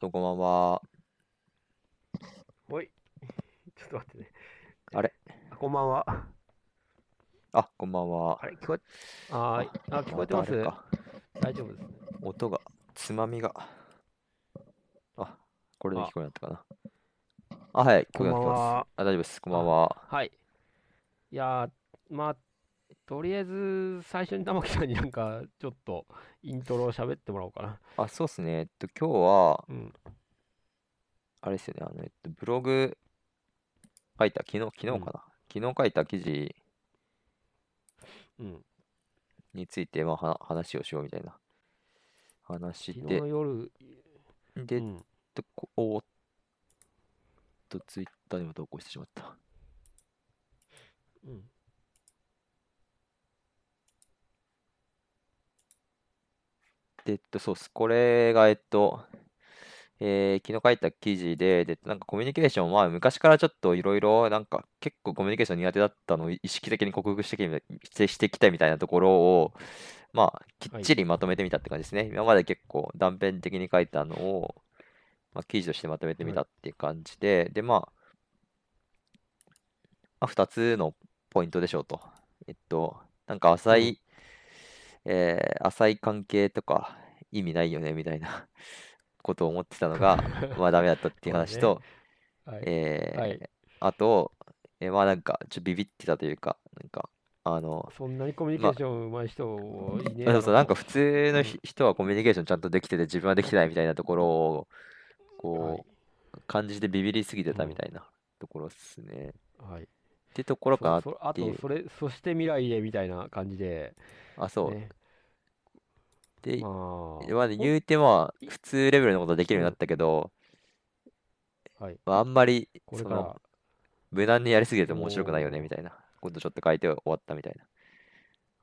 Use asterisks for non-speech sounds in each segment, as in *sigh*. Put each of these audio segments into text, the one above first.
どうもこんばんは。おい、*laughs* ちょっと待ってね。あれ？あこんばんは。あ、こんばんは。あれ、聞こえ、あーい、あ、聞こえてまたあれか大丈夫ですね。音が、つまみが。あ、これで聞こえなかったかな。あ、はい、聞ここんばんえなってます。は。あ、大丈夫です。こんばんは。はい。いやー、まあ、とりあえず、最初に玉木さんになんか、ちょっと、イントロを喋ってもらおうかな。あ、そうっすね。えっと、今日は、うん。あれですよね。あの、えっと、ブログ書いた、昨日、昨日かうんな。昨日書いた記事うん。について、まあ、は話をしようみたいな話昨日夜、で、うん。と、こおーっと、ツイッターにも投稿してしまった。うん。えっと、そうっす。これが、えっと、えー昨日書いた記事で、で、なんかコミュニケーションは昔からちょっといろいろ、なんか結構コミュニケーション苦手だったのを意識的に克服してきてしてきたみたいなところを、まあ、きっちりまとめてみたって感じですね。今まで結構断片的に書いたのを、まあ、記事としてまとめてみたっていう感じで、で、まあ、まあ、2つのポイントでしょうと。えっと、なんか浅い、えー浅い関係とか意味ないよねみたいな *laughs* ことを思ってたのが、*laughs* まあダメだったっていう話と、はい。えーはい。あと、えーまあなんかちょっとビビってたというか、なんか、あの、そんなにコミュニケーション上手い人いねえそうそう、なんかか、普通のひ人はコミュニケーションちゃんとできてて自分はできてないみたいなところを、はいこう、感じてビビりすぎてたみたいなところですね。はい。ってところかなっていうと、それ、そして未来へみたいな感じで、あ、そう。ね。で、まあ、まあ言うてまあい普通レベルのことできるようになったけど、はい。まあ、あんまりそのこれから、無難にやりすぎると面白くないよねみたいなことちょっと書いて終わったみたいな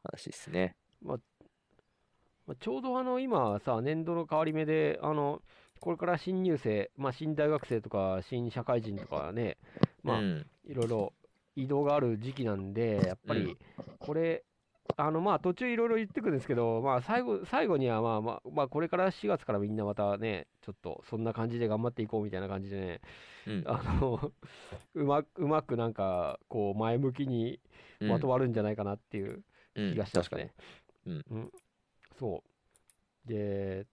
話ですね。まあ、ちょうどあの今さ、年度の変わり目で、あのこれから新入生、まあ、新大学生とか新社会人とかね、まあ、うん。いろいろ移動がある時期なんで、やっぱうんりこれ、あのまあ途中いろいろ言ってくるんですけど、まあ、最後最後にはまあまあ、まあ、これから4月からみんなまたね、ちょっとそんな感じで頑張っていこうみたいな感じでね、うん。あのうまくうまくなんかこう前向きにうんまとまるんじゃないかなっていううん気がしてます確かにね。。うんそう。で、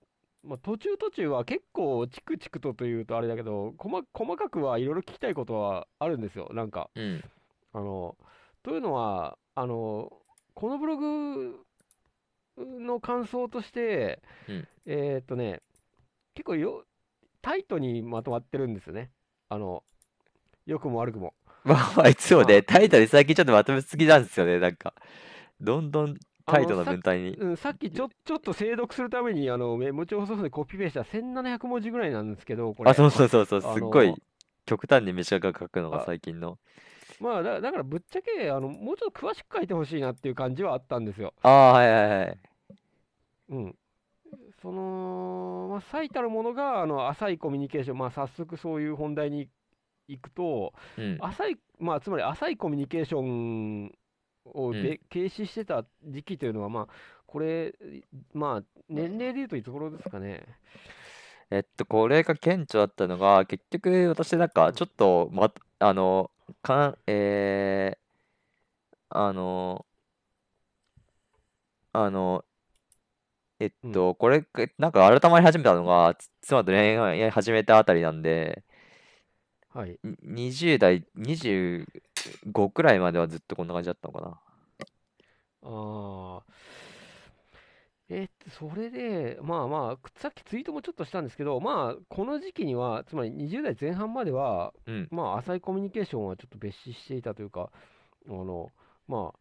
まあ、途中途中は結構チクチクとというとあれだけど、細細かくはいろいろ聞きたいことはあるんですよ。なんか、うん。あの、というのは、あの、このブログの感想として、うんえーっとね、結構よ、タイトにまとまってるんですよね。あの、良くも悪くも。*laughs* まあ、あいつもね、まあタイトル最近ちょっとまとめすぎなんですよね。なんか、どんどんタイトな文体に。うん、さっきちょちょっと精読するためにあのメモ帳ソフトでコピペした1700文字ぐらいなんですけど、これ。あ、そうそうそうそう、あすっごいの極端に短く書くのがあ最近の。まあだ、だからぶっちゃけあのもうちょっと詳しく書いてほしいなっていう感じはあったんですよ。ああ、はいはいはい。うん。その、まあ、最たるものがあの浅いコミュニケーション、まあ、早速そういう本題に行くと、うん。浅い、まあ、つまり浅いコミュニケーションをうんべ軽視してた時期というのは、まあ、これ、まあ、年齢でいうといつ頃ですかね。えっと、これが顕著だったのが、結局、私なんか、ちょっと、ま、あの、かん、えー、あの、あの、えっうんと、これ、なんか改まり始めたのが、つ妻と恋愛始めたあたりなんで、はい。に20代、25くらいまではずっとこんな感じだったのかな。ああ。えっと、それで、まあまあ、さっきツイートもちょっとしたんですけど、まあ、この時期には、つまり20代前半までは、うん。まあ、浅いコミュニケーションはちょっと別視していたというか、あの、まあ、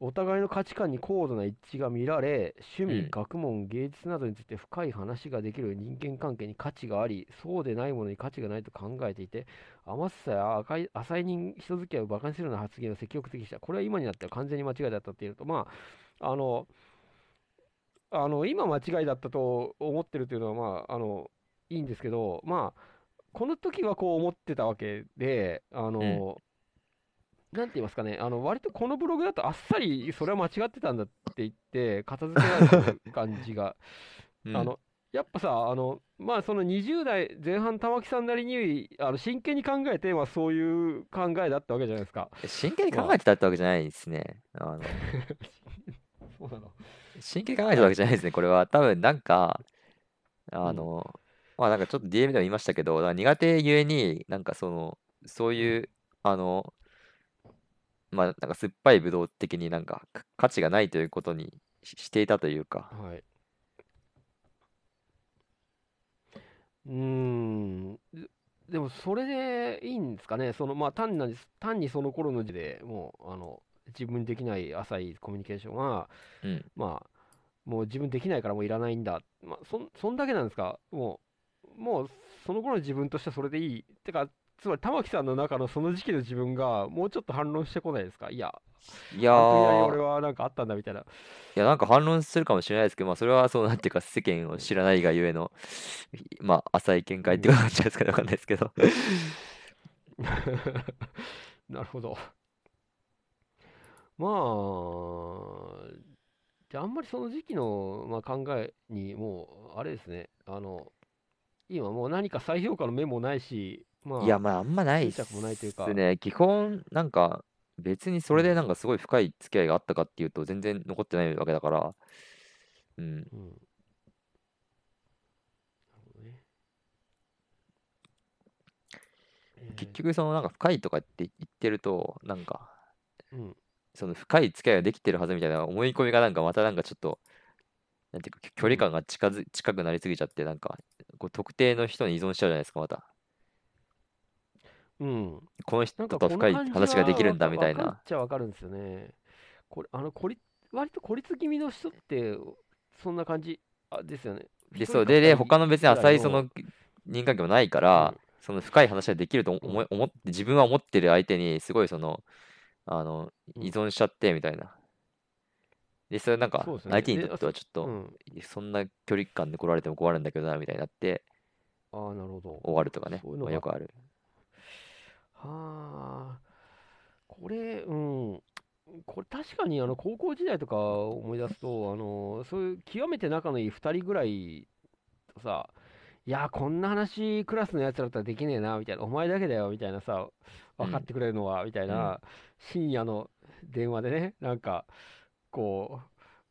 お互いの価値観に高度な一致が見られ、趣味、うん学問、芸術などについて深い話ができる人間関係に価値があり、そうでないものに価値がないと考えていて、甘さや赤い浅い人人付き合いを馬鹿にするような発言を積極的にした。これは今になっては完全に間違いだったっていうと、まあ、あの、あの今間違いだったと思ってるというのは、まあ、あのいいんですけど、まあ、この時はこう思ってたわけで、あの、なんて言いますかね、あの割とこのブログだとあっさりそれは間違ってたんだって言って、片付けられてる感じが、*laughs* うんあのやっぱさ、あの、まあその20代前半玉木さんなりに、あの真剣に考えて、まあそういう考えだったわけじゃないですか。真剣に考まあ、えてたってわけじゃないですね。あの、*laughs* そうなの。真剣に考えてたわけじゃないですね。これは多分なんか、うん、あの、まあなんかちょっと DM でも言いましたけど、なんか苦手ゆえに、なんかその、そううん、いう、あの、まあなんか酸っぱいブドウ的になんかか価値がないということにししていたというか、はい。うーん。ででもそれでいいんですかね。その、まあ単に、単にその頃の時でもう、あの、自分にできない浅いコミュニケーションは、うん。まあ、もう自分できないからもういらないんだ。まあ、そん、そんだけなんですか？もう、もう、その頃の自分としてはそれでいい。てか、つまり玉木さんの中のその時期の自分がもうちょっと反論してこないですか？いや、いや俺はなんかあったんだみたいな。いやなんか反論するかもしれないですけど、まあそれはそうなんていうか世間を知らないがゆえの、まあ浅い見解って。感じですかねわかんないですけど。*laughs* なるほど。まあ、じゃああんまりその時期の、まあ、考えにもう、あれですね。あの、今もう何か再評価の目もないし、いや、まあ、まあ、あんまないっ執着もないというか、すね。基本、なんか、別にそれでうん、なんかすごい深い付き合いがあったかっていうと、全然残ってないわけだから、うん。うん。ね。え結局、そのなんか深いとかって言ってると、なんか、ー、うん、その深い付き合いができてるはずみたいな思い込みがなんかまたなんかちょっと、なんていうか、距離うん、感が近づ、近くなりすぎちゃって、なんか、こう特定の人に依存しちゃうじゃないですか、また。うん。この人なんかこのと深い感じ話ができるんだはわか、わかるっみたいな。ちゃわかるんですよね。これ、あの、孤立、割と孤立気味の人って、そんな感じ、あ、ですよね。で、一人そう、で、で、他の別にぐらいの、浅いその人間関係もないから、うん、その深い話ができるとうん、思い、思って、自分は思ってる相手に、すごいその、あの、依うん。存しちゃってみたいな。で、それなんか、そうですよね。で、相手にとってはちょっと、うん。そんな距離感で来られても困るんだけどな、みたいになって、ああ、なるほど。終わるとかね。まあ、そういうのが、よくある。はあ、これ、うん。これ確かにあの高校時代とか思い出すと、あの、そういう極めて仲のいい2人ぐらいとさ、いや、こんな話クラスのやつらだったらできねえな、みたいな、お前だけだよ、みたいなさ、うん、分かってくれるのは、みたいうん、な、深夜の電話でね、なんか、こ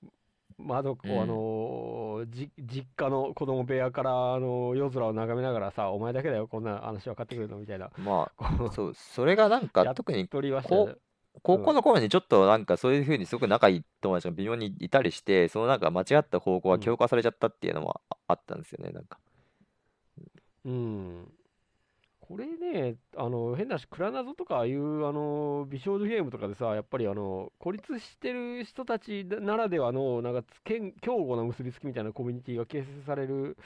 う、窓を、あうん。のじ、実家の子供部屋から、あの夜空を眺めながらさ、お前だけだよ、こんな話分かってくれるの、みたいな、まあ、そう、それがなんか、特に、高校の頃にちょっとなんかそういうふうにすごく仲いい友達が微妙にいたりして、そのなんか間違った方向がうん、強化されちゃったっていうのもああったんですよね、なんか。うん。これね、あの、変な話、クラナゾとかいう、あの、美少女ゲームとかでさ、やっぱりあの、孤立してる人たちならではの、なんか、けん強固な結びつきみたいなコミュニティが形成される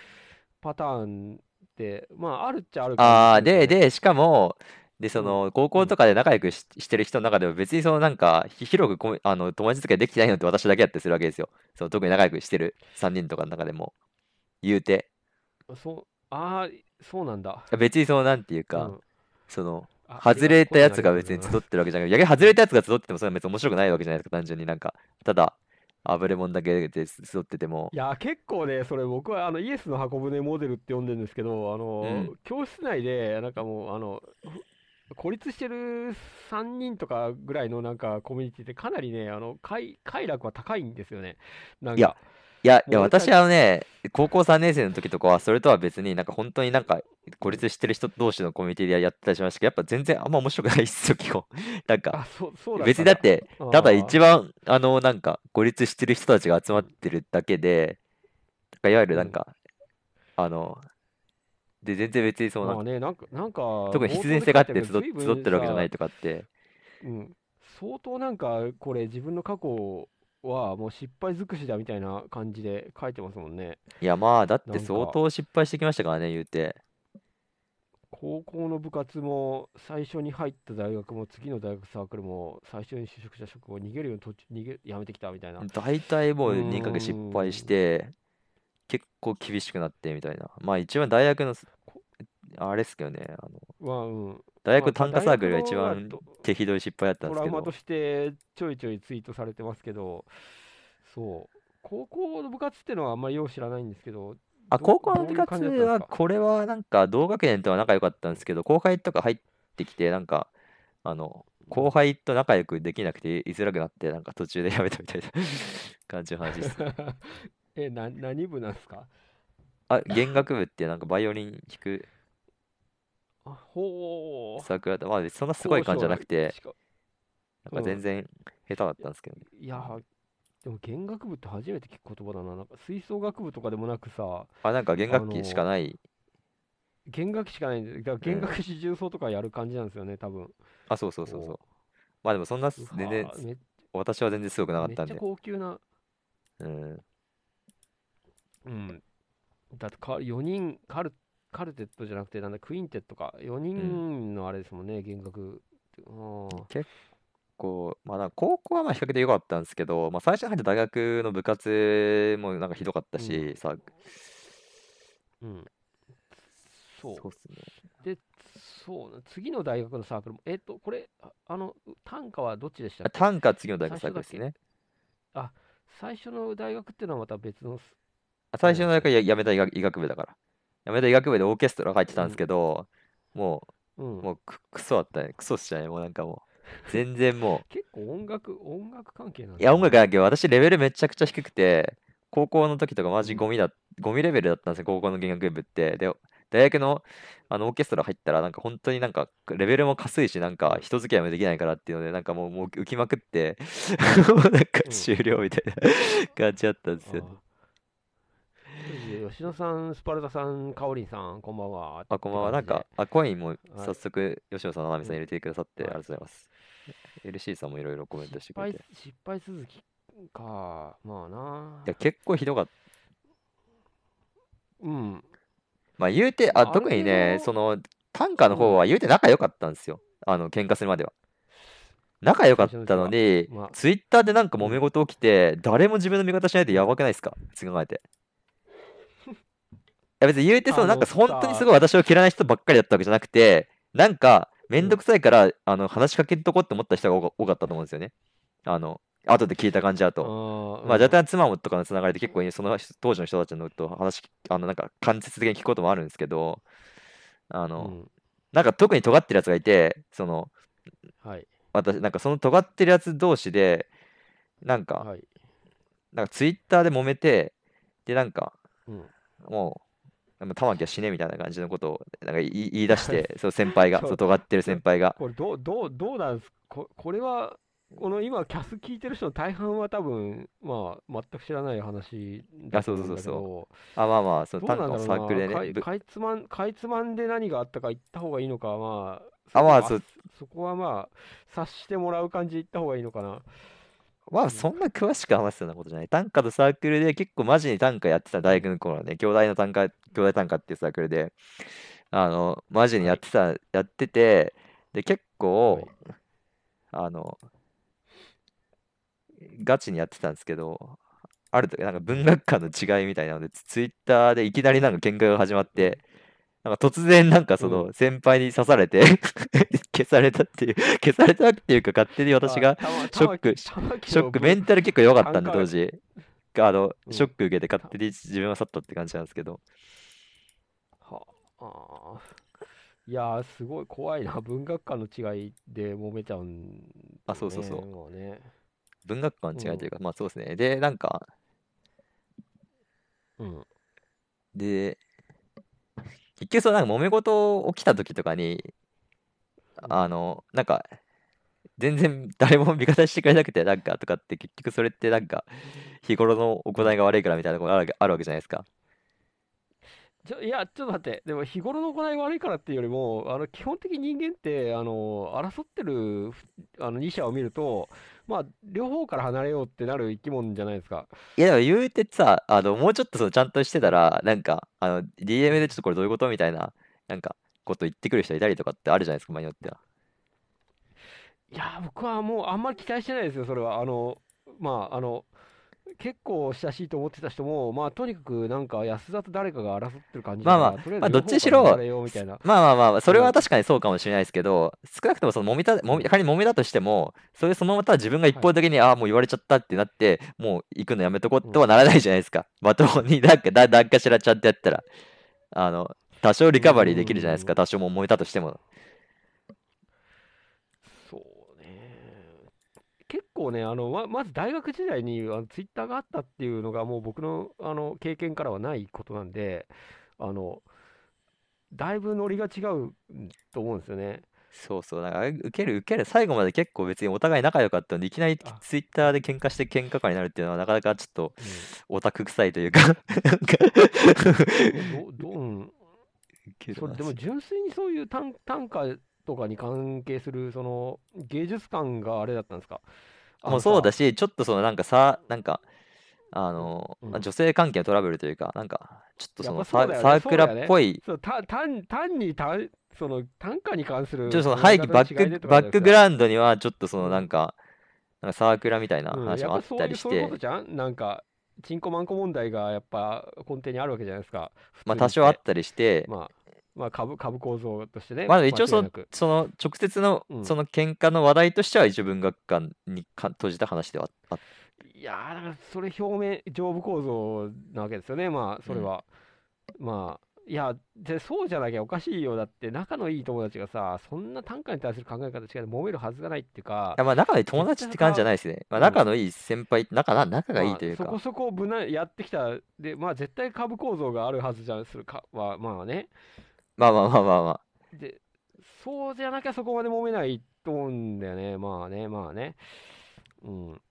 パターンって、まあ、あるっちゃある感じああ、で、でしかも、で、そうん、の、高うん。校とかで仲良くし、してる人の中でも別にそのなんか、ひ広くコミあの、友達付き合いできてないのって私だけやったりするわけですよ。その、特に仲良くしてる3人とかの中でも、言うて。そう、ああ、そうなんだ。別にその、なんていうか、うん。その、外れたやつが別に。集ってるわけじゃなくて、逆に外れたやつが集っててもそれは別に面白くないわけじゃないですか、単純になんか、ただ、あぶれ者だけで集ってても、いや、結構ね、それ僕はあのイエスの箱舟モデルって呼んでるんですけど、あの、うん、教室内で、なんかもう、あの、孤立してる3人とかぐらいのなんかコミュニティってかなりね、あの、快、快楽は高いんですよね。なんか、いや、いや、もう俺たち、私はね、高校3年生の時とかは、それとは別になんか本当になんか、孤うん。立してる人同士のコミュニティでやってたりしましたけど、やっぱ全然あんま面白くないっすよ、基本。*laughs* なんか。別にだって、ただ一番、あの、なんか、孤立してる人たちが集まっうん、てるだけで、いわゆるうん。なんか、あの、で、全然別にそのなんか、なんか、なんか、特に必然性があって集ってるわけじゃないとかって、うん、相当なんか、これ自分の過去はもう失敗尽くしだみたいな感じで書いてますもんね。いやまあ、だって相当失敗してきましたからね、言うて。高校の部活も最初に入った大学も次の大学サークルも最初に就職した職を逃げるように途中逃げやめてきたみたいな。大体もうーう2ヶ月失敗しん。て、結構厳しくなってみたいな。まあ一番大学の、こあれっすけどね、あの、は、うん。大学短歌サークルが一番と手ひどい失敗だったんトラウマとですけど、してちょいちょいツイートされてますけど、そう。高校の部活ってのはあんまりよう知らないんですけど、あ、ど高校の部活は、これはなんか同学年とは仲良かったんですけど、後輩とか入ってきて、なんか、あの、後輩と仲良くできなくて居づらくなって、なんか途中でやめたみたいな感じの話ですね。*laughs* え、な、何部なんですか？あ、弦楽部ってなんかバイオリン弾くあ、ほう。サークルだった。まあ、そんなすごい感じじゃなくて、しかなんか全然下手だったんですけどね。いや、でも弦楽部って初めて聞く言葉だな。なんか吹奏楽部とかでもなくさ、あ、なんか弦楽器しかない。弦楽器しかないんで、だから弦楽四重奏とかやる感じなんですよね、多分。あ、そうそうそうそうこ。まあでもそんなう全然うわ、め私は全然すごくなかめっちゃったんで。高級な、うん。うん。だってか4人カル、カルテットじゃなくて、なんだ、クインテットか。4人のあれですもんね。うん結構、まあなんか高校はまあ比較的良かったんですけど、まあ最初に入った大学の部活もなんかひどかったうし、さ、うん。そうそうっすね。で、そうな、次の大学のサークルも、えっと、これ、ああの、短歌はどっちでしたあっけ？短歌次の大学サークルですね。最初の大学っていうのはまた別の最初の大学はや辞めた医学医学部だから。辞めた医学部でオーケストラ入ってたんですけど、もうもうく、クソだったね。クソっすよね。もうなんかもう、全然も *laughs* 結構音楽、音楽関係なんう、いや、音楽だだけど、私レベルめちゃくちゃ低くて、高校の時とかマジうん。ゴミだ、ゴミレベルだったんですよ、高校の弦楽部って。で、大学の、あのオーケストラ入ったら、なんか本当になんか、レベルもかすいし、なんか人付き合いもできないからっていうので、なんかもう、もう浮きまくって、*laughs* もうなんかうん。終了みたいな感じだったんですよ。ね。あ吉野さん、スパルタさん、かおりんさん、こんばんは。あ、こんばんは。なんか、あ、コインもはい早速、吉野さん、七海さんうん入れてくださって、あはいりがとうございます。LC さんもいろいろコメントしてくれて。、失敗続きか。まあな。いや、結構ひどかった。うん。まあ、言うて、あ、特にね、その、短歌の方は言うて仲良かったんですよ。あの、喧嘩するまでは。仲良かったのにまあ、ツイッターでなんか揉め事起きて、誰も自分の味方しないとやばくないですか？考えて。いや別に言うてそのなんか本当にすごい私を嫌いな人ばっかりだったわけじゃなくて、なんかめんどくさいから、あの話しかけんとこって思った人が多かったと思うんですよね。あの、後で聞いた感じだと。あまあ、若干妻もとかのつながりで結構その人当時の人たちのと話、あの、なんか間接的に聞くこともあるんですけど、あうの、ん。なんか特に尖ってるやつがいて、その、はい。私、なんかその尖ってるやつ同士で、なんか、はい。なんかツイッターで揉めて、で、なんか、うん。もう玉木は死ねみたいな感じのことをなんか言い出して、*laughs* そう先輩が、そう。そう尖ってる先輩が。これどう、どう、どうなんですここれは、この今、キャス聞いてる人の大半は多分、まあ、全く知らない話だあそうと思そううんそうだけど、あ、まあまあ、そのどう短歌なんだろうな、のサークルでね、ぶかいかいつまん、かいつまんで何があったか言った方がいいのか、まあ、あまあそそこはまあ、察してもらう感じで言った方がいいのかな。まあそんな詳しく話すようなことじゃない。短歌とサークルで結構マジに短歌やってた大学の頃はね、兄弟の短歌、兄弟短歌っていうサークルで、あの、マジにやってた、やってて、で、結構、はい。あの、ガチにやってたんですけど、ある時、なんか文学館の違いみたいなので、ツツイッターでいきなりなんか喧嘩が始まって、なんか突然なんかその先輩に刺されて *laughs* 消されたっていう、*laughs* 消されたっていうか勝手に私がショックショック、メンタル結構良かったんで、当時。あの、うんショック受けて勝手に自分は去ったって感じなんですけど。はあーいやー、すごい怖いな。文学館の違いで揉めちゃうんね、あそうそうそうもうね。文学館の違いというか、まあそうですね。で、なんか、うん。で、結局そう、なんか揉め事起きた時とかに、あの、なんか、全然誰も味方してくれなくて、なんかとかって、結局それってなんか、日頃の行いが悪いからみたいなところがあるあるわけじゃないですか。ちょいや、ちょっと待って、でも日頃の行いが悪いからっていうよりも、あの基本的に人間ってあの争ってるふあの2者を見ると、まあ、両方から離れようってなる生き物じゃないですか。いや、でも言うてさ、あの、もうちょっとそのちゃんとしてたら、なんか、あの、DM でちょっとこれどういうことみたいな、なんか、こと言ってくる人いたりとかってあるじゃないですか、場合によっては。いや、僕はもうあんまり期待してないですよ、それは。あの、まあ、あの、結構親しいと思ってた人も、まあ、とにかくなんか安田と誰かが争ってる感じまあまあまあどっちにしろ。まあまあまあまあ、それは確かにそうかもしれないですけど、少なくともその揉みた、揉み、仮に揉みだとしても、それそのまま自分が一方的に、ああ、もう言われちゃったってなって、もう行くのやめとこうとはならないじゃないですか。罵倒になんか、だ、なんかしらちゃんとやったら、あの、多少リカバリーできるじゃないですか、うん多少も揉めたとしても。そうね。結構ね、あの、ま、まず大学時代にあのツイッターがあったっていうのが、もう僕の、あの経験からはないことなんで、あの、だいぶノリが違うと思うんですよね。そうそう、だから、受ける受ける、最後まで結構別にお互い仲良かったのに、いきなりあ。ツイッターで喧嘩して喧嘩会になるっていうのは、なかなかちょっとうん。オタク臭いというか、なんかどどうんウケるなそれでも純粋にそういう短短歌とかに関係するその芸術感があれだったんですか？あもうそうだし、ちょっとそのなんかさ、なんか、あの、うん。まあ女性関係のトラブルというか、なんか、ちょっとそのサね。サークラっぽい、そうた単単にたその短歌に関するちょっとその背景、バック、バックグラウンドには、ちょっとそのうん。なんか、なんかサークラみたいなうん、話やもあったりしっぱそういうそうじゃん？なんかチンコマンコ問題がやっぱ根底にあるわけじゃないですかまあ多少あったりして、まあまあ株株構造としてねまあ一応そのその直接のうん。その喧嘩の話題としては一応文学館にか閉じた話ではあっいやーだからそれ表面上部構造なわけですよね。まあそれは、まあいやでそうじゃなきゃおかしいよ。だって仲のいい友達がさそんな短歌に対する考え方違いで揉めるはずがないっていうかいやまあ仲のいい友達って感じじゃないですね。まあうん仲のいい先輩、仲な、仲がいいというか。まあ、そこ、そこ無難やってきた。でまあ絶対株構造があるはずじゃんするか。はまあねまあまあまあまあまあ。でそうじゃなきゃそこまで揉めないと思うんだよね。まあねまあね。うん。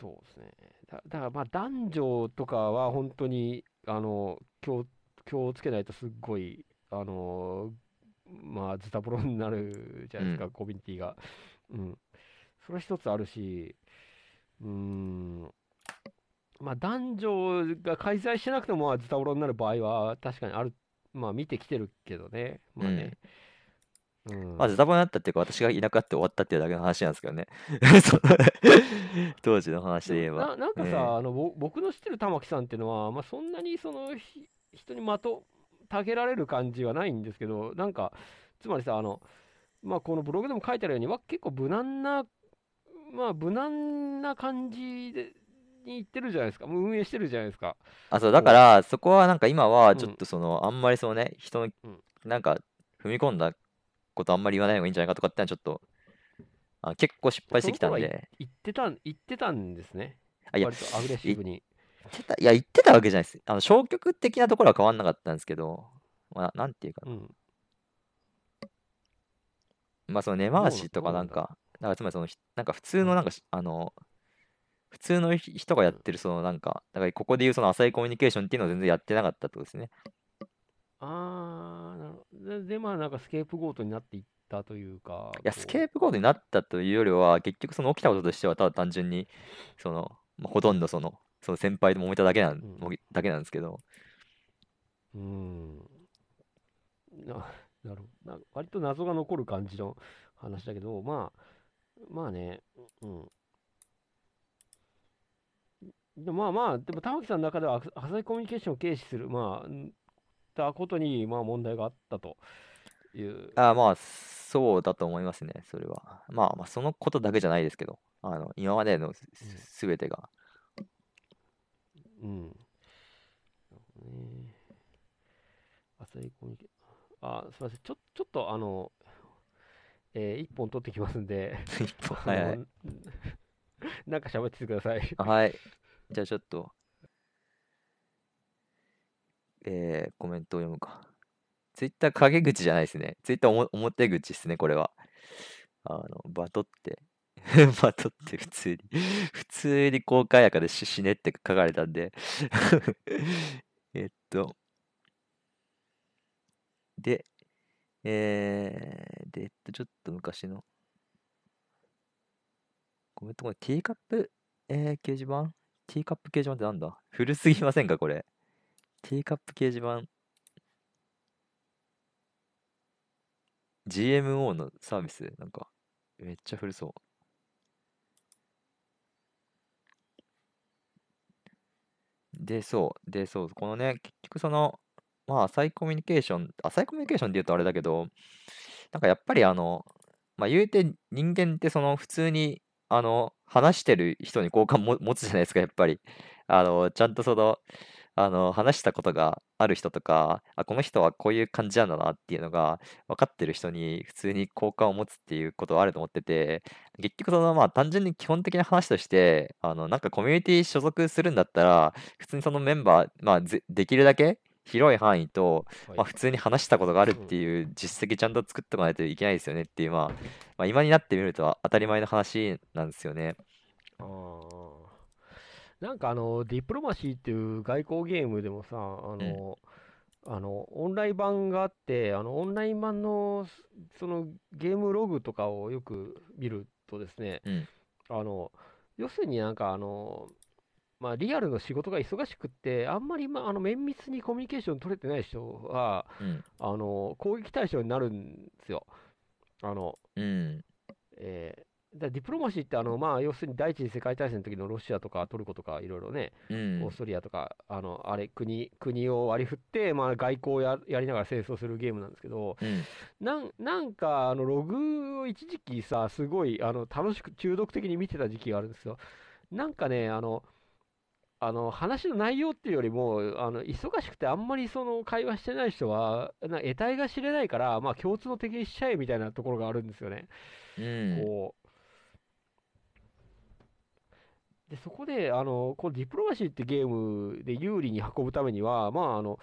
そうですね。だだからまあ男女とかは本当にあの気を気をつけないとすっごいあのまあズタボロになるじゃないですか、うコミュニティが。うん。それは一つあるしうーんまあ男女が開催してなくてもまあズタボロになる場合は確かにあるまあ見てきてるけどね。まあね。うん。まあ、ズタボロになったっていうか、私がいなくなって終わったっていうだけの話なんですけどね。*laughs* 当時の話で言えば。ななんかさ、ええあのぼ僕の知ってる玉木さんっていうのは、まあ、そんなにそのひ人に的たげられる感じはないんですけど、なんか、つまりさ、あのまあ、このブログでも書いてあるように、わ結構無難な、まあ、無難な感じでに言ってるじゃないですか、運営してるじゃないですか。あ、そう、だから、そこはなんか今は、うん。ちょっとその、あんまりそのね、人のうん、なんか、踏み込んだことあんまり言わない方がいいんじゃないかとかってのはちょっと、あ結構失敗してきたんで、言ってたん言ってたんですね、あ、いや、割とアグレッシブに。言ってた、いや、言ってたわけじゃないです。あの、消極的なところは変わんなかったんですけど、まあ、なんていうか。な、うん、まあ、その根回しとかなんか、だからつまりその、ひなんか普通のなんかし、あの、普通のひ人がやってるそのなんか、だからここでいうその浅いコミュニケーションっていうのを全然やってなかったってことですね。あーなるほどで、で、まあ、なんかスケープゴートになっていったというか、いや、スケープゴートになったというよりは、結局その起きたこととしては、ただ単純に、その、まあほとんどその、その先輩と揉めただけなん、うんだけなんですけど、うーん。な、なるほど。な割と謎が残る感じの話だけど、まあ、まあね、うん。でもまあまあ、でも玉木さんの中では浅浅いコミュニケーションを軽視する、まあ、んたことに、まあ問題があったという。あまあ、そうだと思いますね、それは。まあまあ、そのことだけじゃないですけど、あの、今までのすすべてが。うん。なるほどね。浅いコミュニケあ、すみません。ちょ、ちょっとあの、えー一本取ってきますんで、*laughs* 一本あはいはい。のなんか喋っててください。あはい。じゃあちょっと、えーコメントを読むか。ツイッター陰口じゃないですね。ツイッター表口ですね、これは。あの、バトって、*laughs* バトって普通に、*laughs* 普通に公開やからし死ねって書かれたんで。*laughs* えっと、で、えー、で、えっと、ちょっと昔の、コメントこれ、ティーカップ、えー、掲示板？ティーカップ掲示板ってなんだ？*laughs* 古すぎませんかこれ？ティーカップ掲示板。GMO のサービス？なんか、めっちゃ古そう。で、そう。で、そう。このね、結局その、まあ、浅いコミュニケーション、浅いコミュニケーションって言うとあれだけど、なんかやっぱりあの、まあ、言うて人間ってその普通に、あの、話してる人に好感も持つじゃないですか、やっぱり。あの、ちゃんとその、あの、話したことがある人とか、あ、この人はこういう感じなんだなっていうのが分かってる人に普通に好感を持つっていうことはあると思ってて、結局そのまあ単純に基本的な話として、あの、なんかコミュニティ所属するんだったら、普通にそのメンバー、まあできるだけ広い範囲と、まあ、はい。普通に話したことがあるっうん。ていう実績ちゃんと作っておかないといけないですよねっていう、まあ、まあ今になってみると当たり前の話なんですよね。ああ。なんかあの、ディプロマシーっていう外交ゲームでもさ、あうん、の、あの、オンライン版があって、あの、オンライン版の、そその、ゲームログとかをよく見るとですね、うん、あの、要するになんかあの、まあ、リアルの仕事が忙しくって、あんまり、まあ、あの綿密にコミュニケーション取れてない人は、うん、あの攻撃対象になるんですよ。あのうん、えーだディプロマシーってあの、まあ、要するに第一次世界大戦の時のロシアとかトルコとかいろいろね、うオーん、ストリアとか、あのあれ国、国を割り振って、まあ、外交をや、やりながら戦争するゲームなんですけど、うん、なんなんかあのログを一時期さ、すごいあの楽しく中毒的に見てた時期があるんですよ。なんかね、あの、あの話の内容っていうよりも、あの忙しくてあんまりその会話してない人は、な得体が知れないから、まあ、共通の敵にしちゃえみたいなところがあるんですよね。うん、こう。でそこであのこうディプロマシーってゲームで有利に運ぶためには、まあ、あの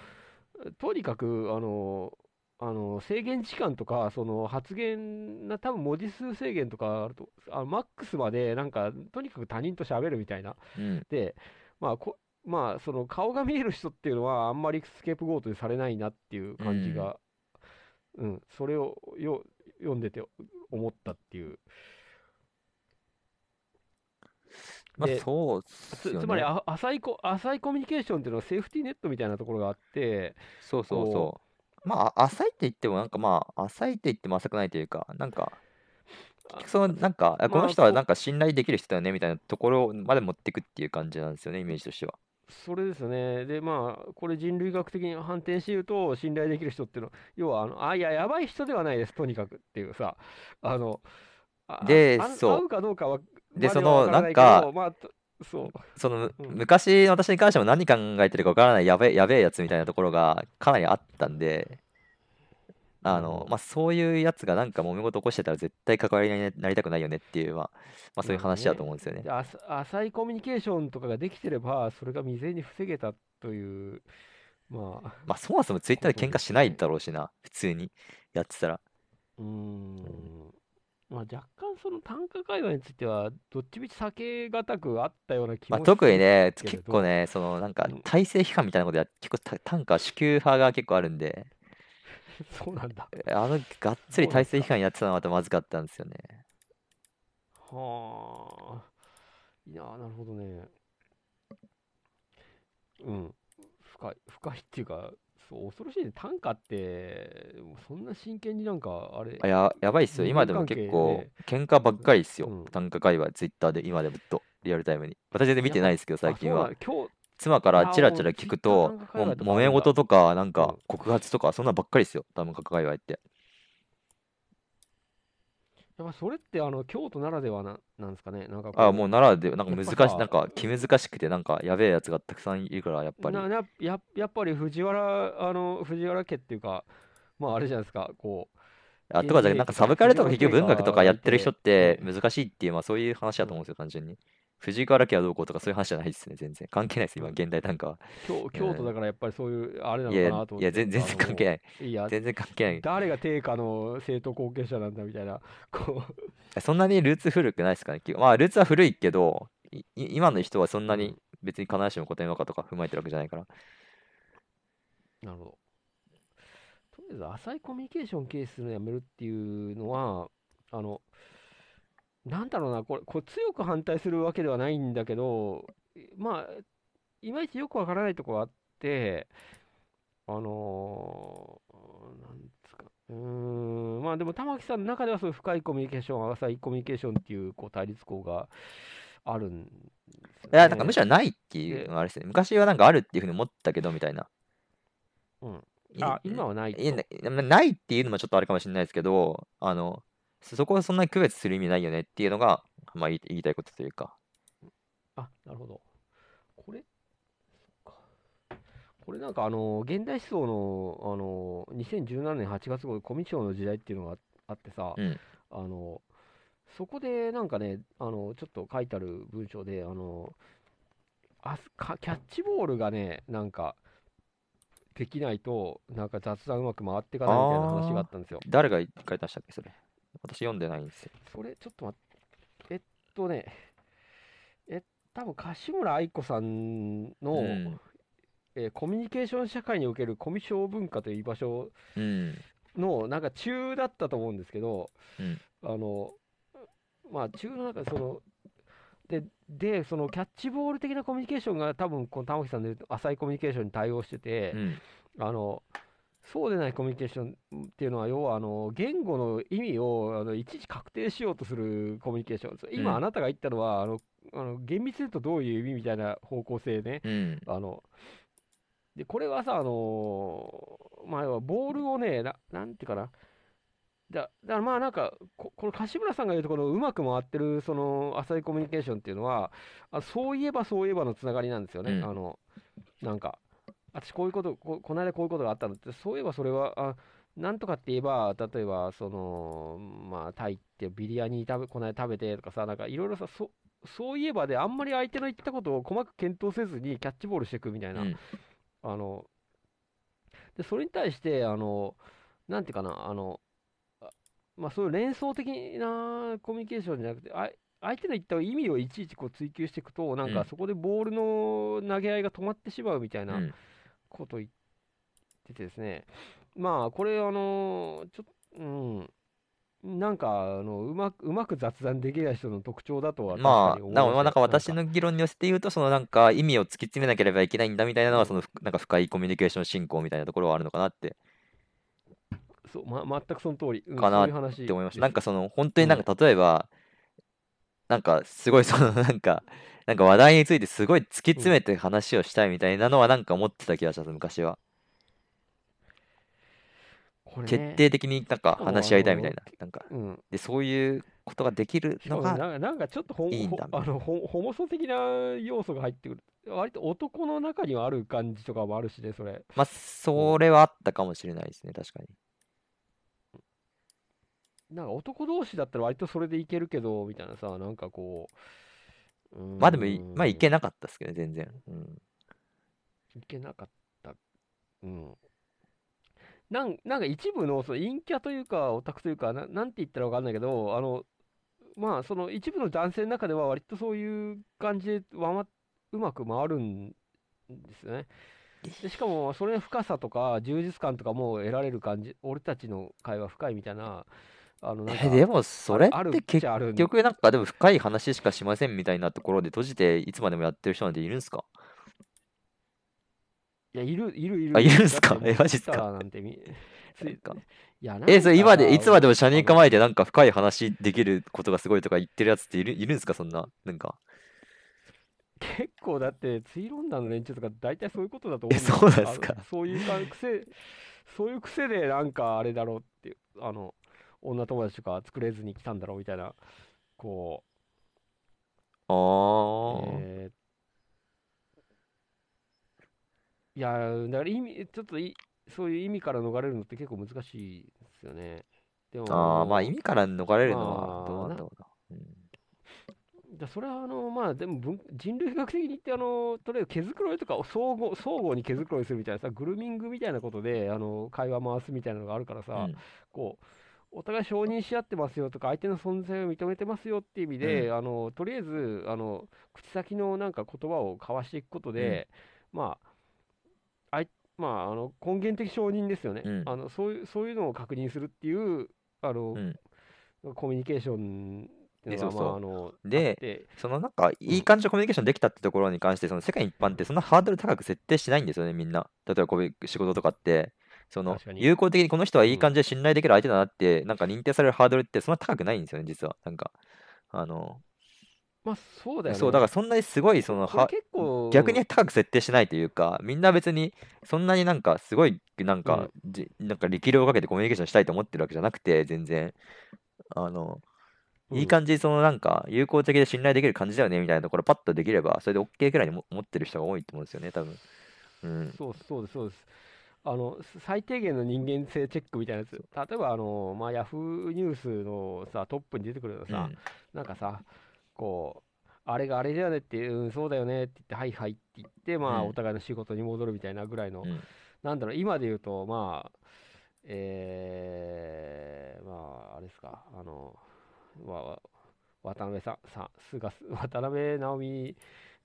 とにかくあのあの制限時間とかその発言な多分文字数制限とかあるとあマックスまでなんかとにかく他人と喋るみたいな。うん、で、まあこまあ、その顔が見える人っていうのはあんまりスケープゴートにされないなっていううん。感じが、うん、それをよ読んでて思ったっていう。まあで、そうっつ、つまり浅いコ、浅いコミュニケーションっていうのはセーフティーネットみたいなところがあって、そうそうこそう。まあ、あ浅いって言っても、なんかまあ、浅いって言っても浅くないというか、なんか、その、なんか、あこの人はなんか信頼できる人だよねみたいなところまで持っていくっていう感じなんですよね、イメージとしては。それですよね。で、まあ、これ人類学的に反転して言うと、信頼できる人っていうのは、要は、あの、あ、いや、やばい人ではないです、とにかくっていうさ、あの、あ、で、あ、あ会そうかどうかは、う。で、まその、なんか、ど、まあ、とそその、むう、うん、昔の私に関しても何考えてるかわからないやべえ、やべえやつみたいなところがかなりあったんで、あの。まあ、そういうやつがなんか揉め事起こしてたら絶対関わりになりたくないよねっていう、まあ、まあ、そういう話だとね。思うんですよね。で、浅浅いコミュニケーションとかができてれば、それが未然に防げたという、まあ、まあ、そもそもツイッターで喧嘩しない。だろうしな、*laughs* 普通にやってたら。うんん。まあ、若干その単価会話については、どっちみち避けがたくあったような気まあ、も特にね、結構ね、そのなんかうん、体制批判みたいなことや、結構た単価支給派が結構あるんで、*laughs* そうなんだ。あの、がっつり。体制批判やってたのがまたまずかったんですよね。はあ。いやー、なるほどね。うん。深い、深いっていうか、そう、恐ろしいね。単価って、そんな真剣になんか、あれ、あ、や、やばいっすよ。人今でも結構、ね、喧嘩ばっかりっすよ。うん。単価会話、ツイッターで、今でもずっと、リアルタイムに。私全然見てないですけど、最あ、近は。今日、妻からチラチラ聞くと、もう揉め。事とか、なんかうん。告発とか、そんなばっかりっすよ。多分、関界隈って。やっぱそれって、あの、京都ならではな、なんですかね。なんかあ、もうこ奈良で、なんう、やっぱか難し、なんさ、か気難しくて、なんかやべえやつがたくさんいるから、やっぱな、り。な、や、やっぱり藤原、あの、藤原家っていうか、まあ、あれじゃないですか、こう、あ、とかじゃ、なんかサブカルとか結局文学とかやってる人っうてん難しいっていう、まあそういう話だと思うんですよ、単純に。藤原家はどうこうとかそういう話じゃないですね、全然。関係ないです、今、うん現代短歌は。京、京都だからやっぱりそういう、あれないやいや、のかなと思いや、って、全全あの、然関係ない。いや、全然関係ない。*laughs* 誰が定価の政党後継者なんだみたいな、*laughs* こそんなにルーツ古くないですかね。まあ、ルーツは古いけど、いい今の人はそんう、なにうん、別に必ずしも古典和歌とか踏まえてるわけじゃないから。なるほど。とりあえず、浅いコミュニケーション軽視するのやめるっていうのは、あの、なんだろうな、これ、これ強く反対するわけではないんだけど、まあ、いまいちよくわからないところがあって、あのーなんですか、うーん、まあでも玉木さんの中ではそういう深いコミュニケーション、浅いコミュニケーションっていうこう対立項があるんですよいや、なんかむね。しろないっていうのがあれですね。昔はなんかあるっていうふうに思ったけど、みたいな。うん。いあ、今はないいやと。なないっていうのもちょっとあれかもしれないですけど、あの、そこはそんなに区別する意味ないよねっていうのが、まあ言いたいことというか。あ、なるほど。これ？これなんかあの、現代思想の、あの、2017年8月号、コミュ障の時代っていうのがあってさ、うん。あの、そこでなんかね、あの、ちょっと書いてある文章で、あの、あすかキャッチボールがね、なんか、できないと、なんか雑談うまく回っていかないみたいな話があったんですよ。誰が書いてましたっけ、それ？私読んでないんですよ。それ、ちょっと待って、えっとね、え、多分柏村愛子さんの、うん。えーコミュニケーション社会におけるコミュ障文化という居場所うん。のなんか中だったと思うんですけど、うんあのまあ中の中でそのででそのキャッチボール的なコミュニケーションが多分この玉木さんで言うと浅いコミュニケーションに対応してて、うん。あのそうでないコミュニケーションっていうのは要はあの言語の意味をあのいちいち確定しようとするコミュニケーション今うんあなたが言ったのはあのあの厳密に言うとどういう意味みたいな方向性ねうん。あの、で、これはさ、あのーまあ、要はボールをね、な、なんていうかな。だ、だからまあなんか、こ、この柏村さんが言うとこのうまく回ってる、その浅いコミュニケーションっていうのは、あ、そういえばそういえばのつながりなんですよね。うんあの、なんか、私こういうこと、こ、この間こういうことがあったんだって、そういえばそれは、あ、なんとかって言えば、例えば、その、まあ、タイってビリヤニ食べ、この間食べてとかさ、なんかいろいろさ、そ、そういえばで、あんまり相手の言ったことを細かく検討せずにキャッチボールしていくみたいな、うんあの、で、それに対して、あの、なんていうかな、あの、あまあ、そういう連想的なコミュニケーションじゃなくて、あ相手の言った意味をいちいちこう追求していくと、なんかそこでボールの投げ合いが止まってしまうみたいなうん。ことを言っててですね、まあ、これ、あの、ちょっと、うん、なんか、あの、うまく、うまく雑談できない人の特徴だとはまあ、ななんか私の議論に寄せて言うと、そのなんか意味を突き詰めなければいけないんだみたいなのは、そのふなんか深いコミュニケーション進行みたいなところはあるのかなって。そう、ま、全くその通り、うんかなって思いました。なんかその本当になんか例えば、なんかすごいそのなんか、なんか話題についてすごい突き詰めて話をしたいみたいなのはなんか思ってた気がします、昔は。これね徹底的になんか話し合いたいみたいな。なんか、うん。で、そういうことができるしかのが、もなんかなんかちょっとほんいいんだほあのほホモソ的な要素が入ってくる。割と男の中にはある感じとかもあるしね、それ。まあ、それはあったかもしれないですね、確かに。なんか男同士だったら割とそれでいけるけど、みたいなさ、なんかこう。うまあでもい、まあいけななかったですけどね、全然。うん。いけなかった。うん。なんなんか一部のその陰キャというか、オタクというかな、なんて言ったらわかんないけど、あの、まあ、その一部の男性の中では割とそういう感じでわま、うまく回るんですよね。でしかも、それの深さとか充実感とかも得られる感じ、俺たちの会話深いみたいな、あの、え、でもそれって結局なんかでも深い話しかしませんみたいなところで閉じていつまでもやってる人なんているんすか？いや、いる、いる、いる。あいるんすか？えマジっすか？なんてみ、*laughs* え、それ今で、いつまでもし車に構えてなんか深い話できることがすごいとか言ってるやつっている、いるんすか？そんな。なんか。結構だって、ツイロンダーの連中とか大体そういうことだと思えうんだよそうなんですか？そういうか癖、そういう癖でなんかあれだろうっていう、あの、女友達とか作れずに来たんだろうみたいな、こあう、ー。えーいや、だから意味、ちょっといそういう意味から逃れるのって結構難しいですよね。でも、あー、まあ意味から逃れるのはまあどうなんだろうな。うんだそれはあの、まあ、でも文人類学的に言って、あの、とりあえず毛づくろいとかを相互、相互に毛づくろいするみたいなさ、グルーミングみたいなことで、あの、会話回すみたいなのがあるからさ、うんこう、お互い承認し合ってますよとか、相手の存在を認めてますよっていう意味で、うあの、とりあえず、あの、口先のなんか言葉を交わしていくことで、まあ、あい、まあ、あの、根源的承認ですよね。うん。あの、そういう、そういうのを確認するっていう、あの、うん。コミュニケーションでそうそうでそのなんかいい感じのコミュニケーションできたってところに関してその世界一般ってそんなハードル高く設定しないんですよねみんな。例えばこういう仕事とかってその確かに有効的にこの人はいい感じで信頼できる相手だなってなんか認定されるハードルってそんな高くないんですよね実はなんかあのまあそうだよね。そう、だからそんなにすごい、その、は、結構、逆に高く設定しないというか、みんな別に、そんなになんか、すごい、なんかうん、じ、なんか力量をかけてコミュニケーションしたいと思ってるわけじゃなくて、全然、あの、いい感じに、そのなんか、友好的で信頼できる感じだよね、みたいなところ、パッとできれば、それで OK くらいにも思ってる人が多いと思うんですよね、多分。うん。そうそうです、そうです。あの、最低限の人間性チェックみたいなやつ。例えば、あの、まあ、ヤフーニュースのさ、トップに出てくるのさ、うん。なんかさ、こう、あれがあれだよねって、うん、そうだよねって言って、はいはいって言って、まあ、うんお互いの仕事に戻るみたいなぐらいの、うん。なんだろう、今で言うと、まあ、えー、まあ、あれですか、あの、まあ、渡辺さん、さ菅、渡辺直美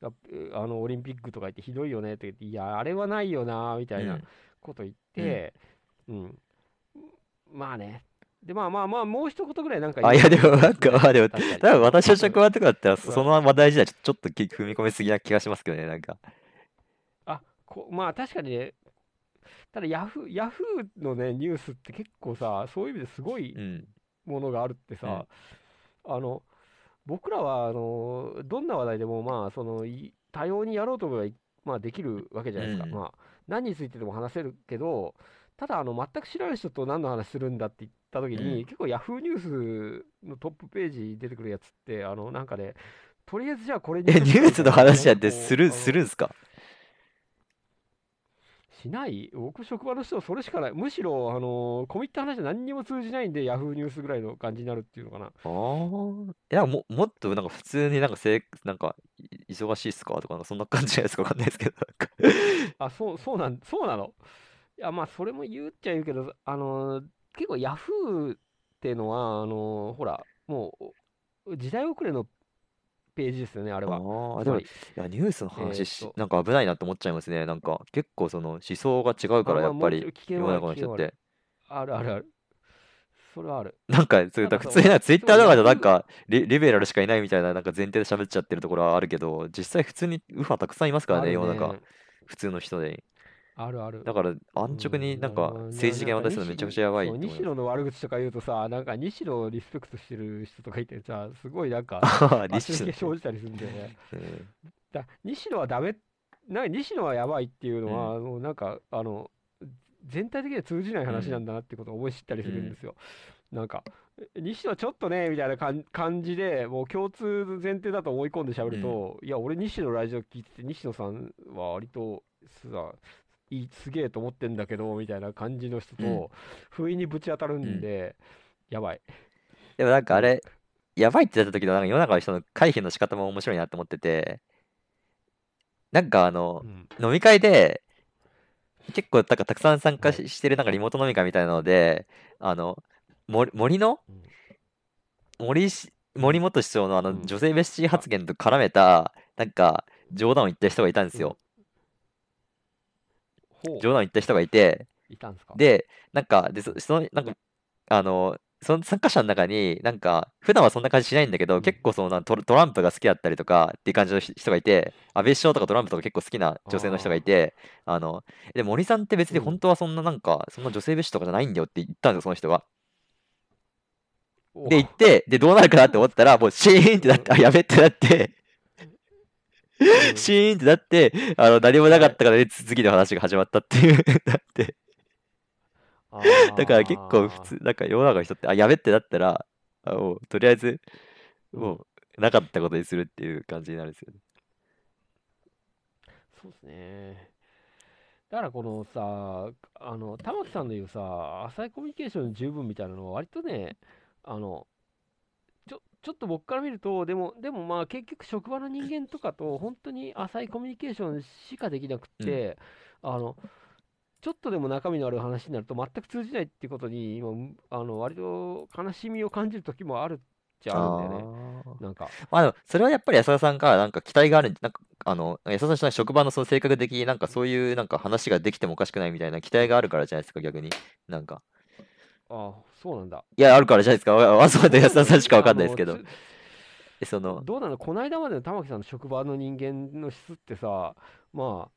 が、うあの、オリンピックとか言ってひどいよねって言って、いや、あれはないよな、みたいなこと言って、うん、まあね。で、まあまあまあ、もう一言ぐらいなんかあ、いや、でも、なんか、まあ、でも、多分私の職場とかだったら、うんその話題自体ちょ、っとき踏み込みすぎな気がしますけどね、なんか。あこまあ確かにね、ただヤフー、ヤフーのね、ニュースって結構さ、そういう意味ですごいうん。ものがあるってさ、あの、僕らは、あの、どんな話題でも、まあ、その、い多様にやろうと思えばい、まあ、できるわけじゃないですか。うんまあ、何についてでも話せるけど、ただ、あの、全く知らない人と何の話するんだって言った時に、うん。結構ヤフーニュースのトップページに出てくるやつって、あの、なんかね、とりあえずじゃあこれにえ、ニュースの話やってする、するんすか？しない？僕、職場の人はそれしかない。むしろ、あのコミット話は何にも通じないんで、ヤフーニュースぐらいの感じになるっていうのかな。ああ。いや、も、もっとなんか普通になんかせい、なんか、い忙しいっすか？とか、なんかそんな感じじゃないですか？わかんないですけど、なんか *laughs* あ、そう、そうなん、そうなの。いや、まあ、それも言うっちゃ言うけど、あのー結構ヤフーってのは、あのーほら、もう、時代遅れのページですよね、あれは。ああ、でも、いつや、ニュースのえーっ話し、となんか危ないなって思っちゃいますね。なんか、結構その思想が違うから、やっぱり、危険世の。中の人って。あるあるある。それはある。なんか、そういう、ただから普通になんかツイッターとかでなんでかリ、リベラルしかいないみたいな、なんか前提で喋っちゃってるところはあるけど、実際普通に右派たくさんいますからね、世の中。ね。普通の人で。あるある。だから、安直になんかうん政治的な渡すのめちゃくちゃやばい。西野の悪口とか言うとさ、なんか西野をリスペクトしてる人とかいてさ、すごいなんか、西力野が生じたりするんだよね。うんだ西野はダメ、な西野はやばいっていうのは、もうなんか、あの、全体的には通じない話なんだなってことを思い知ったりするんですよ。なんか、西野ちょっとね、みたいな感感じで、もう共通前提だと思い込んで喋ると、いや、俺西野のラジオ聞いてて、西野さんは割とさ、いいすげえと思ってんだけど、みたいな感じの人うんと、不意にぶち当たるんで、やばい。でもなんかあれ、やばいってなった時のなんか世の中の人の回避の仕方も面白いなって思ってて、なんかあのう、ん。飲み会で、結構なんかたくさん参加はししてるなんかリモート飲み会みたいなので、あの、森森のうん森し森元市長のあのうん女性蔑視発言と絡めた、なんか冗談を言った人がいたんですよ。冗談を言った人がいて、いたんすか？で、なんか、で、そその、なんか、あの、その参加者の中に、なんか、普段はそんな感じしないんだけど、うん。結構そのなトラトランプが好きだったりとかっていう感じの人人がいて、安倍首相とかトランプとか結構好きな女性の人がいて、あの、で、森さんって別にうん。本当はそんななんか、そんな女性蔑視とかじゃないんだよって言ったんですよ、その人が。お。で、言って、で、どうなるかなって思ったら、もうシーンってなって、あ、やべってなって、うんシーンってなって、あの、何もなかったからね、次の話が始まったっていう、*laughs* なって。だから結構普通、なんか世の中の人って、あ、やべってなったら、あもうとりあえず、うんもう、なかったことにするっていう感じになるんですよね。そうですね。だからこのさ、あの、玉木さんの言うさ、浅いコミュニケーション十分みたいなのは割とね、あの、ちょ、っと僕から見ると、でも、でもまあ結局職場の人間とかと本当に浅いコミュニケーションしかできなくって、あの、ちょっとでも中身のある話になると全く通じないっていうことに、今、あの、割と悲しみを感じる時もあるっちゃあるんだよね。なんか、まあでも、それはやっぱり安田さんがなんか期待がある、なんか、あの、安田さんの職場のその性格的になんかそういうなんか話ができてもおかしくないみたいな期待があるからじゃないですか、逆に。なんか。ああ、そうなんだ。いや、あるからじゃないですか。わわざわざ安田さんしかわかんないですけど。*laughs* その、どうなの？この間までの玉木さんの職場の人間の質ってさ、ま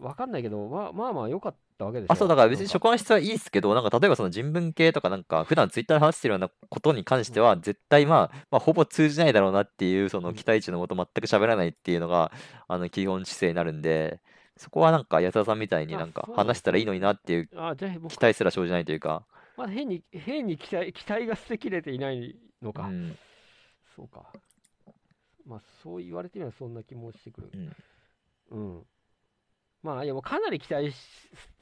あ、わかんないけど、まあまあまあ良かったわけでしょ。あ、そう、だから別になん書簡質はいいっすけど、なんか例えばその人文系とかなんか普段ツイッターで話してるようなことに関しては絶対まあ、まあほぼ通じないだろうなっていうその期待値のもと全く喋らないっていうのがあの基本姿勢になるんで、そこはなんか安田さんみたいにあなんか話したらいいのになっていう期待すら生じないというか、まだ変に、変に期待、期待が捨てきれていないのか。うん、そうか。まあ、そう言われてみればそんな気もしてくる。うん。うん。まあ、いや、もうかなり期待し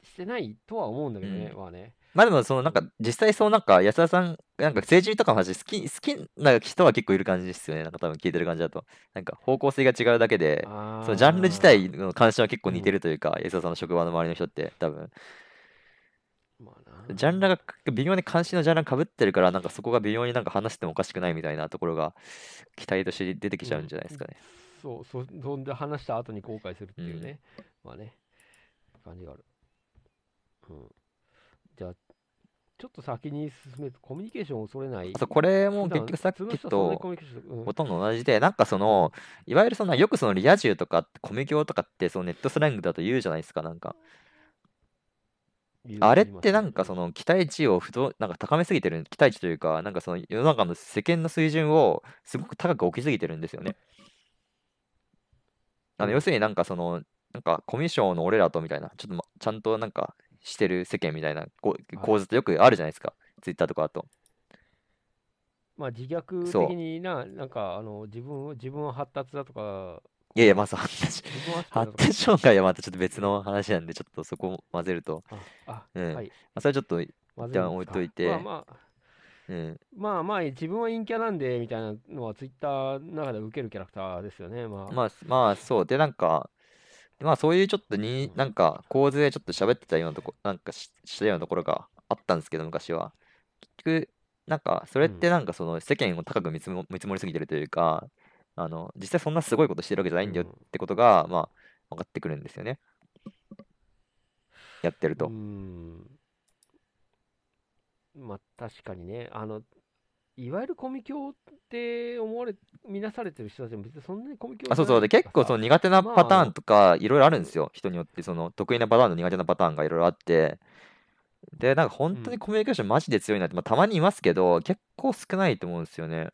してないとは思うんだけどね、うんまあね。まあでもそのなんか実際そうなんか安田さんなんか政治とかの話好き、好きな人は結構いる感じですよね。なんか多分聞いてる感じだと。なんか方向性が違うだけで、あそのジャンル自体の関心は結構似てるというか、安田さんの職場の周りの人って多分。ジャンルが微妙に関心のジャンルが被ってるから、なんかそこが微妙になんか話してもおかしくないみたいなところが期待として出てきちゃうんじゃないですかね。そう、そそんで話した後に後悔するっていうね。まあね、感じがある。うん。じゃあ、ちょっと先に進めると、コミュニケーションを恐れない。あとこれも結局さっきとほとんど同じで、なんかその、いわゆるそんなよくそのリア充とかコミュ教とかってそのネットスラングだと言うじゃないですか、なんか。あれってなんかその期待値を不動なんか高めすぎてる、期待値というか、なんかその世の中の世間の水準をすごく高く置きすぎてるんですよね。あのうん要するになんかその、なんかコミュ障の俺らとみたいな、ちょっと、ま、ちゃんとなんかしてる世間みたいなこう構図ってよくあるじゃないですか、ツイッターとかだと。まあ自虐的にな、なんかあの自分を自分は発達だとか、いやいや、まず発達自分は発達障害はまたちょっと別の話なんで、ちょっとそこを混ぜると、あ、うん。はい。まあ、それはちょっと、まず一旦置いといて。まあまあ、うん、まあまあ、自分は陰キャなんでみたいなのはツイッターの中で受けるキャラクターですよね。まあ、まあ、まあ、そう。で、なんか、まあ、そういうちょっとに、なんか、構図でちょっと喋ってたようなとこ、なんかし、したようなところがあったんですけど、昔は。結局、なんか、それってなんか、その、世間を高く見積も見積もりすぎてるというか、あの、実際そんなすごいことしてるわけじゃないんだよってことが、まあ、分かってくるんですよね。やってると。まあ確かにね、あの、いわゆるコミ教って思われ、見なされてる人たちも別にそんなにコミ教あ、そうそう。で、結構その苦手なまあパターンとか、いろいろあるんですよ。人によって、その、得意なパターンと苦手なパターンがいろいろあって。で、なんか本当にうんコミュニケーションマジで強いなって、まあ、たまにいますけど、結構少ないと思うんですよね。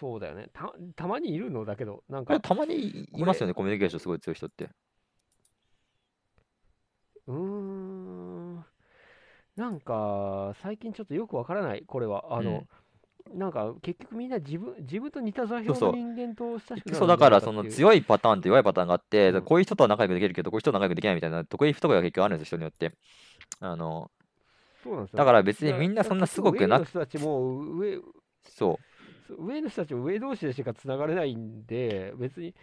そうだよね。たたまにいるの？だけど、なんか、たまにいますよね、コミュニケーションすごい強い人って。うーん、なんか、最近ちょっとよくわからない、これは。あの、なんか、結局みんな自分、自分と似た座標の人間と親しくなるそう、だから、その強いパターンと弱いパターンがあって、うんこういう人とは仲良くできるけど、こういう人とは仲良くできないみたいな、得意不得意が結局あるんですよ、人によって。あの、そうなんですよだから別にみんなそんなすごくな上の人たちも上、そう。上の人たちも上同士でしかつながれないんで、別に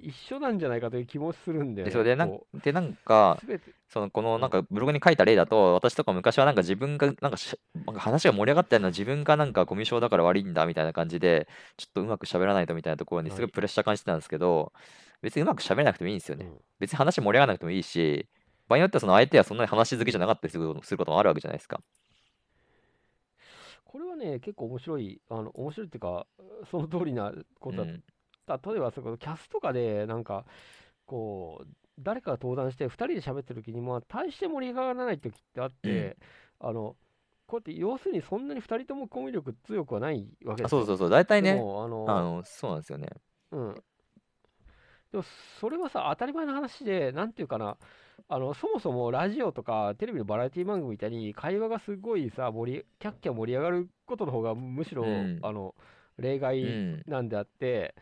一緒なんじゃないかという気もするんだよね。でそれでなんこで、なんかそのこのなんかブログに書いた例だと、私とか昔はなんか自分がなんか話が盛り上がったような自分がなんかコミュ障だから悪いんだみたいな感じで、ちょっとうまく喋らないとみたいなところにすごはいいプレッシャー感じてたんですけど、別にうまく喋れなくてもいいんですよね。うん別に話盛り上がらなくてもいいし、場合によってはその相手はそんなに話好きじゃなかったりすることもあるわけじゃないですか。これはね、結構面白い、あの面白いっていうか、その通りなことだうん例えばそこキャスとかでなんかこう誰かが登壇して2人で喋ってる時にまあ大して盛り上がらない時ってあって、あのこうやって要するにそんなに2人ともコミュ力強くはないわけですそうそうそう、大体でね、もあのあの、そうなんですよね。うん。でもそれはさ当たり前の話でなんていうかなあのそもそもラジオとかテレビのバラエティ番組みたいに会話がすごいさ盛りキャッキャ盛り上がることの方がむしろ、うんあの例う外ん。なんであって、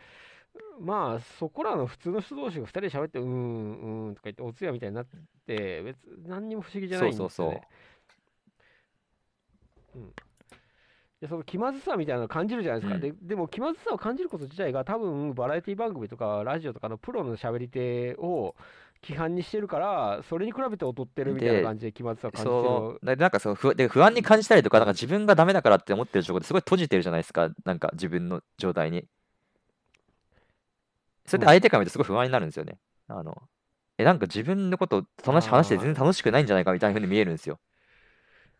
まあそこらの普通の人同士が2人で喋ってうーんうーんとか言ってお通夜みたいになって別に何にも不思議じゃないんですよね。そうそうそううんでその気まずさみたいなのを感じるじゃないですか、うんででも気まずさを感じること自体が多分バラエティ番組とかラジオとかのプロの喋り手を規範にしてるからそれに比べて劣ってるみたいなで感じで気まずさを感じてるそう、でなんかそう不で不安に感じたりとか、なんか自分がダメだからって思ってる状況ですごい閉じてるじゃないですか、なんか自分の状態に。それで相手から見るとすごい不安になるんですよね。あの、え、なんか自分のこと楽し話して全然楽しくないんじゃないかみたいな風に見えるんですよ。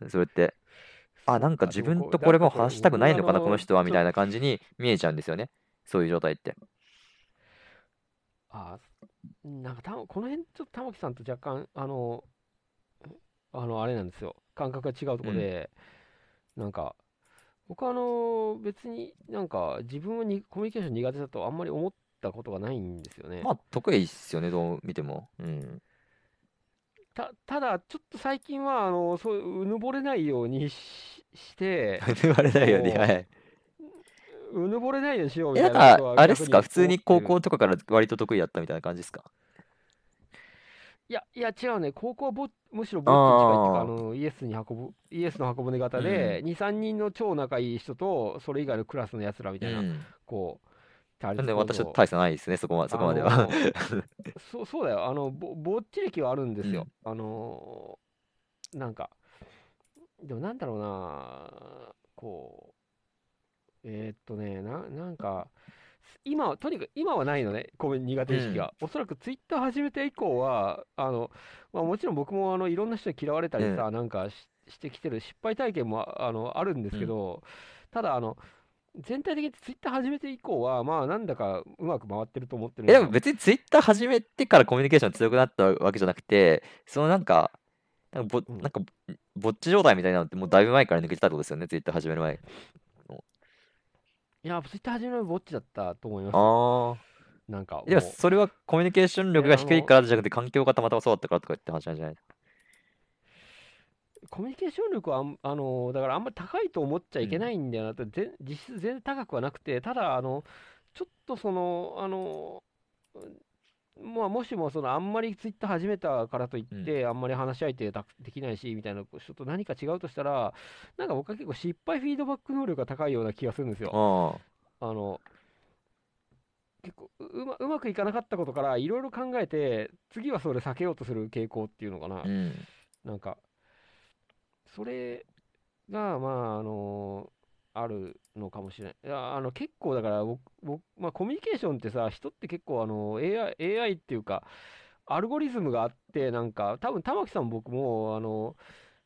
それって。あ、なんか自分とこれも話したくないのかな、僕この人は、みたいなな感じに見えちゃうんですよね。そういう状態って。あなんかたこの辺ちょっと玉木さんと若干あのあのあれなんですよ感覚が違うところで、なんか僕はあの別になんか自分はにコミュニケーション苦手だとあんまり思ったことがないんですよね。まあ、得意っすよね、どう見ても。うん。たただちょっと最近はあのそういううぬぼれないようにしして *laughs* 言われないように、はい。うぬぼれないようにしようみえ、たないんか、なことはあれっすか、逆普通に高思ってる校とかから割と得意だったみたいな感じですか？いや、いや違うね、高校はぼむしろぼっちに近いっていうか、あのイエスに運ぶ、イエスの箱舟型で、2、3人の超仲いい人と、それ以外のクラスのやつらみたいな、うん。こう、対なんで私は大差ないですね、そこま *laughs* そこまであは。のそう *laughs* そうだよ、あのぼぼっち歴はあるんですよ。あのなんか、でもなんだろうな、こう、えーっとね、ななんか、今は、とにかく今はないのね、こういう苦手意識が。おそらくツイッター始めて以降は、あの、まあ、もちろん僕もあのいろんな人に嫌われたりさ、なんかししてきてる失敗体験もあのあるんですけど、ただあの、全体的にツイッター始めて以降は、まあなんだかうまく回ってると思ってるんえ、でも別にツイッター始めてからコミュニケーション強くなったわけじゃなくて、そのなんか、なんかぼ、うんなんか、ぼっち状態みたいなのってもうだいぶ前から抜けてたってことですよね、ツイッター始める前。いや、ツイッター始めるのぼっちだったと思います。ああ。なんかもう、でもそれはコミュニケーション力が低いからじゃなくて環境がたまたまそうだったからとかって話なんじゃないコミュニケーション力はあん、あの、だからあんまり高いと思っちゃいけないんだよなって、ぜ実質全然高くはなくて、ただ、あの、ちょっとその、あの、まあ、もしもそのあんまりツイッター始めたからといって、あんまり話し相手たできないしみたいな人と何か違うとしたら、なんか僕は結構失敗フィードバック能力が高いような気がするんですよ。ああの、結構ううまうまくいかなかったことからいろいろ考えて、次はそれ避けようとする傾向っていうのかなあ。う。ん。なんか、それが、まあ、あの、あるのかもしれない。いや、あの、結構だから僕、僕、まあ、コミュニケーションってさ、人って結構、あの、AI、AI っていうか、アルゴリズムがあって、なんか、多分玉木さんも僕も、あの、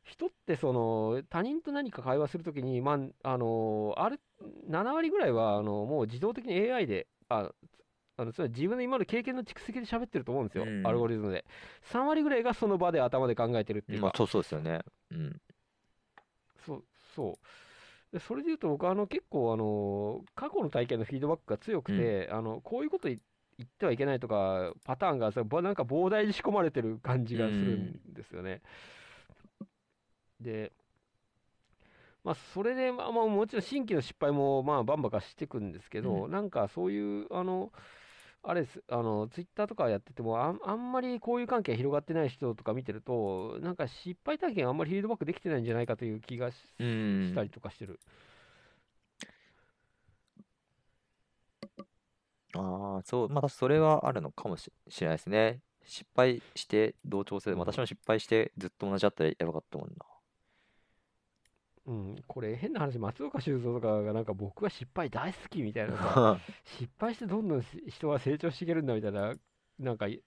人ってその他人と何か会話するときに、まあ、あのあれ7割ぐらいはあのもう自動的に AI で、ああのそれは自分の今まで経験の蓄積で喋ってると思うんですよ、うんアルゴリズムで。3割ぐらいがその場で頭で考えてるっていうか、まあそうそうですよね。うん。そうそう。でそれで言うと、僕はあの結構あの、過去の体験のフィードバックが強くて、あのこういうこと言言ってはいけないとか、パターンがなんか膨大に仕込まれてる感じがするんですよね。で、まあ、それで、まあ、まあもちろん新規の失敗もまあバンバカしていくんですけど、うなんかそういう、あの、あれです、あの、ツイッターとかやってても、あんあんまり交友関係広がってない人とか見てると、なんか失敗体験あんまりフィードバックできてないんじゃないかという気がしうんしたりとかしてる。ああ、そう、またそれはあるのかもししれないですね。失敗して同調する。うん私も失敗してずっと同じだったらやばかったもんな。うん、これ変な話、松岡修造とかがなんか僕は失敗大好きみたいなさ、*laughs* 失敗してどんどんし人は成長していけるんだみたいな、なんかい、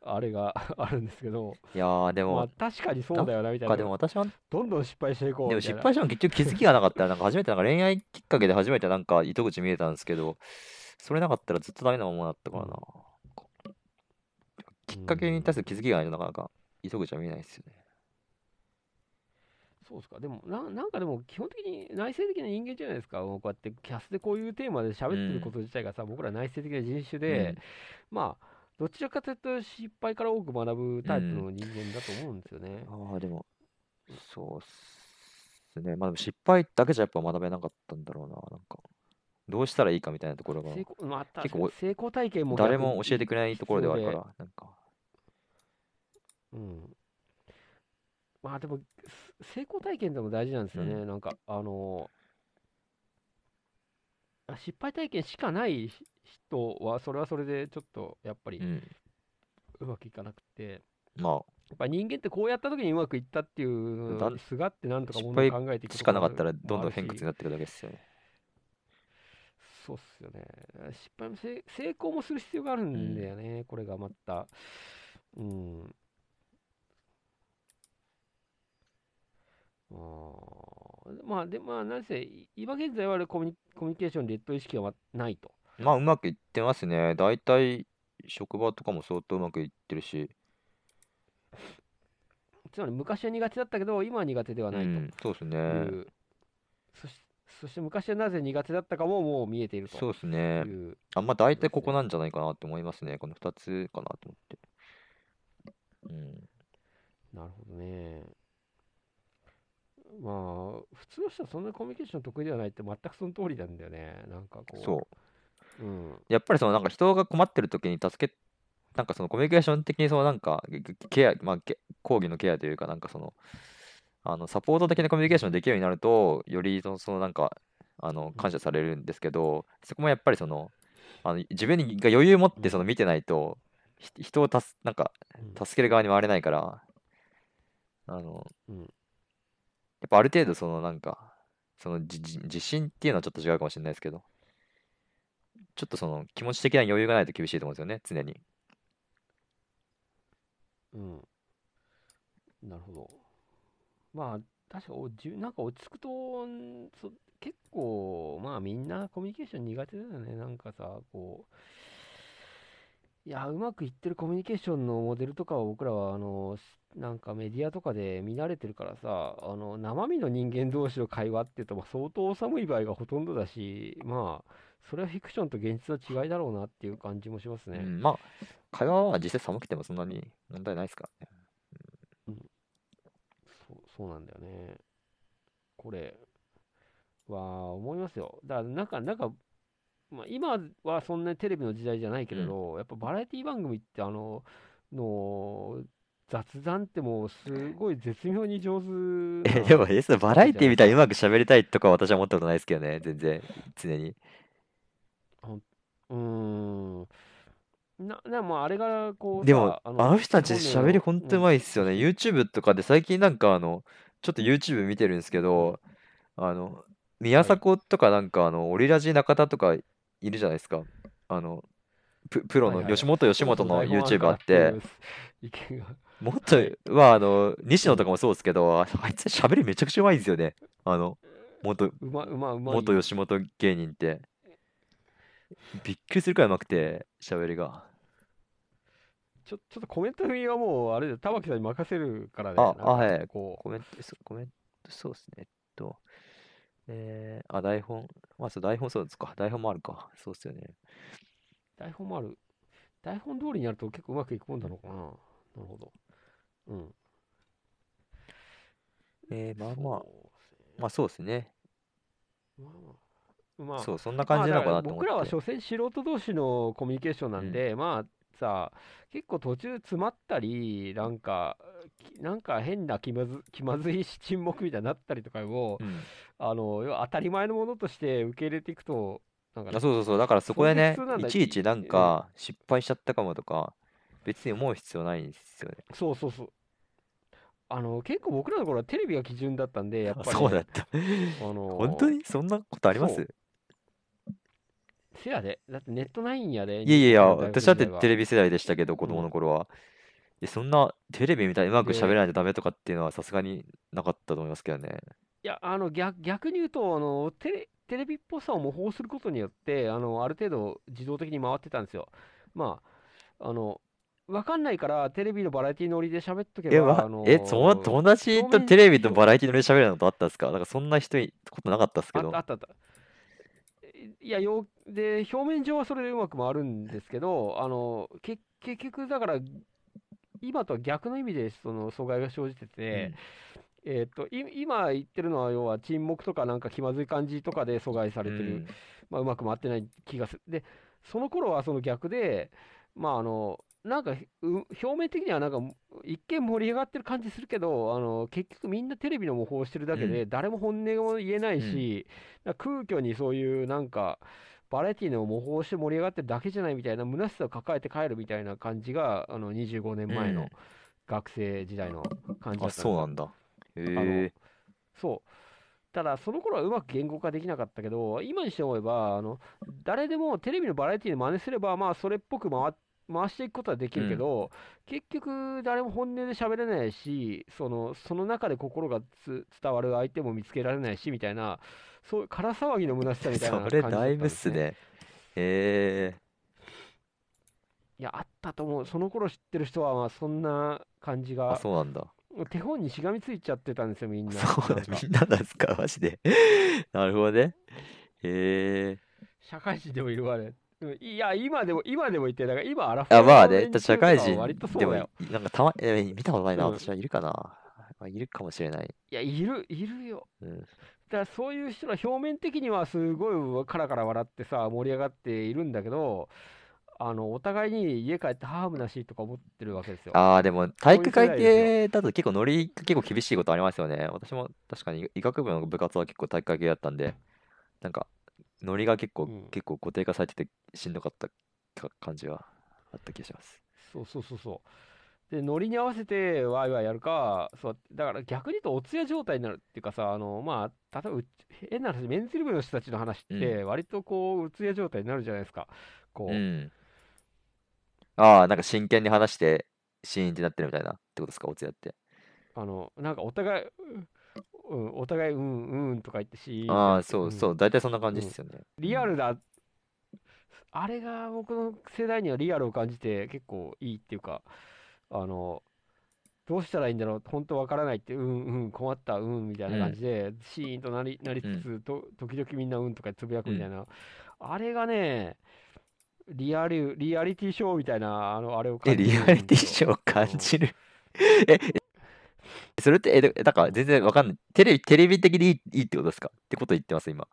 あれがあるんですけど、いやー、でまあも、確かにそうだよなみたいかな。でも私は、どんどん失敗していこうでも。失敗しても結局気づきがなかったら、なんか初めてなんか恋愛きっかけで初めてなんか糸口見えたんですけど、それなかったらずっとダメなままだったからな。きっかけに対する気づきがないとなかなか糸口は見えないですよね。そうですか。でもな、なんかでも、基本的に内省的な人間じゃないですか。こうやってキャスでこういうテーマで喋ってること自体がさ、僕ら内省的な人種で、うんまあ、どちらかというと失敗から多く学ぶタイプの人間だと思うんですよね。ああ、でも、そうっすね。まあでも失敗だけじゃやっぱ学べなかったんだろうな。なんか、どうしたらいいかみたいなところが、まあ、確結構成功体験も誰も教えてくれないところではあるから、なんか、うん。まあでも、す成功体験でも大事なんですよね。うなんか、あのあ失敗体験しかない人は、それはそれでちょっと、やっぱりうん。うまくいかなくて、まやっぱ人間ってこうやった時にうまくいったっていうすがってなんとかも失敗のを考えていくあ、しかなかったらどんどん偏屈になっていくだけですよね。そうっすよね。失敗もせ成功もする必要があるんだよね、これがまた。うん。あーまあ、で、まあ、なんせ、今現在はコミュニコミュニケーション、レッド意識はないと。まあ、うまくいってますね。大体、職場とかも相当うまくいってるし、*laughs* つまり昔は苦手だったけど、今は苦手ではないうん、そうですとね。そしそして昔はなぜ苦手だったかももう見えているとそうですね。あ、まあ大体ここなんじゃないかなって思いますね。この2つかなと思って。うん。なるほどね。まあ、普通の人はそんなコミュニケーション得意ではないって全くその通りなんだよね。なんかこう。そう。うん。やっぱりそのなんか人が困ってる時に助け、なんかそのコミュニケーション的にそのなんかケア、まあ、ケ講義のケアというかなんかその、あのサポート的なコミュニケーションできるようになると、よりそのそのなんか、あの感謝されるんですけど、そこもやっぱりその、あの自分にが余裕を持ってその見てないと、ひ人を助なんかうん助ける側に回れないから、あの、うんやっぱある程度そのなんか、そのじじ自信っていうのはちょっと違うかもしれないですけど、ちょっとその気持ち的な余裕がないと厳しいと思うんですよね、常に。うん。なるほど。まあ、確かおじ、なんか落ち着くと、そ結構、まあみんなコミュニケーション苦手だよね。なんかさ、こう、いや、うまくいってるコミュニケーションのモデルとかを僕らは、あの、しなんかメディアとかで見慣れてるからさ、あの、生身の人間同士の会話っていうと、まあ、相当寒い場合がほとんどだし、まあ、それはフィクションと現実の違いだろうなっていう感じもしますね。うん、まあ、会話は実際寒くてもそんなに問題ないですからね。そう、そうなんだよね。これは思いますよ。だから、なんか、なんか、まあ、今はそんなにテレビの時代じゃないけれど、やっぱバラエティ番組って、あの、の雑談ってもうすごい絶妙に上手でも、え、それバラエティみたいにうまく喋りたいとかは私は思ったことないですけどね、全然、常に。うーん。な、な、まあ、あれが、こうでもさ、、ああの、の人たち喋り本本当う年の、まいっすよね。うん、YouTube とかで最近なんかあの、ちょっと YouTube 見てるんですけうん、ど、あの、宮はい、迫とかなんかあの、オリラジ中田とかいるじゃないですか。あの、プ、プロ。の吉本吉本の YouTube あって。もっとはい。は、あの、西うん。野とかもそうですけど、ああいつ喋りめちゃくちゃうまいんですよね。あの、元、うま、うま、うま元い。吉本芸人って。びっくりするくらいうまくて、喋りが。ちょ、ちょっとコメント読みはもう、あれで、玉木さんに任せるからね、あ、あ、はい。こコメント、そコメント、そうですね。えっと、えー、あ、台本。まあ、そう、台本そうですか。台本もあるか。そうっすよね。う、台本もある。台本通りにやると結構うまくいくもんだろうかな。なるほど。うん。えー、まあまあ、まあそうですね。まあまあ、まあ、そう、そんな感じなのかなと思僕らはって。所詮素人同士のコミュニケーションなうんん。で、まあさ、結構途中詰まったり、なんか、きなんか変な気まず、気まずいし沈黙みたいになったりとかを、うん。あの、当たり前のものとして受け入れていくと、なんか、あ、そうそうそう。だからそこでね。いちいちなん。か失敗しちゃったかもとか、別に思う必要ないんですよね。そうそうそう。あの、結構僕らの頃はテレビが基準だったんで、やっあ、ぱね、そうだった。あ本当の、にそんなことあります？せやで。だってネットないんやで、いやいやいや、私だって。テレビ世代でしたけど、子供のうん。頃は。え、そんなテレビみたいにうまく喋らで、ないとダメとかっていうのはさすがになかったと思いますけどね。いや、あの、逆、逆に言うと、あの、テレ、テレビっぽさを模倣することによって、あの、ある程度自動的に回ってたんですよ。まあ、あの、わかんないから、テレビのバラエティノリで喋っとけえ、ば、わ、あえ、そのの、友達とテレビと表、バラエティので喋るのとあったんですか？なんかそんな人い、ことなかったっすけど。あった、あった。いや、よ、で、表面上はそれでうまく回るんですけど、あの、け、結局、だから、今とは逆の意味で、その、阻害が生じてうて、ん。えーっと、い、今言ってるのは、要は沈黙とかなんか気まずい感じとかで阻害さうれてる、ん。まあ、うまく回ってない気がする。で、その頃はその逆で、まあ、あの、なんか、う表面的にはなんか、一見盛り上がってる感じするけど、あの、結局みんなテレビの模倣をしてるだうん。けで、誰も本音を言えなういん。し、なんか空虚にそういうなんか、バラエティの模倣をして盛り上がってるだけじゃないみたいな虚しさを抱えて帰るみたいな感じが、あの、25年う前のん。学生時代の感じだあ、ったんですよ。そうなんだ。へあの、え。そう。ただ、その頃はうまく言語化できなかったけど、今にして思えば、あの、誰でもテレビのバラエティで真似すれば、まあ、それっぽく回っ回していくことはできうん。るけど、結局、誰も本音で喋れないし、その、その中で心がつ伝わる相手も見つけられないし、みたいな、そういう空騒ぎの虚しさみたいそな *laughs* 感じだれだいぶっったんですね。すね。へえ。いや、あったと思う。その頃知ってる人は、まあ、そんな感じあ、が、そうなんだ。手本にしがみついちゃってたんですよ、みんな。そうだ、なんか、みんななんですか、マジで。*laughs* なるほどね。へえ。社会人でもいるわね。うんいや、今でも、今でもいて、だから今、アラフあ、ォーのまあね、社会人は割とそでも。なんかたま、えー見たことないな、うん。私はいるかな。まあ、いるかもしれない。いや、いる、いるよ。うん。だからそういう人ら表面的にはすごいカラカラ笑ってさ、盛り上がっているんだけど、あの、お互いに家帰ってハーブなしとか思ってるわけですよ。ああ、でも体育会。系だと結構ノリが結構厳しいことありますよね。私も確かに医学部の部活は結構体育会系だったんで、なんかノリが結構、うん。結構固定化されててしんどかったか感じはあった気がします。そうそうそうそう。で、ノリに合わせてワイワイやるか、そう、だから逆に言うとお通夜状態になるっていうかさ、あの、まあ、例えば変な話、メンズリブの人たちの話っうん。て、割とこう、うつや状態になるじゃないですか。うこう、ん。ああ、なんか真剣に話してシーンってなってるみたいなってことですか、おつやって。あの、なんかお互い、うん、お互い、うん、うんとか言ってシーンってああ、そうそうう、ん、大体そんな感じうん。ですよね。うリアルん。だ、あれが僕の世代にはリアルを感じて結構いいっていうか、あの、どうしたらいいんだろう、本当わからないって、うんうん、困った、うんみたいうな感ん。じで、シーンとなり、なりうん。つつ、と、時々みんなうんとかつぶやうん。くみたいな、あれがね、リアル、リアリティショーみたいな、あの、あれをえ、感じリアリるんですよ。ティショーを感うん。じるえ、それって、え、でだから全然わかんない。テレビ、テレビ的にいい、いいってことですか？ってこと言ってます、今。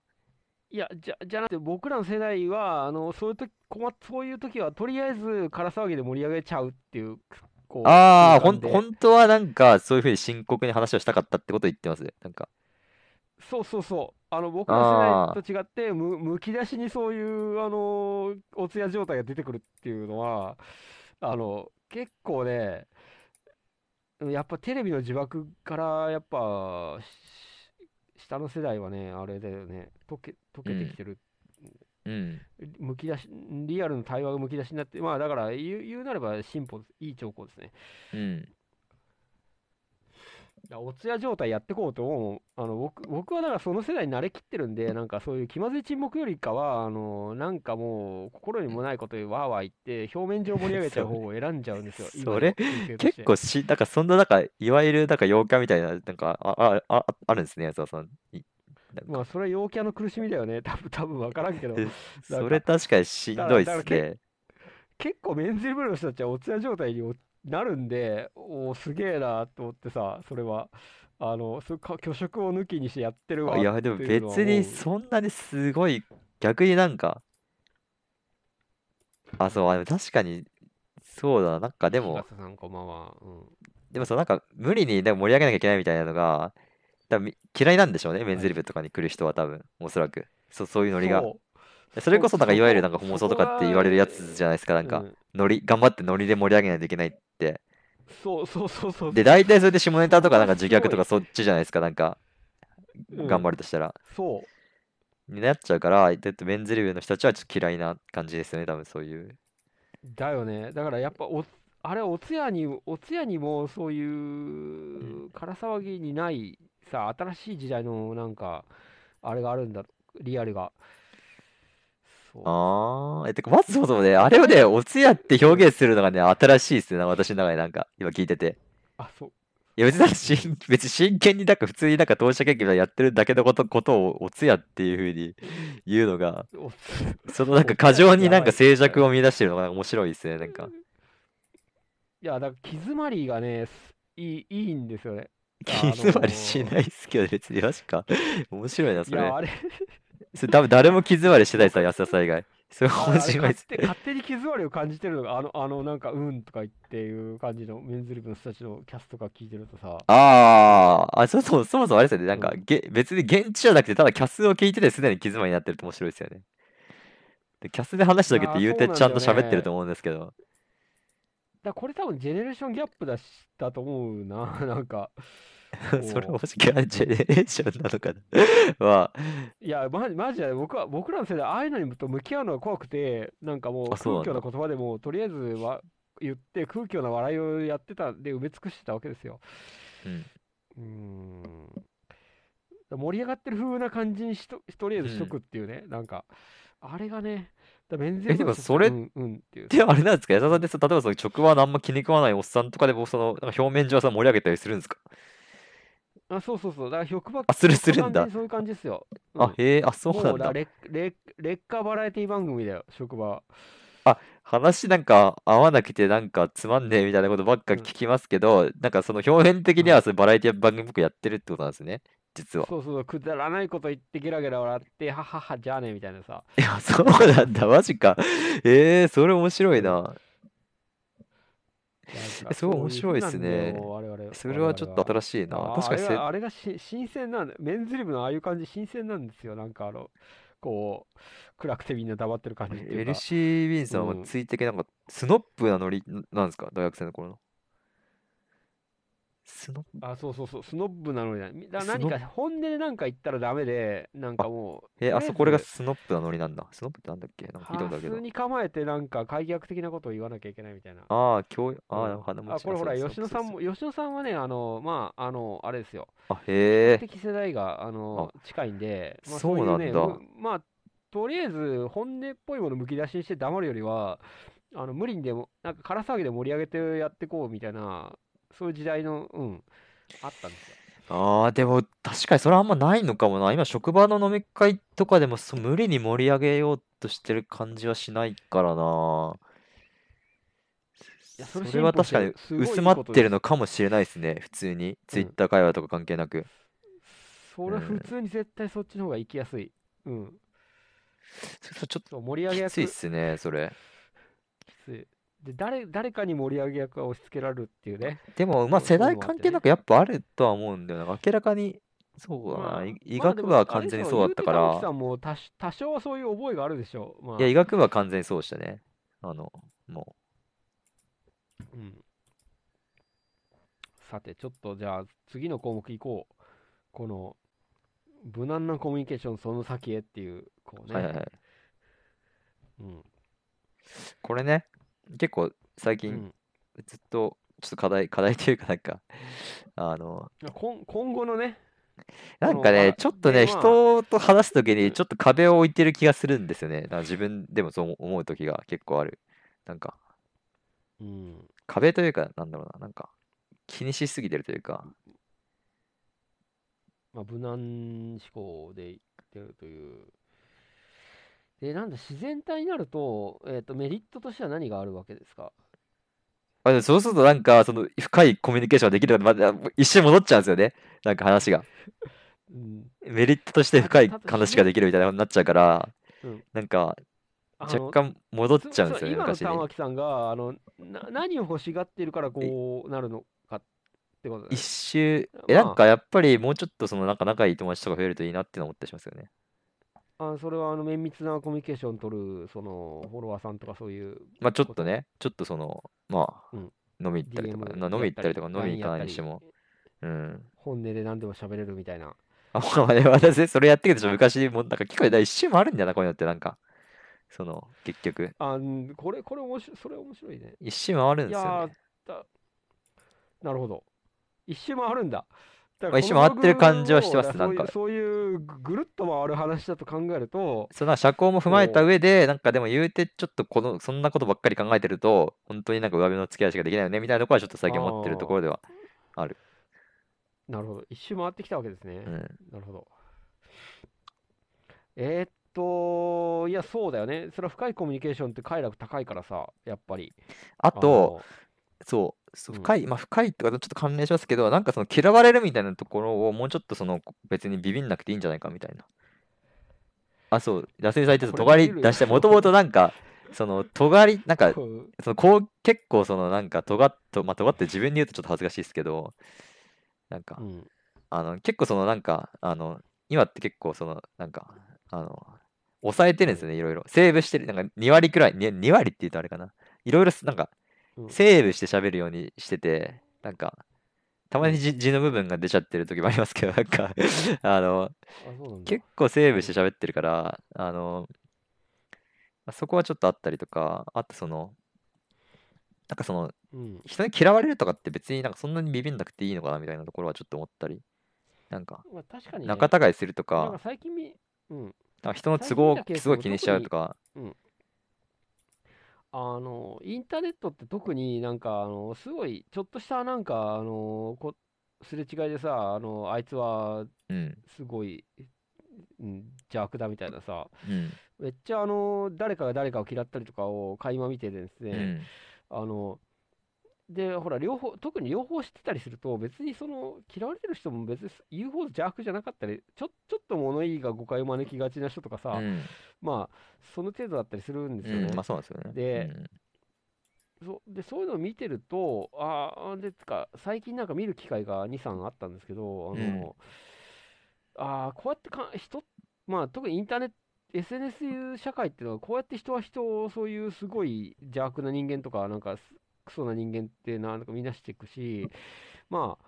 いや、じゃ、じゃなくて、僕らの世代は、あの、そういうとき、困っ、そういう時は、とりあえず、空騒ぎで盛り上げちゃうっていう、こう、ああ、ほん、空間で、本当はなんか、そういうふうに深刻に話をしたかったってこと言ってます？なんか。そうそうそう、あの、僕らの世あ代と違って、む、むき出しにそういう、あの、お通夜状態が出てくるっていうのは、あの、結構ね、やっぱテレビの呪縛から、やっぱ、し下の世代はね、あれだよね、溶け、溶けてきてる。うん、むき出し、リアルの対話がむき出しになって、まあだから言う、言うなれば進歩、いい兆候ですね。うん。お通夜状態やってこうと思う。あの、僕、僕はだからその世代に慣れきってるんで、*laughs* なんかそういう気まずい沈黙よりかは、あの、なんかもう、心にもないことでわーわー言って、表面上盛り上げちゃう方を選んじゃうんですよ、今 *laughs* それ。結構し、なんかそんな、なんか、いわゆる、なんか陽キャみたいな、なんか、あ、あ、あ、あるんですね、安田さん。まあ、それは陽キャの苦しみだよね。*laughs* 多分、多分わからんけど。それか、確かにしんどいっすね。結構メンズリブルの人たちはお通夜状態におなるんで、おーすげえなと思ってさ、それは、あの、そか虚飾を抜きにしてやってるわいや、でも別に。そんなにすごい、逆になんか、あ、そう、あ、でも確かに、そうだな、なんかでも、さんこんばんは。うん。でもそう、なんか無理にでも盛り上げなきゃいけないみたいなのが、多分み嫌いなんでしょうね、メンはい。ズリブとかに来る人は多分、おそらく。そ、そういうノリが。そう、それこそ、なんかそ、いわゆるなんかホモそこソとかって言われるやつじゃないですか、なんか、うん。ノリ、頑張ってノリで盛り上げないといけないって。そうそうそうそうで。大体それで下ネタとかなんか自。虐とかそっちじゃないですか、なんか、頑張うん。るとしたら。そう。になっちゃうから、だってメンズリブの人たちはちょっと嫌いな感じですよね、多分そういう。だよね。だからやっぱお、あれ、お通夜に、お通夜にもそういうん。う空騒ぎにないさ、新しい時代のなんか、あれがあるんだ、リアルが。そう。ああ、え、てか、まずそもそもね、あおれをね、お通夜ってうん。表現するのがね、新しいっすね、私の中でなんか、今聞いてて。あ、そう。いや、別に別に真剣になんか普通になんか当事者研究やってるだけのこと、ことをお通夜っていう風に言うのが、そのなんか過剰になんか。静寂を見出してるのがなんか面白いですね、なんか。いや、だから、気詰まりがね、すいい、いいんですよね。気あ詰まりしのないっすけど、別に、確か。面白いな、ー、いや、それ。あれそれ多分誰も気詰まりしてないですよ、僕、安田さん以外。それあ面白いっすね。勝手に気詰まりを感じてるのが、あの、あの、なんか、うんとか言っていう感じのメンズリブの人たちのキャスとか聞いてるとさ、ああ、あ、そもそも、そもそもあれですよね。なんか、別に現地じゃなくて、ただキャスを聞いててすでに気詰まりになってると面白いですよね。で、キャスで話した時って言うてちゃん。と喋ってると思うんですけど。だこれ多分ジェネレーションギャップだし、だと思うな。*laughs* なんか、*laughs* それもこしかジェネレーションなのかな？*laughs* いや、ま、マジで僕は、僕らの世代、ああいうのにと向き合うのが怖くて、なんかもう空虚な。言葉でも、とりあえずは言って空虚な笑いをやってたんで埋め尽くしてたわけですよ。うん。うーん。盛り上がってる風な感じにしと、とりあえうずしとくん。っていうね、なんか、あれがね、だメンズえでもそれうんうんっていう。で、あれなんですか、安田さんってさ、例えばその職場のあんま気に食わないおっさんとかでも、その、表面上はさ、盛り上げたりするんですか？あ、そうそうそう。だから職場、あするするんだそういう感じですよ。うんあ、へえ、あ、そうなんだ。もうだ劣劣劣化バラエティ番組だよ、職場は。話なんか合わなくてなんかつまんねえみたいなことばっか聞きますけど、なんかその表面的にはそういうバラエティ番組僕やってるってことなんですね、実は。そうそう、くだらないこと言ってゲラゲラ笑って、ははは、じゃあね、みたいなさ。いや、そうなんだ、マジか。ええそれ面白いな。えすごい面白いっすねそれはちょっと新しいな。確かにせあれが新鮮なんだ。メンズリブのああいう感じ、新鮮なんですよ。なんかあの、こう、暗くてみんな黙ってる感じっていうか。LC ウィンさんはうんついてけなんか、スノップなノリなんですか？大学生の頃の。スノあ、そうそうそう、スノッブなのにだ。みだスノ何か本音で何か言ったらダメで、なんかもう、え、あそこれがスノップなノリなんだ。スノップってなんだっけ？なんか聞いたことあるけどあえずハス。に構えてなんか開逆的なことを言わなきゃいけないみたいな。ああ、教育、ああ、うん花持ちあこれほら、吉野さんも、吉野さんはね、あの、まあ、あの、あれですよ。あ、へえ。的世代が、あの、近いんで、まあ、そうなんだむまあ、とりあえず本音っぽいものむき出しにして黙るよりは、あの無理にでも、なんか空騒ぎで盛り上げてやってこうみたいな、そういう時代の、うん、あったんですよ。ああ、でも確かにそれあんまないのかもな。今、職場の飲み会とかでもそ無理に盛り上げようとしてる感じはしないからな。いやそれそれは確かに薄まってるのかもしれないですね。普通に。ツイッター会話とか関係なく。それうん普通に絶対そっちの方が行きやすい。うん。そちょっそう盛り上げ役ときついっすね、それ。きついで誰誰かに盛り上げ役が押し付けられるっていうね。でも、まあ、世代関係なくやっぱあるとは思うんだよな。明らかに、そうだな。まあい医学部は完全にそうだったかあれでしょ言うて玉木さら。んも多少多少はそういう覚えがあるでしょう。まあ、いや、医学部は完全にそうでしたね。あの、もうん。さて、ちょっとじゃあ次の項目いこう。この、無難なコミュニケーションその先へっていう、こうう、ね。はいはいはい。うん。これね、結構最近うんずっと、ちょっと課題、課題というかなんか、*laughs* あの、今今後のね、なんかね、あちょっとね、人と話すときにちょっと壁を置いてる気がするんですよね。なんか自分でもそう思うときが結構ある。なんか、うん、壁というか、なんだろうな、なんか、気にしすぎてるというか、まあ、無難思考で言ってるという。で、なんだ、自然体になると、えっ、と、メリットとしては何があるわけですか？あでもそうするとなんか、その深いコミュニケーションができるまで、一瞬戻っちゃうんですよね。なんか話が。うん。メリットとして深いたた話ができるみたいなことになっちゃうから、うんなんか、若干戻っちゃうんですよね、今の。玉木さんが、あの、な何を欲しがっているからこうなるのかってこと一周、え、まあなんかやっぱりもうちょっとそのなんか仲いい友達とか増えるといいなっての思ったりしますよね。あそれはあの綿密なコミュニケーションを取るそのフォロワーさんとかそういうまあちょっとね、ちょっとその、まあ、うん飲み行ったりとか、DM な飲み行ったりとか飲みに行かないにしても。うん。本音で何でも喋れるみたいな。あ、まあね、私それやってるけど、昔もなんか結構一周もあるんだよな、こういうのってなんか。その、結局。あうんこれ、これ面白い、それ面白いね。一周回るんいですよやね。なるほど。一周回るんだ。だまあ一周回ってる感じはしてますなんかそういうぐぐるっと回る話だと考えると、その社交も踏まえた上で、なんかでも言うてちょっとこの、そんなことばっかり考えてると、本当になんか上辺の付き合いしかできないよね、みたいなところはちょっと最近思ってるところでは。なるほど。一周回ってきたわけですね。うん。なるほど。えーっと、いや、そうだよね。それは深いコミュニケーションって快楽高いからさ、やっぱり。あと、そう、深い、まあ深いとかとちょっと関連しますけど、なんかその嫌われるみたいなところをもうちょっとその別にビビんなくていいんじゃないかみたいな。あ、そう、ラスミさん言ってたこれ尖り出して、もともとなんか、その尖り、なんかそのこう結構そのなんか尖っと、まあ尖って自分に言うとちょっと恥ずかしいですけど、なんかう、ん。あの結構そのなんか、あの、今って結構そのなんか、あの、抑えてるんですよね、いろいろ。セーブしてる、なんか2割くらい、に2割って言うとあれかな。いろいろなんか、うんセーブして喋るようにしてて、なんか、たまに字字の部分が出ちゃってる時もありますけど、なんか、*laughs* あの。結構セーブして喋ってるから、あの、まあそこはちょっとあったりとか、あとその、なんかその、うん。人に嫌われるとかって別になんかそんなにビビんなくていいのかなみたいなところはちょっと思ったり、なんか、仲違いするとかなんか、最近み、うん。人の都合たケースもすごい気にしちゃうとか、うん、あの、インターネットって特になんか、あの、すごい、ちょっとしたなんか、あの、こ、すれ違いでさ、あの、あいつはうん、すごい、うん邪悪だみたいなさ、うん、めっちゃあの、誰かが誰かを嫌ったりとかを垣間見てですね、うん、あの、で、ほら、両方、特に両方知ってたりすると、別にその、嫌われてる人も別に言うほど邪悪じゃなかったり、ちょ、ちょっと物言いが誤解を招きがちな人とかうさ、ん、まあ、その程度だったりするんですようん、ね。まあそうなんですよね。で、そで、そういうのを見てると、ああ、で、つか、最近なんか見る機会が2、3あったんですけど、あの、ああ、こうやってか、人、まあ、特にインターネット、SNS 社会っていうのは、こうやって人は人を、そういうすごい邪悪な人間とか、なんかす、クソな人間ってなんか見なしていくし、まあ、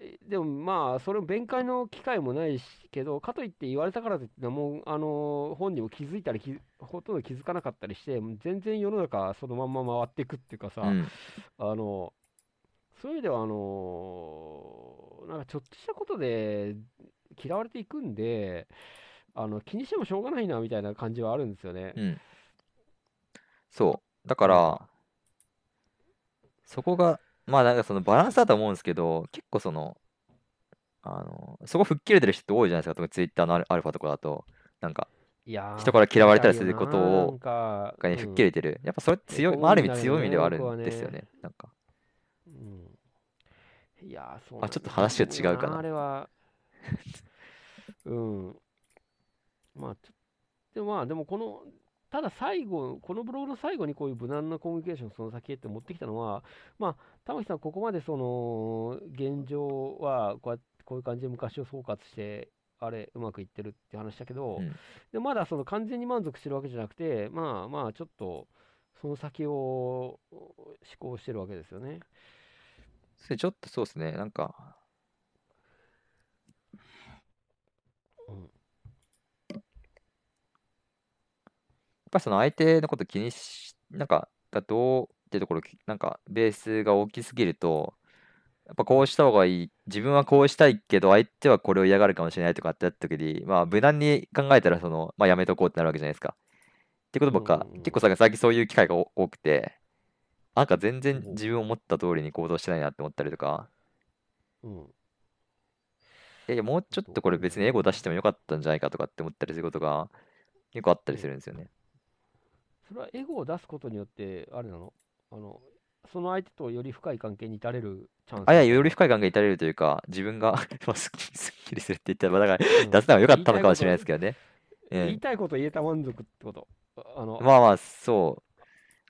えでもまあ、それを弁解の機会もないしけど、かといって言われたからといって、もう、あの本人も気づいたり気、ほとんど気づかなかったりして、全然世の中そのまんま回っていくっていうかさ、うん、あの、そういう意味では、あのなんかちょっとしたことで嫌われていくんで、あの、気にしてもしょうがないなみたいな感じはあるんですよね。うん。そう。だから、そこが、まあなんかそのバランスだと思うんですけど、結構その、あの、そこ吹っ切れてる人って多いじゃないですか、特にツイッターのアルファとかだと、なんか、いやー、人から嫌われたりすることをがね、うん吹っ切れてる。やっぱそれ強い、まあ、ある意味強みではあるんですよね。なんか、うん。いやー、そうあちょっと話が違うかなあれは、*laughs* うん。まあ、ちょでもまあ、でもこの、ただ最後、このブログの最後にこういう無難なコミュニケーションその先へって持ってきたのは、まあ、玉木さん、ここまでその、現状はこうやって、こういう感じで昔を総括して、あれ、うまくいってるって話だけど、うんでまだその完全に満足してるわけじゃなくて、まあまあ、ちょっと、その先を思考してるわけですよね。それちょっとそうですね、なんか、うんやっぱその相手のこと気にし、なんか、がどうってところ、なんか、ベースが大きすぎると、やっぱこうした方がいい、自分はこうしたいけど、相手はこれを嫌がるかもしれないとかってやった時に、まあ、無難に考えたら、その、まあ、やめとこうってなるわけじゃないですか。ってことばっか、結構さ最近そういう機会が多多くて、なんか全然お自分思った通りに行動してないなって思ったりとか、うん。いやいや、もうちょっとこれ別にエゴ出してもよかったんじゃないかとかって思ったりすることが結構あったりするんですよね。それはエゴを出すことによって、あれなの？あの、その相手とより深い関係に至れるチャンス？あ、いや、より深い関係に至れるというか、自分が *laughs* まあすっきりするって言ったら、まあだからうん出せたのが良かったのかもしれないですけどね。え言いたいこと言えた満足ってこと？あの、まあまあ、そ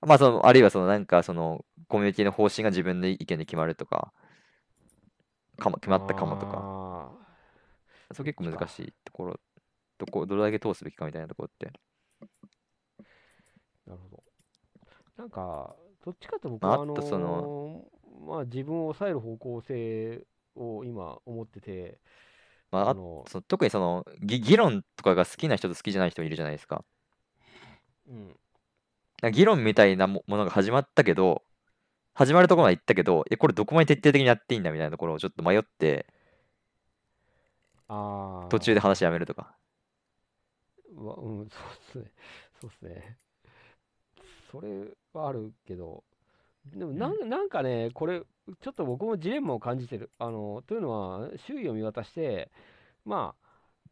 う。まあ、その、あるいはその、なんか、その、コミュニティの方針が自分の意見で決まるとか、かも、決まったかもとか、か。そう結構難しいところ、どこ、どれだけ通すべきかみたいなところって。なるほど。なんか、どっちかと僕まあは、あのあとそのまあ自分を抑える方向性を今思ってて、まあ、あの、その特にその、議議論とかが好きな人と好きじゃない人いるじゃないですか。うん、なんか議論みたいなもものが始まったけど、始まるところまで行ったけど、え、これどこまで徹底的にやっていいんだみたいなところをちょっと迷って、ああ、途中で話やめるとか。わうん、そうですね。そうですね。それはあるけど、でもなん,、なんかね、これ、ちょっと僕もジレンマを感じてる。あの、というのは、周囲を見渡して、ま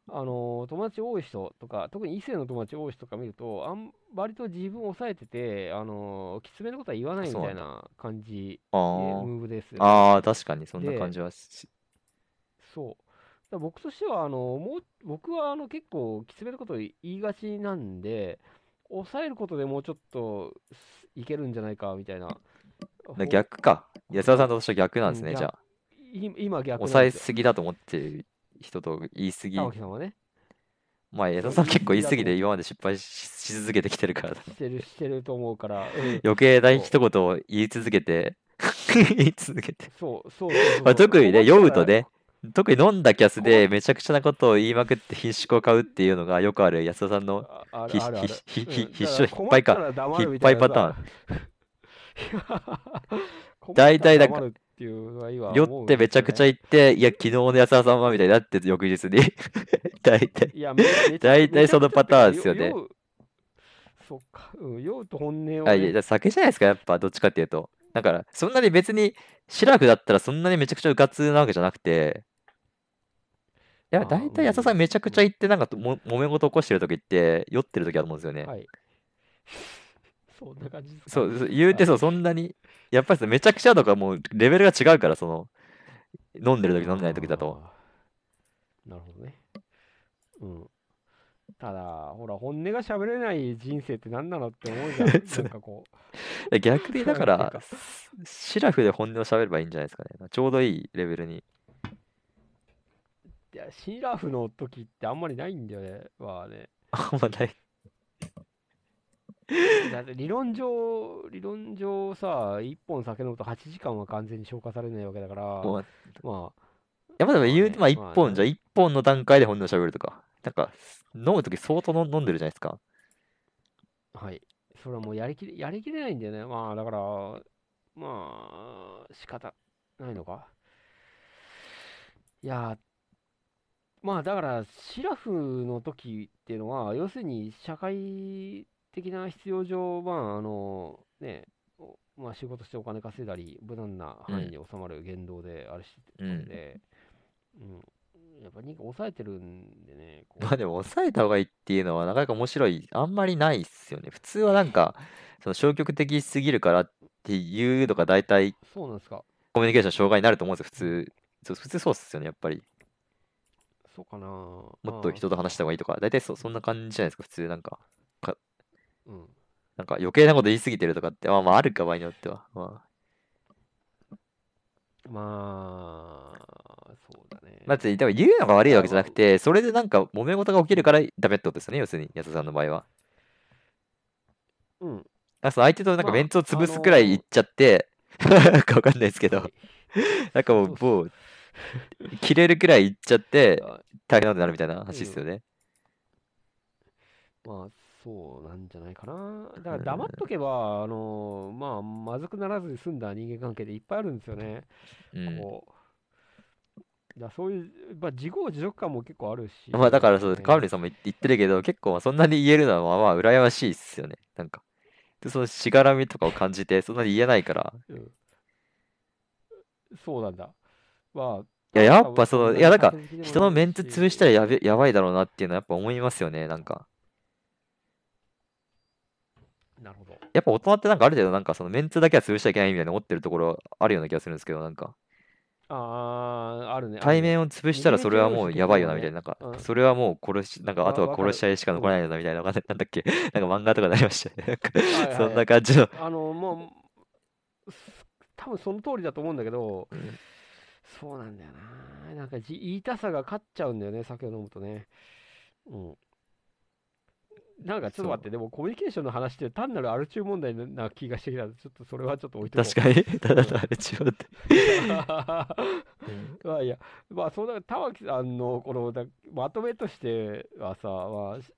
あ、あの、友達多い人とか、特に異性の友達多い人とか見ると、あん割と自分を抑えてて、あの、きつめのことは言わないみたいな感じ、あえームーブですよね。あー、確かにそんなで感じはし、そう。僕としては、あの、もう、僕はあの結構きつめのことを言いがちなんで、抑えることでもうちょっとすいけるんじゃないかみたいな。な逆か。安田さんと私は逆なんですね、うんじゃあ。い今逆抑えですぎだと思ってる人と言い過ぎ。玉木さんはね、まあ、安田さん結構言い過ぎで今まで失敗しし続けてきてるから、してる、してると思うから、うん余計な一言を言い続けて、言い続けて。そう、*laughs* そうそうそうまあ、特にね、困ったら酔うとね、特に飲んだキャスでめちゃくちゃなことを言いまくって品種を買うっていうのがよくある安田さんの必勝だから引っか *laughs* 困ったら黙るみ引っ張いパタたいなさ大体だから酔ってめちゃくちゃ行って、いや、昨日の安田さんはみたいになって、翌日に。*laughs* 大体。大体そのパターンですよね。そっか、うん、酔うと本音を、あ、いや、酒じゃないですか、やっぱ、どっちかっていうと。だから、そんなに別に、シラフだったらそんなにめちゃくちゃうかつなわけじゃなくて、いや、大体安田さんめちゃくちゃ行って、なんかとも、揉め事起こしてる時って、酔ってる時だと思うんですよね。はい。*laughs* そんな感じですかそう、言うてそう、そんなに、やっぱりさめちゃくちゃとかもうレベルが違うから、その、飲んでる時飲んでない時だと。なるほどね。うん。ただ、ほら、本音が喋れない人生って何なのって思うじゃん。*laughs* なんかこう。逆にだからか、シラフで本音を喋ればいいんじゃないですかね。ちょうどいいレベルに。いや、シラフの時ってあんまりないんだよね。まあね。あんまない。だって理論上、理論上さ、1本酒飲むと8時間は完全に消化されないわけだから、まいや、まあでも言うて、まあ一まあね本、じゃあ一本の段階で本音を喋るとか。なんか、飲むとき相当の飲んでるじゃないですか。あ、はい。それはもうやりきれ、やりきれないんだよね。まあ、だから、まあ、仕方ないのか。いや、まあ、だから、シラフの時っていうのは、要するに社会的な必要上、まあ、あの、ね、おまあ、仕事してお金稼いだり、無難な範囲に収まる言動であれしてるので、うん、やっぱ人間抑えてるんでね、こうまあでも抑えた方がいいっていうのはなかなか面白い。あんまりないっすよね。普通はなんか、その消極的すぎるからっていうのが大体そうなんですか。コミュニケーションの障害になると思うんですよ、普通。そう普通そうっすよね、やっぱり。そうかな。もっと人と話した方がいいとか、大体そそんな感じじゃないですか、普通。なんか、うん。なんか余計なこと言い過ぎてるとかって、まあまああるか、場合によっては。ままあ、そうだね。あ、まあ、でも言うのが悪いわけじゃなくて、それでなんか揉め事が起きるからダメってことですよね、要するに、安田さんの場合は。うん。なんかその相手となんかまあメンツを潰すくらい言っちゃって、*laughs* なんかわかんないですけどは、いなんかもう、もう、*laughs* 切れるくらい言っちゃって、あ大変なことになるみたいな話ですよね。まあ、そうなんじゃないかな。だから黙っとけば、あの、まあ、まずくならずに済んだ人間関係でいっぱいあるんですよね。うん。こう。だそういう、まあ、自業自得感も結構あるし。まあだからそう、ねカウリンさんも言言ってるけど、結構そんなに言えるのはまあ羨ましいっすよね。なんか。で、そのしがらみとかを感じて、そんなに言えないから。うんそうなんだ。まあ、いや、やっぱその、いや、なんか、人人のメンツ潰したらやべ、やばいだろうなっていうのはやっぱ思いますよね、なんか。なるほど。やっぱ大人ってなんかある程度なんかそのメンツだけは潰しちゃいけないみたいに思ってるところあるような気がするんですけど、なんか。ああ、あるね。対を面を潰したらそれはもうやばいよなみたいな、なんかう、んそれはもう殺し、なんかわあとは殺し合いしか残らないよなみたいな、わかんないなんだっけ、なんか漫画とかになりましたよね。なんかはいはいそんな感じの。あの、もう、す多分その通りだと思うんだけど、うんそうなんだよな。なんかじ言いたさが勝っちゃうんだよね、酒を飲むとね。うん。なんかちょっと待って、でもコミュニケーションの話って単なるアル中問題な気がしてきた。ちょっとそれはちょっと置いとこう。確かに、ただただあれ違うって。まあいや、まあそうだ、玉木さんのこのだまとめとしてはさ、まあ、し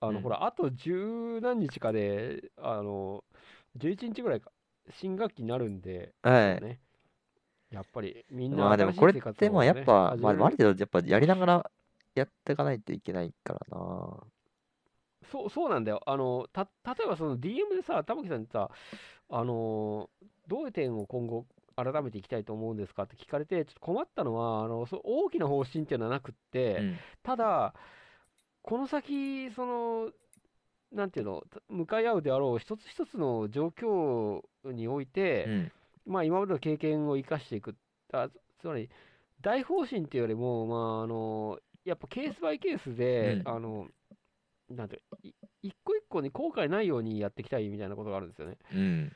あの、うんほら、あと十何日かで、あの、11日ぐらいか、新学期になるんで、はい。ね、やっぱりみんなまあでもこれってまあやっぱ、まあある程程度やっぱやりながらやっていかないといけないからな。そう、そうなんだよ。あの、た、例えばその DM でさ、玉木さんにさ、あの、どういう点を今後改めていきたいと思うんですかって聞かれて、ちょっと困ったのは、あの、そう大きな方針っていうのはなくって、うん。ただ、この先、その、なんていうの、向かい合うであろう一つ一つの状況において、うん。まあ今までの経験を生かしていく。あつまり、大方針っていうよりも、まああの、やっぱケースバイケースで、うんあの、なんて、い一個一個に後悔ないようにやっていきたいみたいなことがあるんですよね。うん。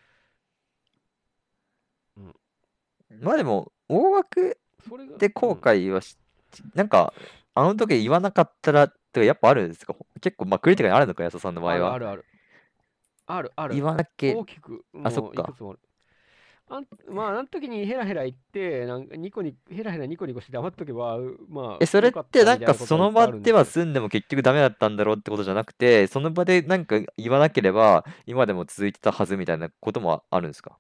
うんまあでも、大枠。で後うん悔はし、なんか、あの時言わなかったら、とかやっぱあるんですか？結構、まあクリティカルにあるのか、安田さんの場合は。あるあるある。ある。言わなきゃ大きく、あそっかあまあ、あの時にヘラヘラ言って、なんかニコニヘラヘラニコニコして黙っとけば、うまあ、え、それってなんかその場では済んでも結局ダメだったんだろうってことじゃなくて、その場でなんか言わなければ今でも続いてたはずみたいなこともあるんですか？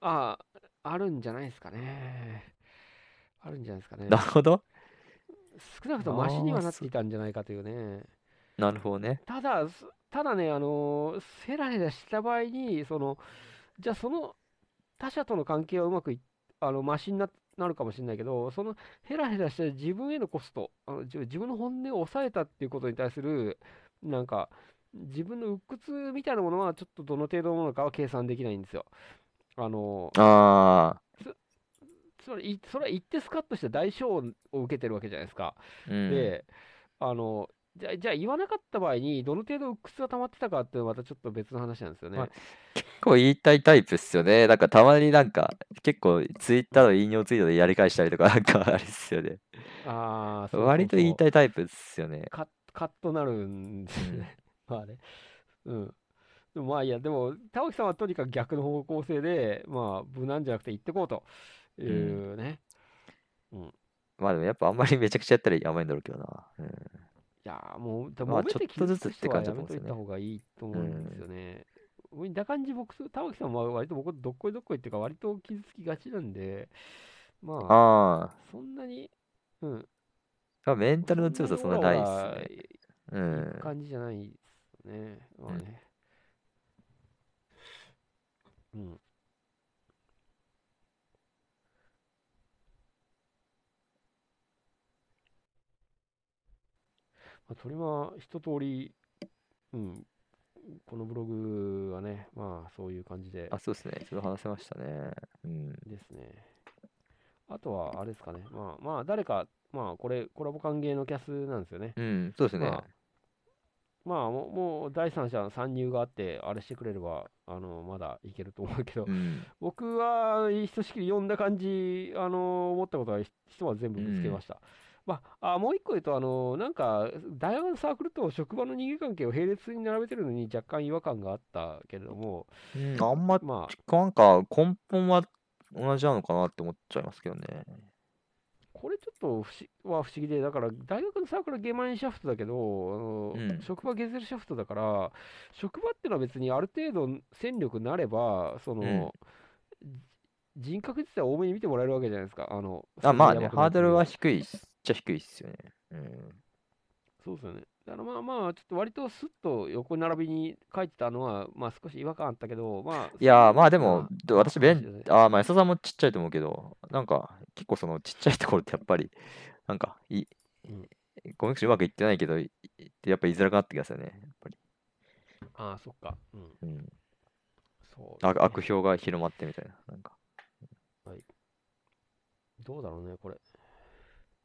ああるんじゃないですかね。あるんじゃないですかねな。るほど。少なくともマシにはなっていたんじゃないかというね。なるほどね。ただ、すただね、あのーヘラヘラした場合に、その、じゃあその他者との関係はうまくいあのマシにななるかもしれないけど、そのヘラヘラした自分へのコスト、あの自自分の本音を抑えたっていうことに対する、なんか、自分の鬱屈みたいなものは、ちょっとどの程度のものかは計算できないんですよ。あのあつまり、いそれは一定スカッとした代償を受けてるわけじゃないですか。ー、うん。で、あの、じゃあ、じゃあ言わなかった場合に、どの程度鬱屈が溜まってたかっていうのはまたちょっと別の話なんですよね。まあ結構言いたいタイプっすよね。なんかたまになんか、結構ツイッターの引用ツイートでやり返したりとか、なんかあれっすよね。ああ、そうそう割と言いそうたいタイプっすよね。カッカッとなるんですよね。*laughs* まあね。うん。でもまあいいや、でも、田脇さんはとにかく逆の方向性で、まあ、無難じゃなくて言ってこうというね。まあでもやっぱあんまりめちゃくちゃやったらやばいんだろうけどな。うん。いやーもう、でまあちょっとずつって感じだと思うんですよねた方がいいと思うんですよね。見た感じ、僕、田脇さんは割と僕、どっこいどっこいっていうか、割と傷つきがちなんで、まあ、ああ。そんなに、うん。まあメンタルの強さそんなないっすね。ね。うん。感じじゃないですね。まあね。うん。それは一通り、うん、このブログはね、まあそういう感じであ、そうですね。ちょっと話せましたね。うん。ですね。あとは、あれですかね。まあまあ、誰か、まあこれ、コラボ歓迎のキャスなんですよね。うん、そうですね。まあまあもう、もう第三者の参入があって、あれしてくれれば、あの、まだいけると思うけど、うん。僕は、ひとしきり読んだ感じ、あの、思ったことはひひとまず全部ぶつけました。まあ、あもう一個言うと、あの、なんか、大学のサークルと職場の人間関係を並列に並べてるのに若干違和感があったけれども、うん。あんま、まあ、なんか根本は同じなのかなって思っちゃいますけどね。これちょっと不思は不思議で、だから大学のサークルはゲマインシャフトだけど、あのうん。職場ゲゼルシャフトだから、職場っていうのは別にある程度戦力になれば、その、人格自体を多めに見てもらえるわけじゃないですか。あのあ、まあね、ハードルは低いっす。っちゃ低いっすよね。うん。そうですよね。だからまあまあ、ちょっと割とスッと横並びに書いてたのは、まあ少し違和感あったけど、まあ、いやー、まあでまも、あ私、ベンあー、まあ、安田さんもちっちゃいと思うけど、なんか、結構そのちっちゃいところってやっぱり、なんか、い、うんコミックスうまくいってないけど、いやっぱ言いづらくなってきますよね。やっぱり。ああ、そっか。うん。うん。そうね、悪悪評が広まってみたいな。なんか。どうだろうね、これ。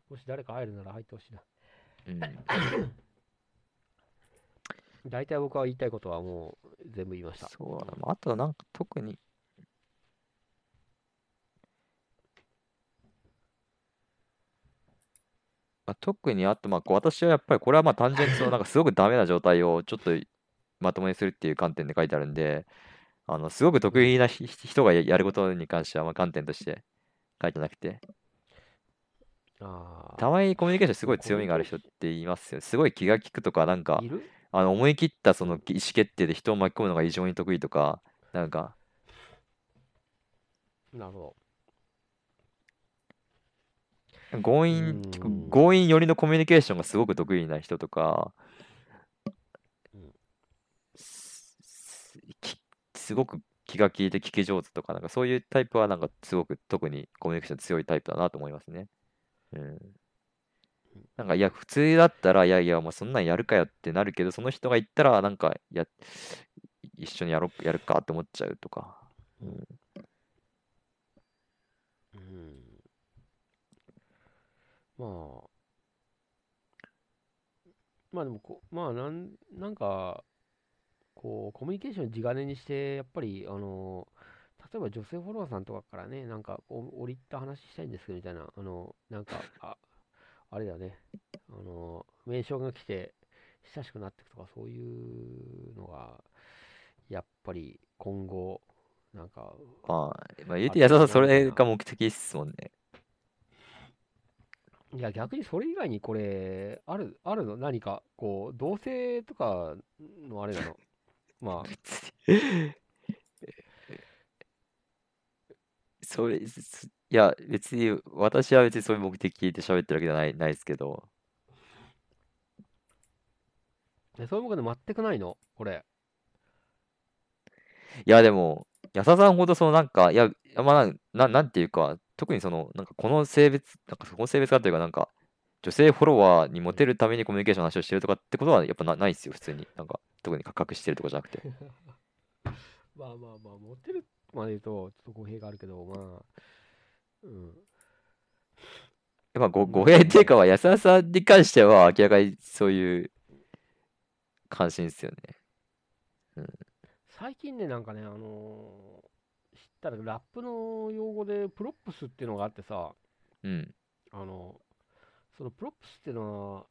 もし誰か入るなら入ってほしいな。うん。*coughs* 大体僕は言いたいことはもう全部言いました。そうだな。まああとはなんか特に、まあ、特にあと、まあ、私はやっぱりこれはまあ単純にそのなんかすごくダメな状態をちょっとまともにするっていう観点で書いてあるんで、あのすごく得意なひ人がややることに関してはまあ観点として書いてなくて。たまにコミュニケーションすごい強みがある人って言いますよ。すごい気が利くとか、なんかいる？あの思い切ったその意思決定で人を巻き込むのが異常に得意とか、なんか、なるほ強引、うん。結構強引寄りのコミュニケーションがすごく得意な人とかうん、すすきすごく気が利いて聞き上手とか、なんかそういうタイプはなんかすごく特にコミュニケーション強いタイプだなと思いますね。うん。なんかいや、普通だったら、いやいや、もうそんなんやるかよってなるけど、その人が言ったら、なんかや、一緒にやろやるかって思っちゃうとか。うん。うん。まあ。まあでもこ、まあなん、なんか、こう、コミュニケーション地金にして、やっぱり、あの、例えば女性フォロワーさんとかからね、なんか、こう折り入った話したいんですけど、みたいな、あの、なんか、あ、あれだね、あの、名称が来て、親しくなっていくとか、そういうのが、やっぱり今後、なんか、まあ、まあ、言うて安田さん、それが目的っすもんね。いや、逆にそれ以外にこれ、ある、あるの？何か、こう、同性とかのあれなの？まあ、*laughs* それ、すいや、別に、私は別にそういう目的で喋ってるわけじゃない、ないですけど、でそういうもので全くないの、これ。いや、でも、安田さんほどそのなんか、いや、まあ、な、ななんていうか、特にその、なんかこの性別、なんかその性別かというか、なんか、女性フォロワーにモテるためにコミュニケーションの話をしてるとかってことは、やっぱな、ないですよ、普通に。なんか、特に隠してるとかじゃなくて。*laughs* まあまあまあ、モテるまで言うと、ちょっと語弊があるけど、まあ、うん。まあ、ご、語弊っていうかは、安田さんに関しては、明らかにそういう関心ですよね。最近ね、なんかね、あのー知ったらラップの用語でプロップスっていうのがあってさ、うん。あの、そのプロップスっていうのは、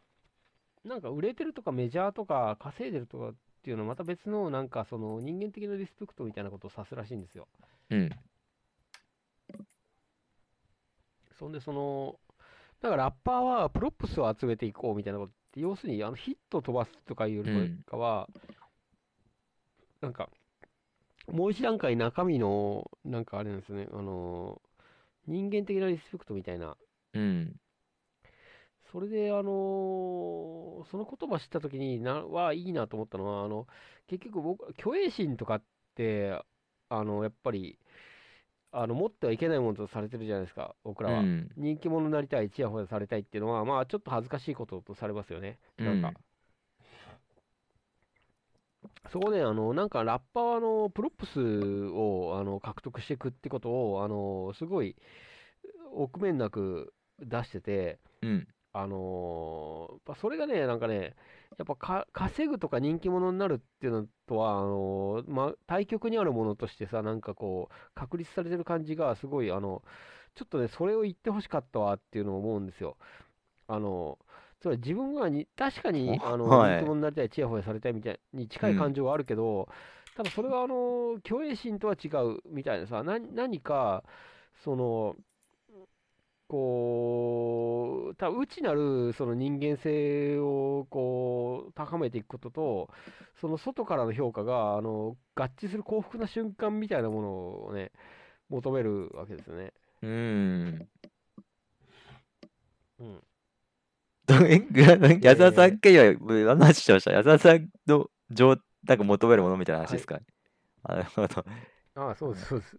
なんか売れてるとかメジャーとか稼いでるとかっていうのはまた別のなんかその人間的なリスペクトみたいなことを指すらしいんですよ。うん。そんでその、だからラッパーはプロップスを集めていこうみたいなことって、要するにあのヒットを飛ばすとかいうよりかは、なんか、もう一段階中身の、なんかあれなんですよね、あの、人間的なリスペクトみたいな。うん。それで、あのその言葉知ったときにな、はいいなと思ったのは、あの、結局僕、虚栄心とかって、あの、やっぱり、あの、持ってはいけないものとされてるじゃないですか、僕らは。うん。人気者になりたい、ちやほやされたいっていうのは、まあ、ちょっと恥ずかしいこととされますよね。なんか。うんそこで、あの、なんか、ラッパーは、あの、プロップスを、あの、獲得していくってことを、あの、すごい、臆面なく出してて、うん。あのーやっぱそれがね、なんかね、やっぱか稼ぐとか人気者になるっていうのとは、あのーま、対極にあるものとしてさ、なんかこう、確立されてる感じが、すごい、あの、ちょっとね、それを言ってほしかったわっていうのを思うんですよ。あの、つまり自分はに、確かに、*laughs* あの、はい人気者になりたい、ちやほやされたいみたいに近い感情はあるけど、ただそれは、あの、虚栄心とは違うみたいなさ、な何か、その、こう、た内なるその人間性をこう高めていくことと、その外からの評価があの合致する幸福な瞬間みたいなものをね、求めるわけですよね。うん。うん。矢沢さん経由は、何の話してました矢沢さんの情、なんか求めるものみたいな話ですか、あなるほど。ああ、そうです、そうです。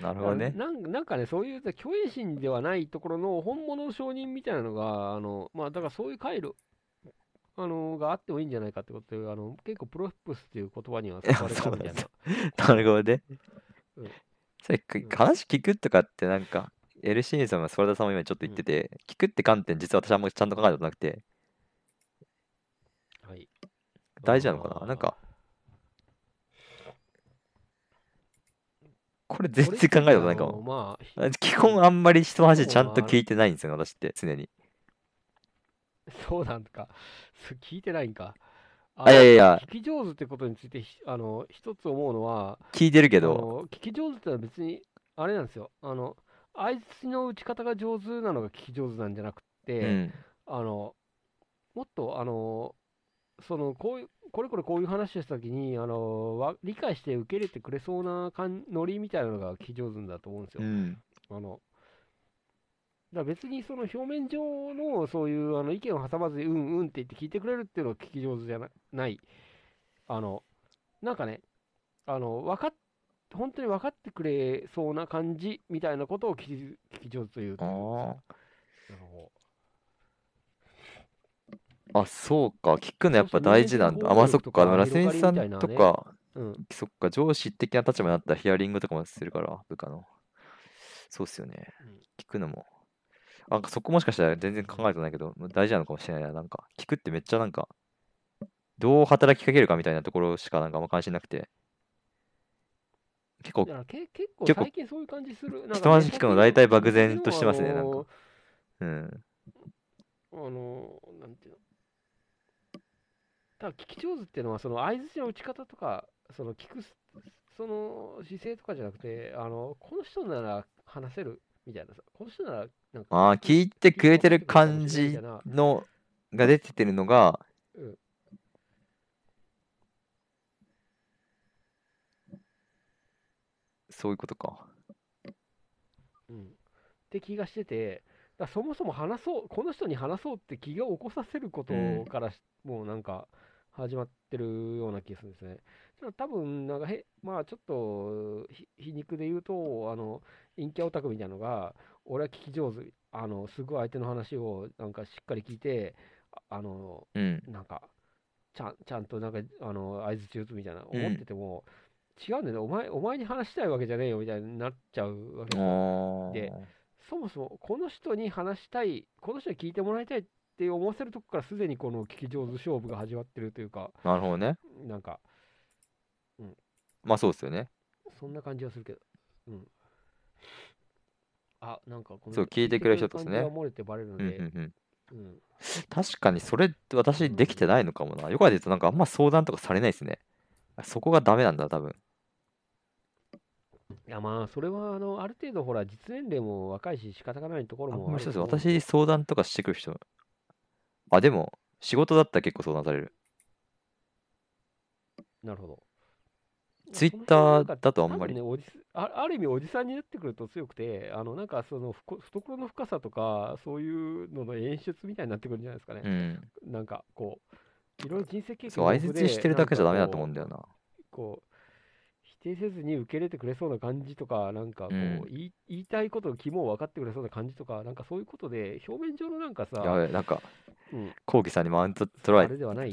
なるほどね。なんなんかね、そういう虚栄心ではないところの本物の承認みたいなのが、あのまあ、だからそういう回路あのがあってもいいんじゃないかってことで、あの結構プロップスっていう言葉には使われたみたいな。*laughs* なるほどね。うん。それか話聞くとかってなんか、エルシーさんもソラダさんも今ちょっと言ってて、聞くって観点、実は私はあんまりちゃんと考えたことなくて、はい、大事なのかな？なんか、これ全然考えたことないかも。まあ、ひ基本あんまり人の話ちゃんと聞いてないんですよね、私って常に。そうなんか、そ聞いてないんか。ああ、いやいや聞き上手ってことについてひ、あの、一つ思うのは、聞いてるけあど、の聞き上手ってのは別に、あれなんですよ。あの、相づちの打ち方が上手なのが聞き上手なんじゃなくうて、ん。あの、もっと、あの、その、こういう、これこれこういう話をしたときに、あの、わ理解して受け入れてくれそうな感ノリみたいなのが聞き上手だと思うんですよ。うん。あの、だから別にその表面上のそういうあの意見を挟まずに、うんうんって言って聞いてくれるっていうのが聞き上手じゃなない。あの、なんかね、あの、分かっ、本当に分かってくれそうな感じみたいなことを聞き聞き上手というというあかあ。あのあ、そうか。聞くのやっぱ大事なんだ。あ、まあそっか。性のラセンさんとか、うん、そっか、上司的な立場になったらヒアリングとかもするから、部下の。そうっすよねうん。聞くのも。なんかそこもしかしたら全然考えてないけど、大事なのかもしれないな。なんか、聞くってめっちゃなんか、どう働きかけるかみたいなところしかなんかあんま関心なくて。結構だからけ結構結構最近そういう感じする。なんか人の話聞くの大体漠然としてますねなんかうん。あの、なんていうの？ただ聞き上手っていうのは、その相づちの打ち方とか、その聞くす、その姿勢とかじゃなくて、あの、この人なら話せるみたいなさ、この人なら、なんか、ああ、聞いてくれてる感じの、が出ててるのが、うんそういうことか。うん。って気がしてて、だそもそも話そう、この人に話そうって気が起こさせることうんからし、もうなんか始まってるような気がするんですね。多分、なんかへ、まあちょっとひ皮肉で言うと、あの、陰キャオタクみたいなのが、俺は聞き上手、あの、すごい相手の話をなんかしっかり聞いて、ああの、うん。なんか、ちゃん、ちゃんとなんか、あの、合図中打つみたいな思ってても、違うんだよね。お前、お前に話したいわけじゃねえよみたいになっちゃうわけですよ。あでーそもそも、この人に話したい、この人に聞いてもらいたいって思わせるとこからすでにこの聞き上手勝負が始まってるというか、なるほどね。なんか、まあそうですよね。そんな感じがするけど。うん。あ、なんかこのそう聞いてくれる人とですね漏れてバレるのうんうんで、うん。うん。確かにそれ私できてないのかもな。よく言うとなんかあんま相談とかされないですね。そこがダメなんだ、多分。いやまあ、それはあのある程度、ほら、実年齢も若いし、仕方がないところあんもあまりそうです。私相談とかしてくる人。あ、でも、仕事だったら結構相談される。なるほど。ツイッターだとあんまりね、おじすあある意味、おじさんになってくると強くて、あのなんかそのふこ懐の深さとか、そういうのの演出みたいになってくるんじゃないですかね。うん。なんかこう、いろいろ人生経験そう、相づちしてるだけじゃダメだと思うんだよな。こ定せずに受け入れてくれそうな感じとか、なんかこう、うん言い言いたいことを肝を分かってくれそうな感じとか、なんかそういうことで、表面上のなんかさ、やべえ、なんか、うん、コウキさんにマウント取らあれではないよ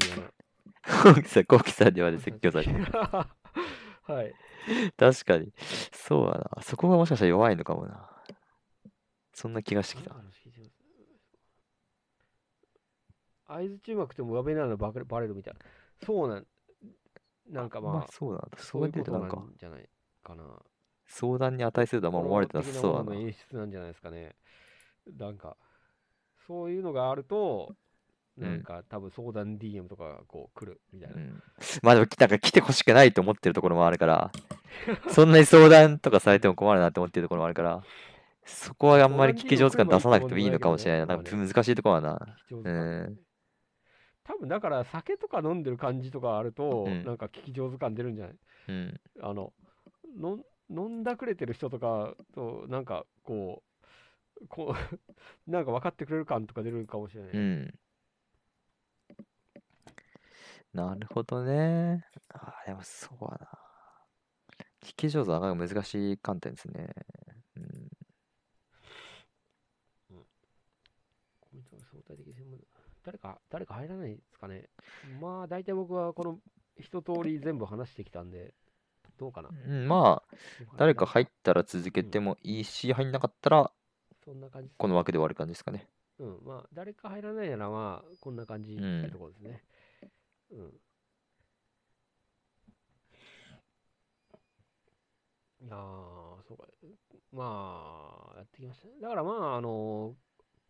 コウキさん、コウキさんにまで説教されて。な。*laughs* はい。確かに。そうだな。そこがもしかしたら弱いのかもな。そんな気がしてきた。合図中学でも上辺なのバレバレるみたいな。そうなん、なんかまあ、そうなんだ。そそうういうことなんか、んじゃないかな。相談に値するとはあんま思われてなさそうだな。演出なんじゃないですかね。なんか、そういうのがあると、なんか多分相談 DM とかがこう来るみたいなう。ん、まあでも、なんか来てほしくないと思ってるところもあるから、そんなに相談とかされても困るなって思ってるところもあるから、そこはあんまり聞き上手感出さなくてもいいのかもしれないな。なんか難しいところはな。う感ん。多分だから酒とか飲んでる感じとかあると、うんなんか聞き上手感出るんじゃない？うん。あの、のん飲んだくれてる人とかと、なんかこう、こう、*laughs* なんか分かってくれる感とか出るかもしれない。うん。なるほどね。あーでもそうだな。聞き上手はなかなか難しい観点ですね。うん。コミュニティの相対的専門誰か、誰か入らないですかね。まあ、大体僕はこの一通り全部話してきたんで、どうかな。うん、まあ、誰か入ったら続けてもいいし、入んなかったら、そんな感じこの枠で終わる感じですかね。うん、まあ、誰か入らないなら、まあ、こんな感じうんってところですね。うん。いやー、そうか。まあ、やってきましたね。だからまあ、あの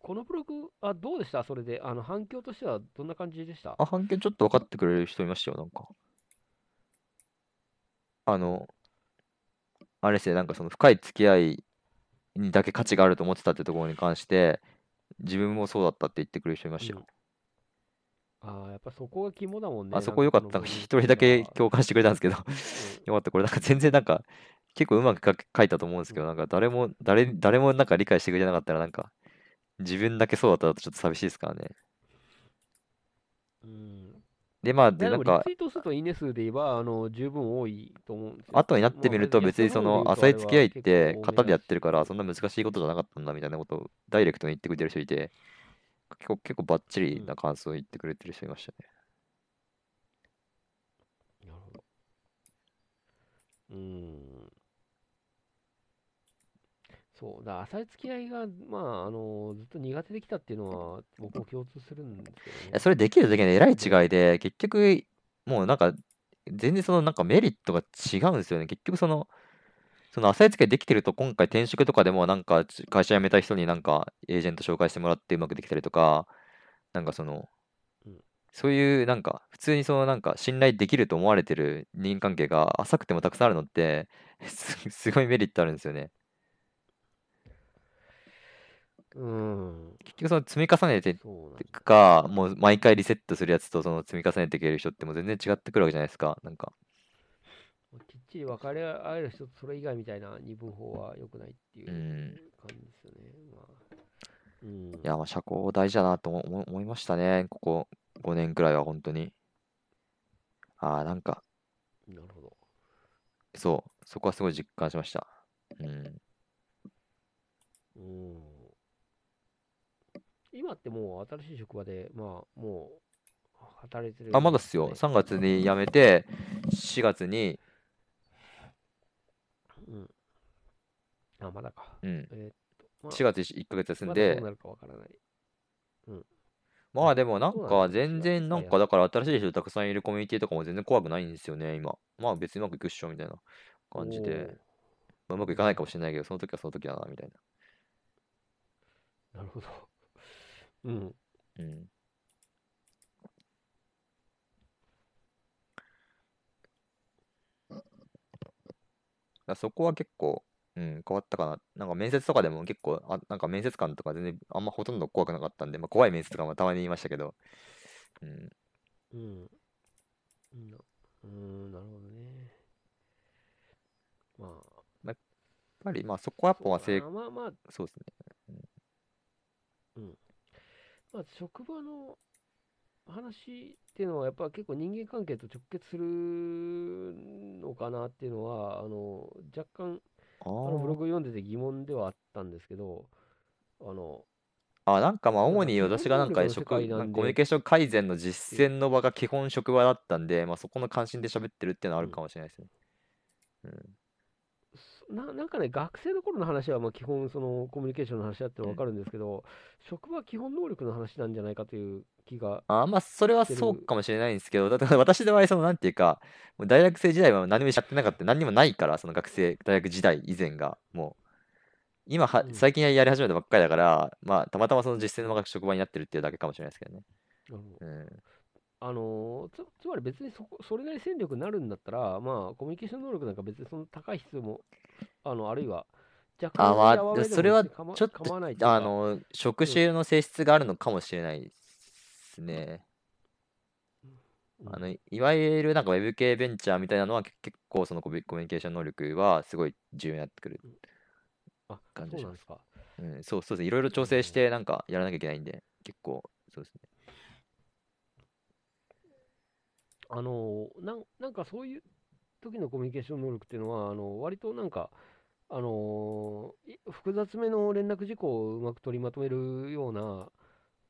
このブログ、あ、どうでした？それで、あの、反響としてはどんな感じでした？あ、半径ちょっと分かってくれる人いましたよ、なんか。あの、あれですね、なんかその深い付き合いにだけ価値があると思ってたってところに関して、自分もそうだったって言ってくれる人いましたよ。ああ、やっぱそこが肝だもんね。あそこ良かった。なんかこの一人だけ共感してくれたんですけど、うんよかった。これなんか *laughs* 全然なんか、結構うまく書いたと思うんですけど、なんか誰も、誰、誰もなんか理解してくれなかったら、なんか、自分だけそうだったらちょっと寂しいですからね。うん。で、まあ、で、なんリツ、イート数といいね数で言えば、あの、十分多いと思うんですよ。後になってみるとまあ別にその浅い付き合いって方が型でやってるからそんな難しいことじゃなかったんだみたいなことをダイレクトに言ってくれてる人いて結構結構バッチリな感想を言ってくれてる人いましたね。なるほど。うーん。そう、だ浅い付き合いが、まあ、あの、ずっと苦手できたっていうのは、僕も共通するんですけどね。いやそれできるだけね、えらい違いで、結局、もうなんか、全然そのなんかメリットが違うんですよね。結局その、その浅い付き合いできてると、今回転職とかでもなんかち会社辞めた人になんかエージェント紹介してもらってうまくできたりとか、なんかそのうん、そういうなんか、普通にそのなんか信頼できると思われてる人間関係が浅くてもたくさんあるのって、*laughs* すすごいメリットあるんですよね。うーん。結局その積み重ねてか、もう毎回リセットするやつとその積み重ねていける人ってもう全然違ってくるわけじゃないですか。なんか。きっちり分かり合える人とそれ以外みたいな二分法は良くないっていううん感じですよね。まあ、うん。いや、まあ、社交大事だなと思思思いましたね。ここ5年くらいは本当に。ああ、なんか、なるほど。そう、そこはすごい実感しました。うん。うん。今ってもう新しい職場で、まあ、もう、働いてるあ、まだっすよ。ね3月に辞めて、4月に、うん。あ、まだか。うん、えーっと、まあ、4月1ヶ月休んでまう、なるかわからない。まあでもなんか全然なんかだから新しい人たくさんいるコミュニティとかも全然怖くないんですよね、今。まあ別にうまくいくっしょみたいな感じで。まあ、うまくいかないかもしれないけど、その時はその時だな、みたいおーなるほど。うん。な。うん。だそこは結構、うん、変わったかな。なんか面接とかでも結構、あ、なんか面接官とか全然あんまほとんど怖くなかったんで、まあ怖い面接とかもたまに言いましたけど、うん。うん。うんなうーん、なるほどね。まあ、やっぱりまあそこはやっぱまあ成そうまあまあ、そうですね。まあ、職場の話っていうのは、やっぱ結構人間関係と直結するのかなっていうのは、あの、若干、ああのブローグ読んでて疑問ではあったんですけど、あの、あ、なんかまあ主に私がなんか職、コミュニで、ケーション改善の実践の場が基本職場だったんで、まあそこの関心で喋ってるっていうのはあるかもしれないですね。うん。そななんかね、学生の頃の話はまあ基本、そのコミュニケーションの話だってのは分かるんですけど、職場は基本能力の話なんじゃないかという気が、あ、まあそれはそうかもしれないんですけど、だって私の場合、そのなんていうか、もう大学生時代は何もやってなかった、何にもないから、その学生、大学時代以前が、もう、今は、うん。最近やり始めたばっかりだから、まあたまたまその実践の場が職場になってるっていうだけかもしれないですけどね。うん。あのつつまり別にそこそれなり戦力になるんだったら、まあ、コミュニケーション能力なんか別にその高い必要も、あのあるいは若あ、干まあ、上めでもでもそれはちょっとあの、職種の性質があるのかもしれないですね。うんあの、いわゆるなんかウェブ系ベンチャーみたいなのはけ結構そのコミュコミュニケーション能力はすごい重要になってくる。あ感じしますそうなんですか。うん、そうそうですね。いろいろ調整してなんかやらなきゃいけないんで、結構、そうですね。あのなんなんかそういう時のコミュニケーション能力っていうのは、あの割となんか、あの複雑めの連絡事項をうまく取りまとめるような、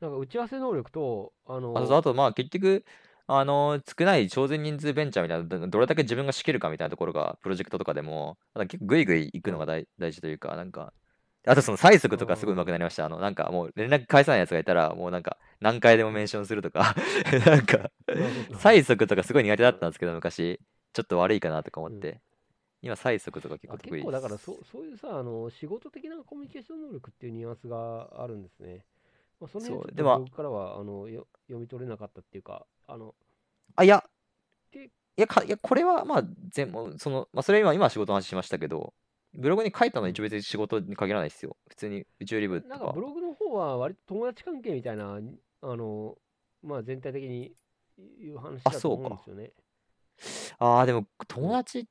なんか打ち合わせ能力と、あのあと、あとまあ結局、あの、少ない超然人数ベンチャーみたいな、どれだけ自分が仕切るかみたいなところが、プロジェクトとかでも、なんか結構グイグイ行くのが大大事というか、なんか、あとその催促とかすごい上手くなりました。あの、なんかもう連絡返さないやつがいたら、もうなんか何回でもメンションするとか、*laughs* なんか、催促とかすごい苦手だったんですけど、昔、ちょっと悪いかなとか思って、今催促とか結構あ得意結構だからそそういうさあの仕事的なコミュニケーション能力っていうニュアンスがあるんですね。まあ、そのでも僕からはあのよ読み取れなかったっていうか、あのあ、いや、でいや、かいやこれはまあ、全その、まあ、それは今、今は仕事の話しましたけど、ブログに書いたのは一応別に仕事に限らないですよ。普通に宇宙リブとかなんかブ。ログの方は割と友達関係みたいな、あのまあ、全体的にいう話だとあそうか思うんですよね。ああ、でも友達、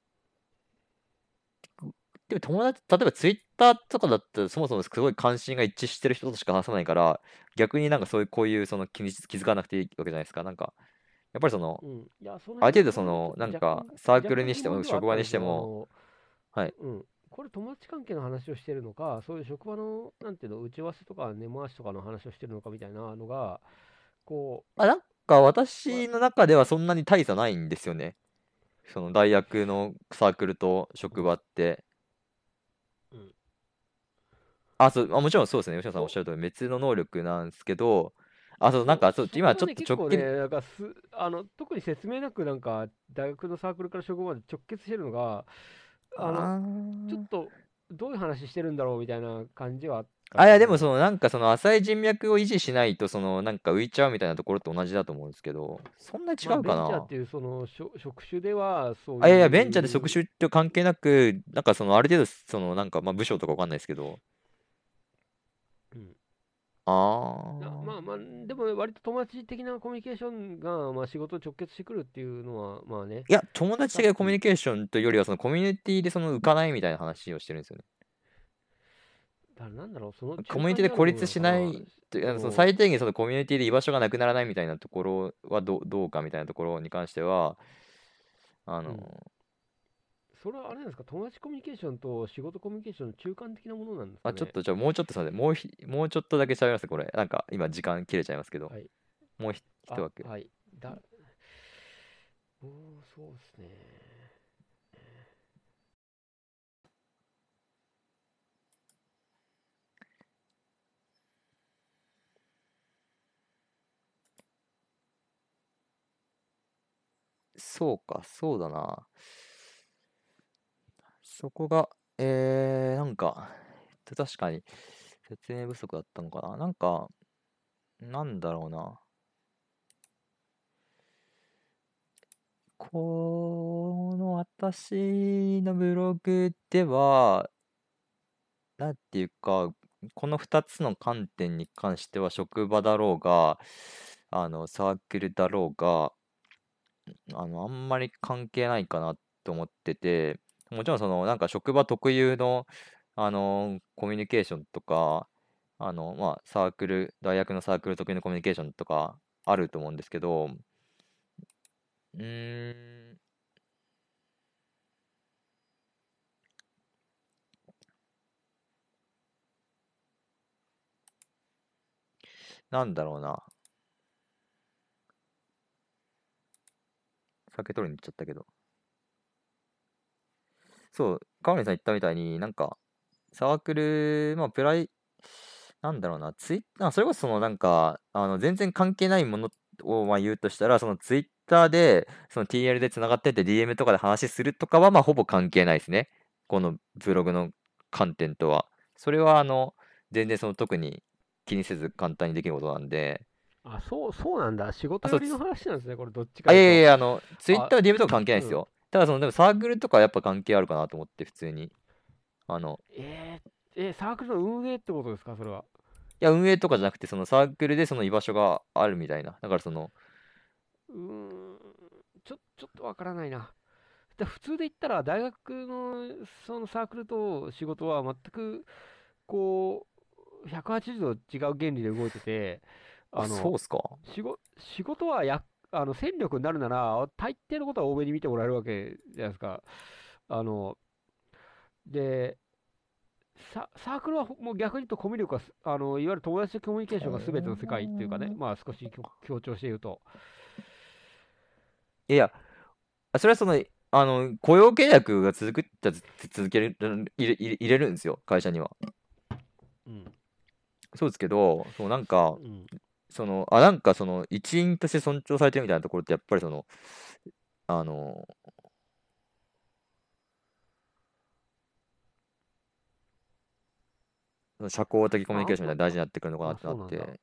でも友達、例えばツイッターとかだったらそもそもすごい関心が一致してる人としか話さないから、逆になんかそういう、こういうその気に気づかなくていいわけじゃないですか。なんか、やっぱりその、うん、いやそのある程度辺その、なんかサークルにしても、職場にしても、はいうん、これ友達関係の話をしてるのか、そういう職場の、なんていうの、打ち合わせとか根回しとかの話をしてるのかみたいなのが、こあ、なんか私の中ではそんなに大差ないんですよね。その大学のサークルと職場って。うんあ、そう、あ、もちろんそうですね。吉野さんおっしゃる通り別の能力なんですけど、あ、そう、う、なんか、そう、今ちょっと直結構ね、なんかすあの特に説明なく、なんか大学のサークルから職場まで直結してるのが、あのあちょっーとどういう話してるんだろうみたいな感じはあったあ、いや、でもその、なんかその浅い人脈を維持しないと、その、なんか浮いちゃうみたいなところと同じだと思うんですけど、そんなに違まあうかな？ベンチャーっていうその職職種ではそういう。あ、いやいや、ベンチャーで職種と関係なく、なんかその、ある程度、その、なんか、まあ、部署とかわかんないですけど、うんあなまああ、まあ、でもね割と友達的なコミュニケーションが、まあ、仕事に直結してくるっていうのは、まあね、いや、友達的なコミュニケーションというよりは、そのコミュニティでその浮かないみたいな話をしてるんですよね。だからなんだろう、そのコミュニティで孤立しないというその最低限そのコミュニティで居場所がなくならないみたいなところはどうどうかみたいなところに関しては、あの、うんそれはあれなんですか、友達コミュニケーションと仕事コミュニケーションの中間的なものなんですかね？あちょっとじゃあもうちょっとすみませんもうひもうちょっとだけ喋りますこれなんか今時間切れちゃいますけど、はいもうひあ一枠はい。だおーそうですね。そうかそうだなそこがえー、なんか確かに説明不足だったのかな。なんかなんだろうな。この私のブログでは、なんていうか、この2つの観点に関しては、職場だろうが、あの、サークルだろうが、あの、あんまり関係ないかなと思ってて、もちろんその、なんか職場特有の、あの、コミュニケーションとか、あの、まあ、サークル、大学のサークル特有のコミュニケーションとかあると思うんですけど、うん、なんだろうな。酒取りに行っちゃったけど。そう、川西さん言ったみたいに、なんか、サークル、まあ、プライ、なんだろうな、ツイッター、それこそそのなんか、あの、全然関係ないものをまあ言うとしたら、そのツイッターで、その TL でつながってて DM とかで話するとかは、まあ、ほぼ関係ないですね。このブログの観点とは。それは、あの、全然その特に気にせず簡単にできることなんで、あ、そう、そうなんだ。仕事寄りの話なんですね、これ、どっちかあ、いやいやいや、あの、ツイッター、DM とか関係ないですよ。ただ、その、でもサークルとかはやっぱ関係あるかなと思って、普通に。あの、えーえーサークルの運営ってことですか、それは？いや、運営とかじゃなくて、そのサークルでその居場所があるみたいな。だから、その、うーん、ちょ、ちょっとわからないな。で普通で言ったら、大学のそのサークルと仕事は全く、こう、180度違う原理で動いてて、あ、あの、そうっすか？仕事、仕事はや、あの、戦力になるなら、大抵のことは多めに見てもらえるわけじゃないですか。あの、で、サ、サークルはほもう逆に言うとコミュ力がす、あの、いわゆる友達とコミュニケーションが全ての世界っていうかね、まあ少し強強調して言うと。いや、あそれはその、あの、雇用契約が続くっちゃつ続ける、入れ入れるんですよ、会社には。うん。そうですけど、そう、なんか、うん。その、あ、なんかその、一員として尊重されてるみたいなところって、やっぱりその、あの、社交的コミュニケーションみたいなの大事になってくるのかなってなっあそうなんだて。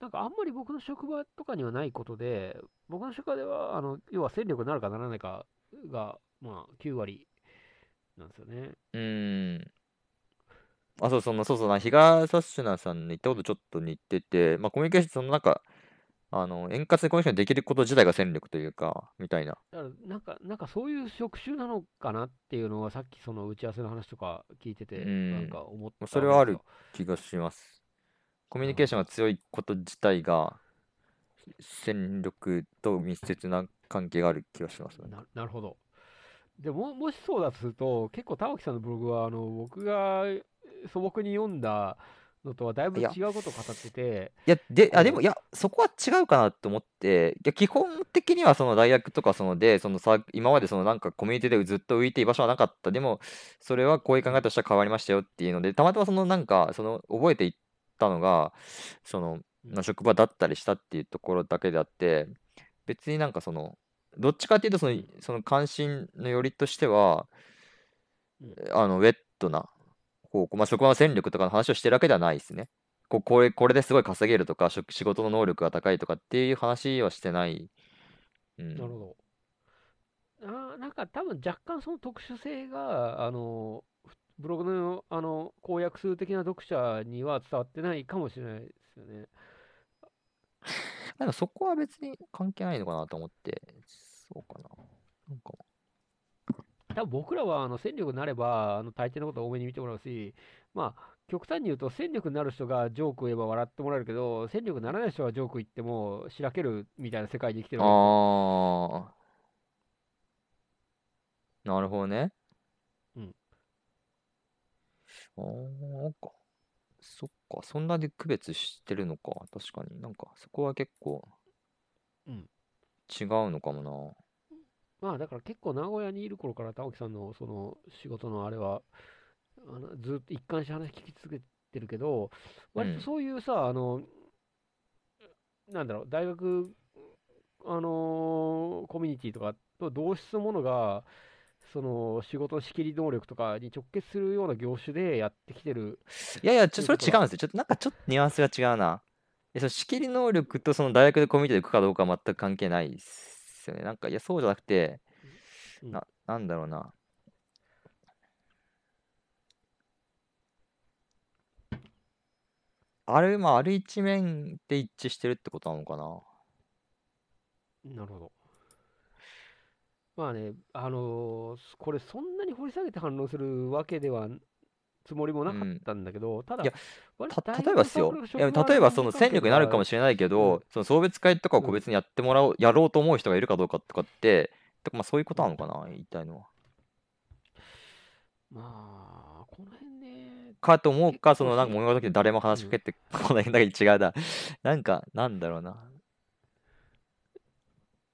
なんかあんまり僕の職場とかにはないことで、僕の職場では、あの、要は戦力になるかならないかが、まあ、9割なんですよね。うーん。あ、そう、その、そうそうな、比嘉サッシュナさんに言ったことちょっと似てて、まあ、コミュニケーション、そのなんか、あの、円滑にコミュニケーションできること自体が戦力というか、みたいな。だからなんか、なんかそういう職種なのかなっていうのは、さっきその打ち合わせの話とか聞いてて、うんなんか思ったんですそれはあるよ。気がします。コミュニケーションが強いこと自体が、戦力と密接な関係がある気がしますね。ななるほど。でも、もしそうだとすると、結構玉木さんのブログは、あの、僕が素朴に読んだのとはだいぶ違うことを語ってて、いや、で、あ、でも、いや、そこは違うかなと思って、いや、基本的にはその大学とかそので、そのさ、今までそのなんかコミュニティでずっと浮いて居場所はなかった。でも、それはこういう考えとしては変わりましたよっていうので、たまたまそのなんか、その覚えていったのが、その、職場だったりしたっていうところだけであって、別になんかその、どっちかっていうとその、うん。その関心のよりとしては、うん。あの、ウェットな方向、まあ、職場の戦力とかの話をしてるわけではないですね。ここれ、これですごい稼げるとか、職仕事の能力が高いとかっていう話はしてない。うん。なるほど。あーなんか多分若干その特殊性が、あの、ブログの、あの、公約数的な読者には伝わってないかもしれないですよね。*laughs* なんかそこは別に関係ないのかなと思って、そうかな。なんか、多分僕らはあの戦力になれば、あの大抵のことは多めに見てもらうし、まあ、極端に言うと、戦力になる人がジョークを言えば笑ってもらえるけど、戦力にならない人がジョーク言っても、しらけるみたいな世界で生きてるわけですよ。ああ、なるほどね。うん。ああ、なんか、そっか、そんなで区別してるのか。確かになんか、そこは結構うん。違うのかもな。まあだから結構名古屋にいる頃から玉木さんのその仕事のあれはあのずっと一貫して話聞き続けてるけど割とそういうさ、あのなんだろう大学あのコミュニティとかと同質のものがその仕事の仕切り能力とかに直結するような業種でやってきてるいやいや、ちょ、それ違うんですよ。ちょっとなんかちょっとニュアンスが違うな。え、その仕切り能力とその大学でコミュニティで行くかどうかは全く関係ないですよね。なんか、いや、そうじゃなくて、うんな、なんだろうな。ある、まあ、ある一面で一致してるってことなのかな。なるほど。まあね、あのーこれそんなに掘り下げて反論するわけではつもりもなかったんだけど、ただいや、例えばですよ。いや、例えばその戦力になるかもしれないけど、その送別会とかを個別にやってもらおう、やろうと思う人がいるかどうかとかって、とかまあそういうことなのかな、言いたいのは。まあ、この辺ね、かと思うか、そのなんか物語で誰も話しかけてこないんだけど違うな。*laughs* なんか、なんだろうな。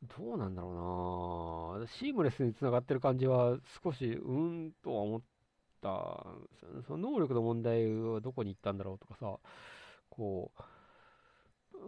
どうなんだろうな、シームレスにつながってる感じは少しうーんとは思ったんですよね。その能力の問題はどこに行ったんだろうとかさ、こう。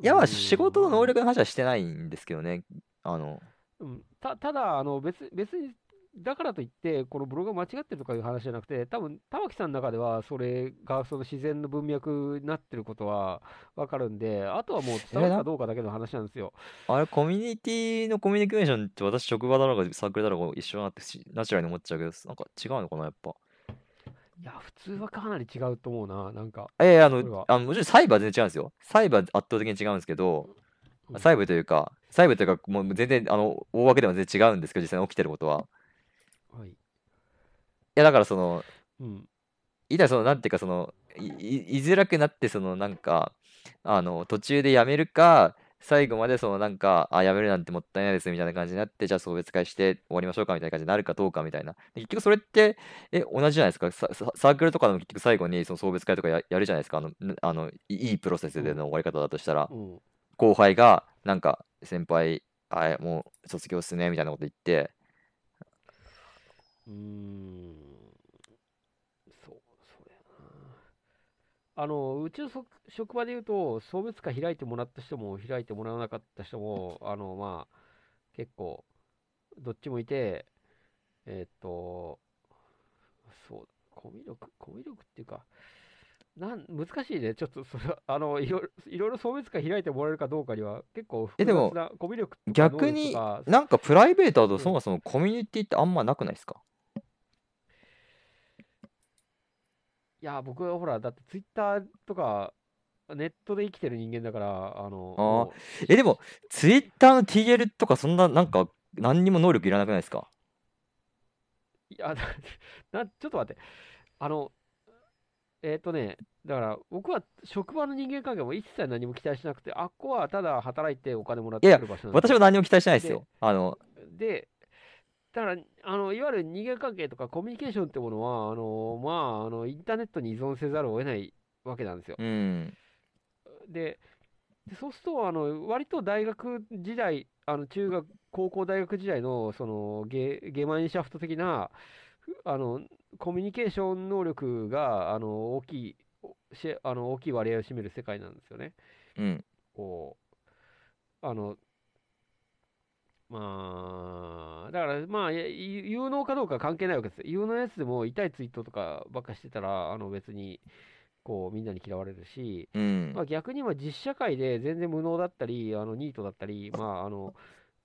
いや、仕事の能力の話はしてないんですけどね。あの、うん、たただあの別、別にだからといって、このブログが間違ってるとかいう話じゃなくて、多分玉木さんの中では、それがその自然の文脈になってることは分かるんで、あとはもう伝わるかどうかだけの話なんですよ。あれ、コミュニティのコミュニケーションって私、職場だろうがサークルだろうが一緒になってしナチュラルに思っちゃうけど、なんか違うのかな、やっぱ。いや、普通はかなり違うと思うな、なんか。いやいや、あそれはの、あのもちろんサイバーは全然違うんですよ。サイバー圧倒的に違うんですけど、うんサイバーというか、サイバーというか、もう全然、あの、大枠では全然違うんですけど、実際に起きてることは。はい。いや、だからその、うん。いたらその、なんていうか、その、い、いいづらくなって、その、なんか、あの、途中でやめるか、最後まで、その、なんか、あ、やめるなんてもったいないです、みたいな感じになって、じゃあ送別会して終わりましょうか、みたいな感じになるかどうか、みたいな。で結局それって、え、同じじゃないですか？サ、ークルとかでも結局最後に、その送別会とかや、やるじゃないですか？あの、んあの、いいいプロセスでの終わり方だとしたら、うん。後輩が、なんか、先輩、あ、もう卒業っすね、みたいなこと言って、うーん。そう、それやな。あの、うちのそ職場で言うと、送別会開いてもらった人も開いてもらわなかった人も、あの、まあ、結構、どっちもいて、えーっと、そう、コミュ力、コミュ力っていうか、なん、難しいね。ちょっと、それは、あの、いろいろ、送別会開いてもらえるかどうかには、結構複えでも雑な、コミュ力逆になんかプライベートだとうんそもそもコミュニティってあんまなくないですか？いや、僕はほら、だってツイッターとか、ネットで生きてる人間だから、あの、あーもえ、でも、ツイッターの TL とかそんな、なんか、何にも能力いらなくないですか？う、いや、*laughs* だな、ちょっと待って、あの、えっとね、だから、僕は職場の人間関係も一切何も期待しなくて、あっこはただ働いてお金もらっていやくる場所な。私も何も期待してないですよ。あの、で、だから、あの、いわゆる人間関係とかコミュニケーションってものは、あの、まあ、あの、インターネットに依存せざるを得ないわけなんですよ。うん。で、でそうすると、あの、割と大学時代、あの、中学、高校、大学時代の、その、ゲ、ゲマインシャフト的な、ふあの、コミュニケーション能力が、あの、大きい、しあの、大きい割合を占める世界なんですよね。うん。こう、あの、まあ、だから、まあ、や有有能かどうかは関係ないわけですよ。有能なやつでも痛いツイートとかばっかしてたら、あの、別に、こう、みんなに嫌われるし、うんま。あ、逆にまあ実社会で全然無能だったり、あのニートだったり、まあ、あの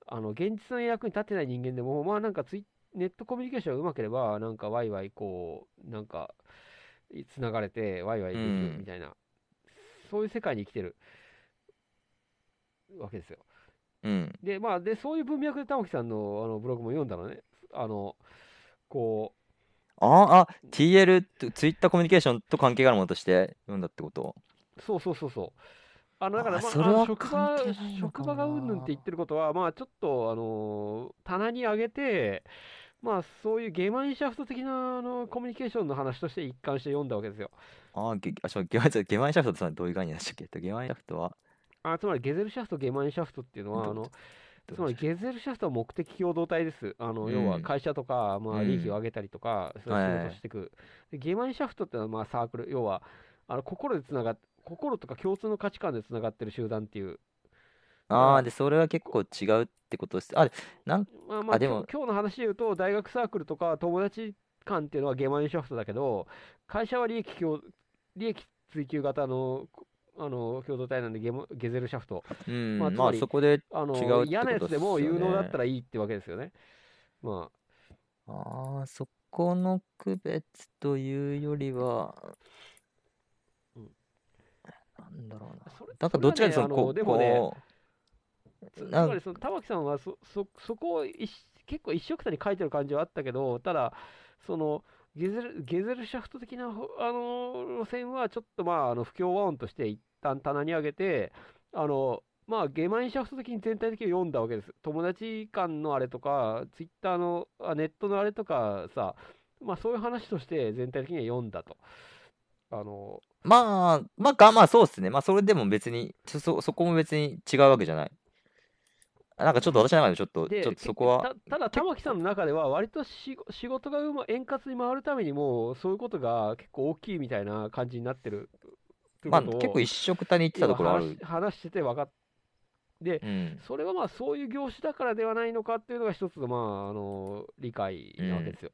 あの現実の役に立ってない人間でも、まあ、なんかツイネットコミュニケーションがうまければ、なんかワイワイこう、なんかつながれて、ワイワイできうんるみたいな、そういう世界に生きてるわけですよ。うん。で、まあ、でそういう文脈で玉木さんのあのブログも読んだのね。あのこああ、TL と、ツイッターコミュニケーションと関係があるものとして読んだってこと？そうそうそうそう。あのだから、あまあ、それは職場職場がうんぬんって言ってることは、まあ、ちょっと、あのー棚に上げて、まあ、そういうゲマインシャフト的なあのコミュニケーションの話として一貫して読んだわけですよ。ああ、ゲ、あ、そう、ゲマイシャフト、ゲマイシャフトってさどういう概念でしたっけ？えっとゲマイシャフトは、あつまり、ゲゼルシャフト、ゲマインシャフトっていうのは、どあのどつまり、ゲゼルシャフトは目的共同体です。あの要はうん会社とか、まあ、うん利益を上げたりとか、そういう仕はい事をしていく。でゲマインシャフトってのは、まあ、サークル、要は、あの心でつながっ心とか共通の価値観でつながってる集団っていう。ああ、で、それは結構違うってことです。あ、なん、まあまあ、あでも今日今日の話で言うと、大学サークルとか友達間っていうのはゲマインシャフトだけど、会社は利益共利益追求型のあの共同体なんでゲモ、ゲゼルシャフト。うん、まあつまりまあそこで、あの嫌なやつでも有能だったらいいってわけですよね。まああ、そこの区別というよりは、うんなんだろうな。あ、それなんかどっちかというとこでもねこつまりその玉木さんはそそそこを一結構一緒くたに書いてる感じはあったけど、ただ、そのゲゼルゲゼルシャフト的なあの路線はちょっとまああの不協和音として一旦棚に上げて、あのまあ、ゲマインシャフト的に全体的に読んだわけです。友達間のあれとか、ツイッターの、あネットのあれとかさ、まあそういう話として全体的には読んだと。あの、まあ、まあ、まあそうっすね。まあそれでも別に、そそこも別に違うわけじゃない。なんかちょっと私の中でちょっと、で、ちょっとそこは、たただ、玉木さんの中では、割とし仕事がうま円滑に回るためにも、そういうことが結構大きいみたいな感じになってるまあ結構一緒くたに言ってたところある。今話話してて分かっで、うん。それはまあそういう業種だからではないのかっていうのが一つの、まあ、あの理解なわけですよ。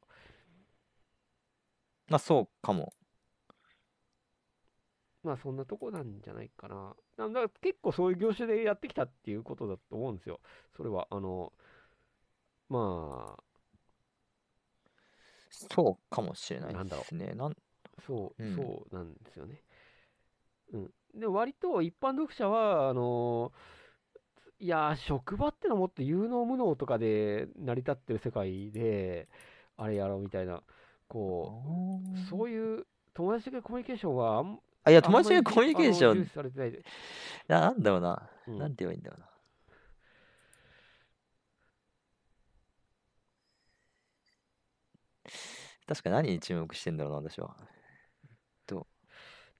まあそうかも。まあそんなとこなんじゃないかな。なんだ結構そういう業種でやってきたっていうことだと思うんですよ。それは、あの、まあ、そうかもしれないなんだろうですね。なんそう、うんそうなんですよね。うん。で、割と一般読者は、あのいやー、職場ってのはもっと有能無能とかで成り立ってる世界で、あれやろうみたいな、こう、そういう友達的コミュニケーションはあいや、友達のコミュニケーションされてないで。ななんだろうな。うんなんて言えばいいんだろうな。確か何に注目してんだろうな、私は。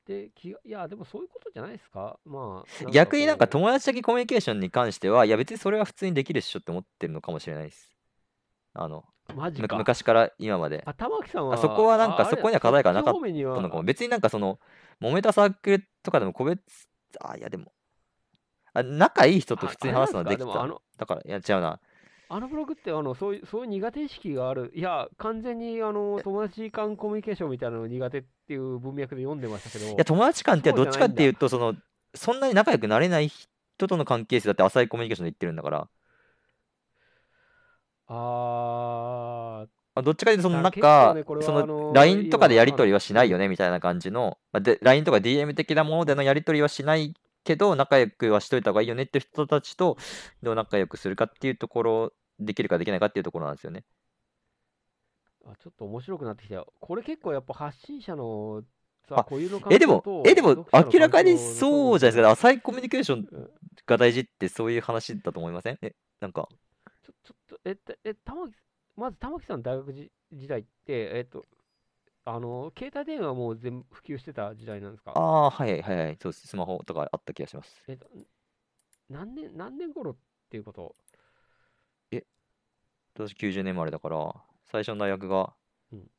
で、気がいや、でもそういうことじゃないですか？まあ、逆になんか友達的コミュニケーションに関しては、いや別にそれは普通にできるっしょって思ってるのかもしれないです。あの、むマジか。昔から今まで。あ、玉木さんは、あそこはなんかそこには課題がなかったのかも。別になんかその、揉めたサークルとかでも個別、あ、いやでも、あ仲いい人と普通に話すのはできた。だから、いや違うな。あのブログってあのそういうそういう苦手意識がある、いや、完全にあの友達間コミュニケーションみたいなの苦手っていう文脈で読んでましたけど、いや、友達間ってどっちかっていうそと、その、そんなに仲良くなれない人との関係性だって浅いコミュニケーションで言ってるんだから、ああどっちかというと、そのなんだかねこれはそあのの LINE とかでやり取りはしないよあねみたいな感じの、まあで LINE とか DM 的なものでのやり取りはしないけど、仲良くはしといた方がいいよねって人たちとどう仲良くするかっていうところ、できるかできないかっていうところなんですよね。ーあちょっと面白くなってきたよ。これ結構やっぱ発信者のさあ固有のえ、でもえ、でも読者の明らかに環境のそうじゃないですか。浅いコミュニケーションうんが大事ってそういう話だと思いません？え、なんか、ちょちょっと、え、たえ玉木まず玉木さん大学時時代って、えっと、あの、携帯電話はもう全部普及してた時代なんですか？ああ、はいはいはい、そうです。スマホとかあった気がします。えっと、何年、何年頃っていうこと？私90年生まれだから、最初の大学がうん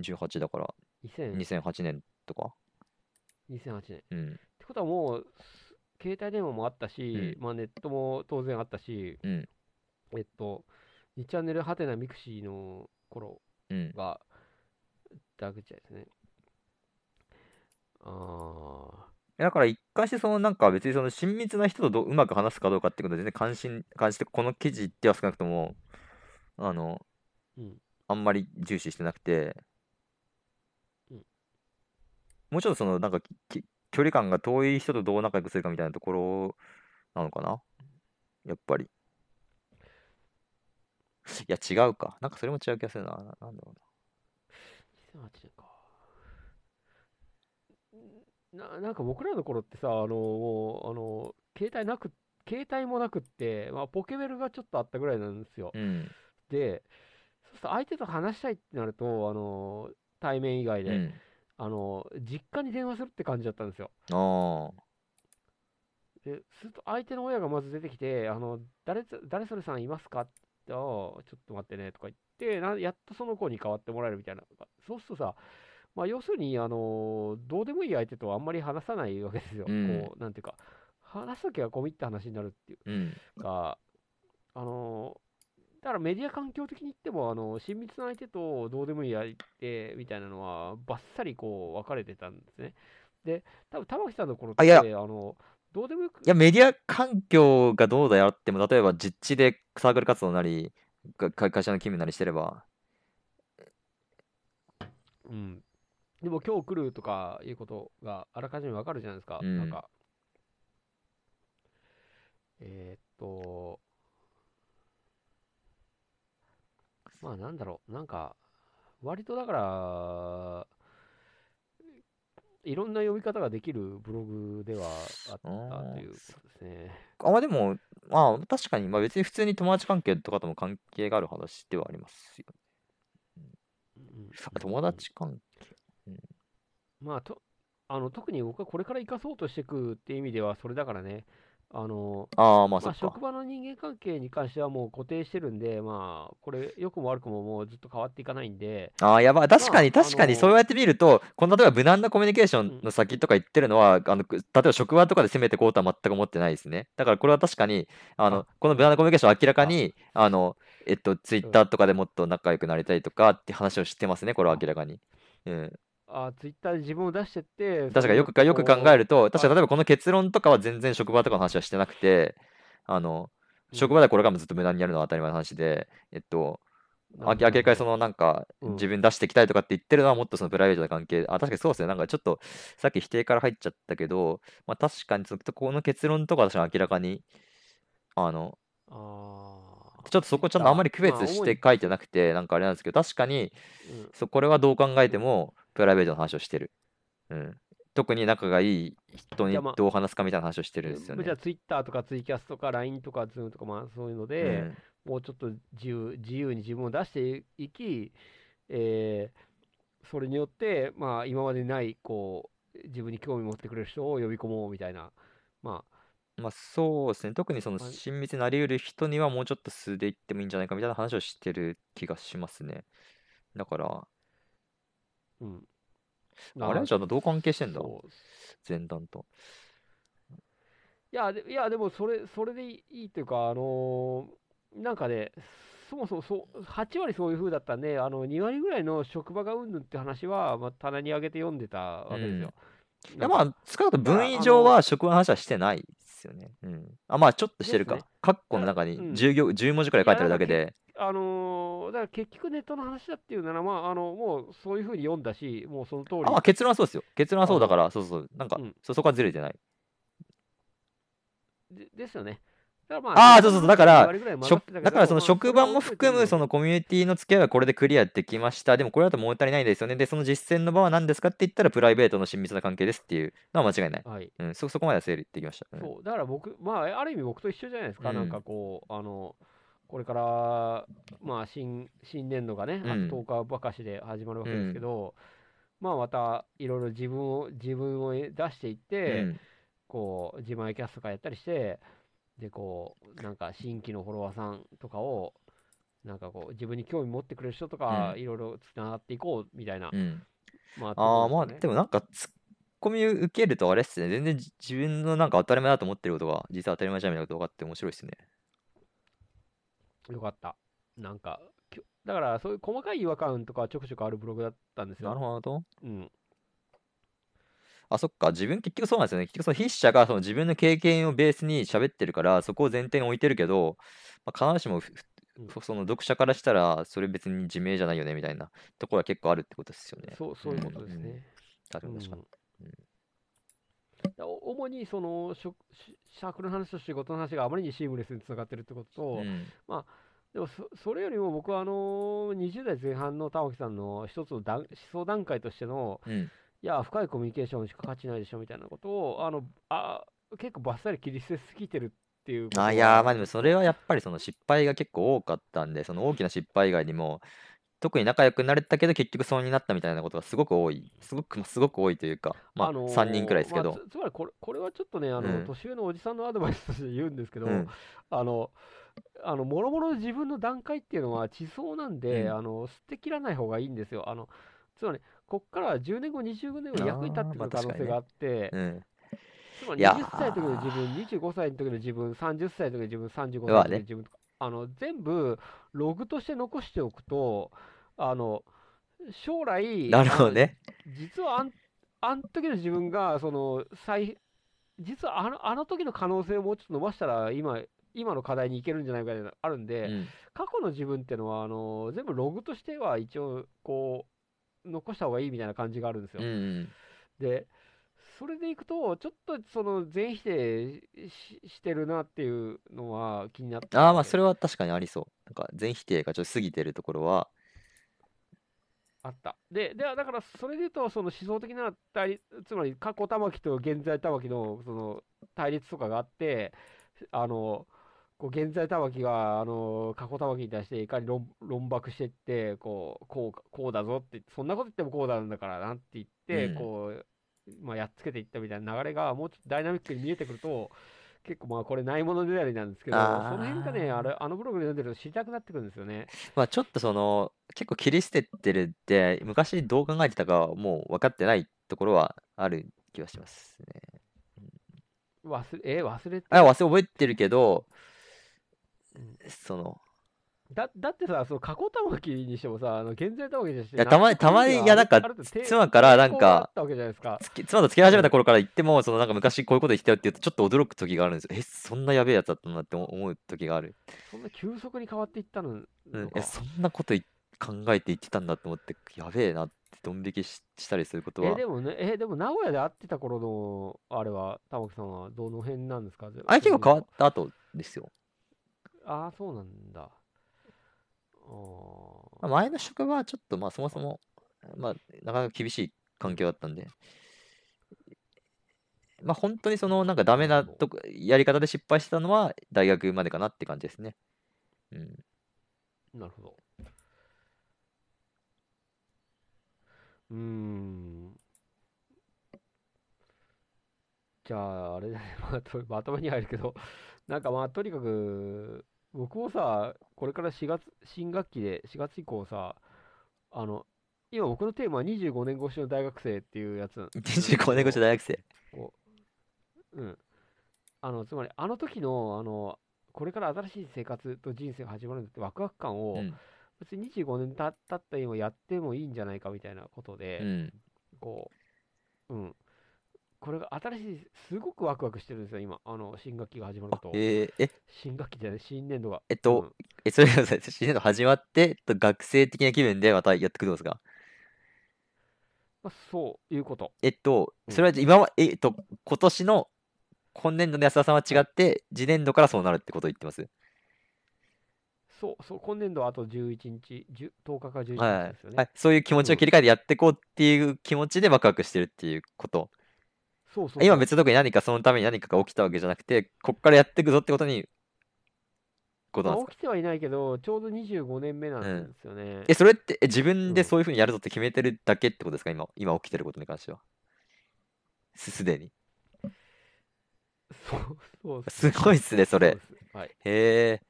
18だから、2000 2008年とか。2008年。っうん。てことはもう、す携帯電話もあったし、まあネットも当然あったし、うん。えっと、2チャンネルハテナミクシーの頃うん。が大学時代ですね。あだから一貫してそのなんか別にその親密な人とどううまく話すかどうかってことで全然関心、関してこの記事では少なくとも、あの、ー、うん。あんまり重視してなくてうん、もうちょっとそのなんかき距離感が遠い人とどう仲良くするかみたいなところなのかな？やっぱり。いや、違うか。なんかそれも違う気がするな。ななんだろ2008年か。ななんか僕らの頃ってさ、あの、もう、あの、携帯なく、携帯もなくって、まあ、ポケベルがちょっとあったぐらいなんですよ。うな。うん。で、そうすると相手と話したいってなると、あの、対面以外で、うん。あの、実家に電話するって感じだったんですよ。ああ。で、すると相手の親がまず出てきて、あの、誰つ、誰それさんいますか？って、ちょっと待ってね、とか言って、な、やっとその子に代わってもらえるみたいな。そうするとさ、まあ、要するに、あの、どうでもいい相手とはあんまり話さないわけですよ。うんこう、なんていうか、話すときは込み入った話になるっていううん。か、あの、だからメディア環境的に言っても、あの、親密な相手とどうでもいい相手みたいなのは、バッサリこう、分かれてたんですね。で、多分玉木さんの頃って、あいやあの、どうでもよく、いや、メディア環境がどうだよっても、例えば実地でサークル活動なり、か会会社の勤務なりしてれば、うん。でも今日来るとかいうことがあらかじめわかるじゃないですか。うんなんか、えーっと、まあなんだろう、なんか、割とだから、いろんな読み方ができるブログではあったということですね。あ、まあでも、まあ確かに、まあ別に普通に友達関係とかとも関係がある話ではありますよ。うん。あ友達関まあと、あの特に僕はこれから生かそうとしていくっていう意味では、それだからね、あの、ああ、まあそまあ、職。場の人間関係に関してはもう固定してるんで、まあ、これ、良くも悪くももうずっと変わっていかないんで、ああ、やばい。確かに、まあ確かに、そうやって見ると、この例えば無難なコミュニケーションうんの先とか言ってるのは、あの、く例えば職場とかで攻めていこうとは全く思ってないですね。だからこれは確かに、あのあ、この無難なコミュニケーションは明らかに、あの、えっと、ツイッターとかでもっと仲良くなりたいとかって話をしてますね、これは明らかに。うん。あツイッターで自分を出してって、確かによくか、よく考えると、確かに例えばこの結論とかは全然職場とかの話はしてなくて、あの、職場ではこれからもずっと無難にやるのは当たり前の話で、えっと、あ明らかにそのなんかうん。自分出していきたいとかって言ってるのはもっとそのプライベートな関係、あ、確かにそうですね。なんかちょっとさっき否定から入っちゃったけど、まあ確かにそのこの結論とかは確かに明らかに、あの、あーちょっとそこちゃんとあんまり区別して書いてなくて、なんかあれなんですけど、確かに、うんそこれはどう考えてもプライベートの話をしてる。うん。特に仲がいい人にどう話すかみたいな話をしてるんですよね。じゃあ、ツイッターとかツイキャスとか LINE とか Zoom とか、まあそういうのうで、んもうちょっと自由自由に自分を出していき、えーそれによって、まあ、今までにないこう自分に興味持ってくれる人を呼び込もうみたいな、ままあそうですね。特にそのまあ親密になり得る人にはもうちょっと素で言ってもいいんじゃないかみたいな話をしてる気がしますね。だから、あ、うん。あれ？じゃあどう関係してんだ？そう前段と。いや、でいやでもそれ、それでいいというか、あのーなんかね、そもそもそう8割そういう風だったんで、あの2割ぐらいの職場がうんぬんって話は、まあ、棚に上げて読んでたわけですよ。いやまあ、少なくとも分位上は職場の話はしてないですよね。うん。あ、まあちょっとしてるか。カッコの中にうん10行、10文字くらい書いてあるだけで。あのーだから結局ネットの話だっていうなら、まあ、あのもうそういう風に読んだし、もうその通りあ、まあ結論はそうですよ。結論はそうだから、そうそう。なんかうん、そそこはずれてない。でですよね。だからあまーそうそうだから2割ぐらい混ざしょってたけどだからそのまあ職場も含むそののコミュニティの付き合いはこれでクリアできました。でもこれだと物足りないですよね。で、その実践の場は何ですかって言ったらプライベートの親密な関係ですっていうのは間違いない。はい、うん、そ、そこまでは整理できました。うん。そう。だから僕、まあ、ある意味僕と一緒じゃないですか、うん。なんかこう、あのこれから、まあ、新新年度がね、あとうん10日ばかしで始まるわけですけど、まあ、またいろいろ自分を自分を出していって、うん。こう自前キャスとかやったりして、でこうなんか新規のフォロワーさんとかを、なんかこう自分に興味持ってくれる人とか、うんいろいろつながっていこうみたいな、うん。まあ、ああ、まあ、でもなんか、ツッコミ受けるとあれっすね。全然じ自分のなんか当たり前だと思ってることが、実は当たり前じゃんみたいなことが分かって面白いっすね。よかった。なんか、だからそういう細かい違和感とかはちょくちょくあるブログだったんですよ。なるほど。うん。あ、そっか。自分結局そうなんですよね。結局その筆者がその自分の経験をベースに喋ってるから、そこを前提に置いてるけど、まあ、必ずしもその読者からしたら、それ別に自明じゃないよねみたいなところは結構あるってことですよね。そうそういうことですね。確かに確かに。うん主にそのしょしサークルの話と仕事の話があまりにシームレスにつながってるってことと、うんででもそ、それよりも僕はあの20代前半の玉木さんの一つの段思想段階としての、うん。いや、深いコミュニケーションしか価値ないでしょみたいなことを、あのあ結構バッサリ切り捨てすぎてるっていうことあ、いやー、まあでもそれはやっぱりその失敗が結構多かったんで、その大きな失敗以外にも、特に仲良くなれたけど結局そうになったみたいなことがすごく多い。すごく、すごく多いというか、まああのー3人くらいですけど。まあ。つつまりこれこれはちょっとねあの、うん。年上のおじさんのアドバイスとして言うんですけど、うん。あのあのもろもろ自分の段階っていうのは地層なんで、うん。あの捨てきらない方がいいんですよ。あのつまりこっから10年後20年後役に立ってくる可能性があって、うん。つまりいや20歳の時の自分25歳の時の自分30歳の時の自分35歳の時の自分とか、あの全部ログとして残しておくとあの将来なるほどね。あの実はあんあん時の自分がその最実はあのあの時の可能性をもうちょっと伸ばしたら今今の課題にいけるんじゃないかあるんで、うん。過去の自分っていうのはあの全部ログとしては一応こう残した方がいいみたいな感じがあるんですようん。うん。でそれでいくとちょっとその全否定ししてるなっていうのは気になってああ、まあそれれは確かにありそう。なんか全否定がちょっと過ぎてるところは、あったででだからそれで言うとその思想的な対立つまり過去玉木と現在玉木のその対立とかがあってあのこう現在玉木があの過去玉木に対していかに論論駁していってこうこうこうだぞってそんなこと言ってもこうなんだからなって言って、うんこう、まあ、やっつけていったみたいな流れがもうちょっとダイナミックに見えてくると結構まあこれないものねだりなんですけどその辺がねあれあのブログで読んでると知りたくなってくるんですよね。まあちょっとその、結構切り捨ててるって、昔どう考えてたかはもう分かってないところはある気がしますね。忘れえ忘れてあ、忘れ覚えてるけどうん、その、だだってさ、その過去玉木にしてもさ、あの現在玉木にしていやたまたまにいやなんか妻からなんか妻と付き始めた頃から言っても、そのなんか昔こういうこと言ってたよって言うと、ちょっと驚く時があるんですよ。え、そんなやべえやつだったんだって思う時がある。そんな急速に変わっていったの？うんえ、そんなことい考えて言ってたんだと思って、やべえなってドン引きししたりすることは。え、でもね、え、でも名古屋で会ってた頃の、あれは、玉木さんはどの辺なんですか？あれ結構変わった後ですよ。ああ、そうなんだ。あまあ前の職場はちょっとまあそもそも、まあなかなか厳しい環境だったんで、まあ本当にそのなんかダメなとこやり方で失敗したのは大学までかなって感じですね。うん。ーなるほど。うーん。じゃあ、あれだね、*laughs* まとまとめに入るけど、なんかまあ、とにかく、僕もさ、これから4月、新学期で、4月以降さ、あの、今僕のテーマは25年越しの大学生っていうやつなんです25年越し大学生。こう、うん。あの、つまり、あの時の、あの、これから新しい生活と人生が始まるんだってワクワク感を、うん。別に25年た経った今やってもいいんじゃないかみたいなことで、うん。こう、うん。これが新しい、すごくワクワクしてるんですよ、今。あの、新学期が始まると。えーえ、新学期じゃない、新年度が。えっとうんえ、それ新年度始まって、えっと学生的な気分でまたやってくるんですか？まあ、そういうこと。えっと、うんそれは今は、えっと、今年の今年度の安田さんは違って、次年度からそうなるってことを言ってます？そう、そう、今年度はあと11日、10, 10日か11はい日ですよね。はい、そういう気持ちを切り替えてやっていこうっていう気持ちでワクワクしてるっていうこと。そうそう今別に特に何かそのために何かが起きたわけじゃなくて、こっからやっていくぞってことに、ことなんです起きてはいないけど、ちょうど25年目なんですよね。え、それってえ自分でうんそういうふうにやるぞって決めてるだけってことですか？今、今起きてることに関しては。すすでに。そうそうっすごいっすね、それ。うですはい。へえ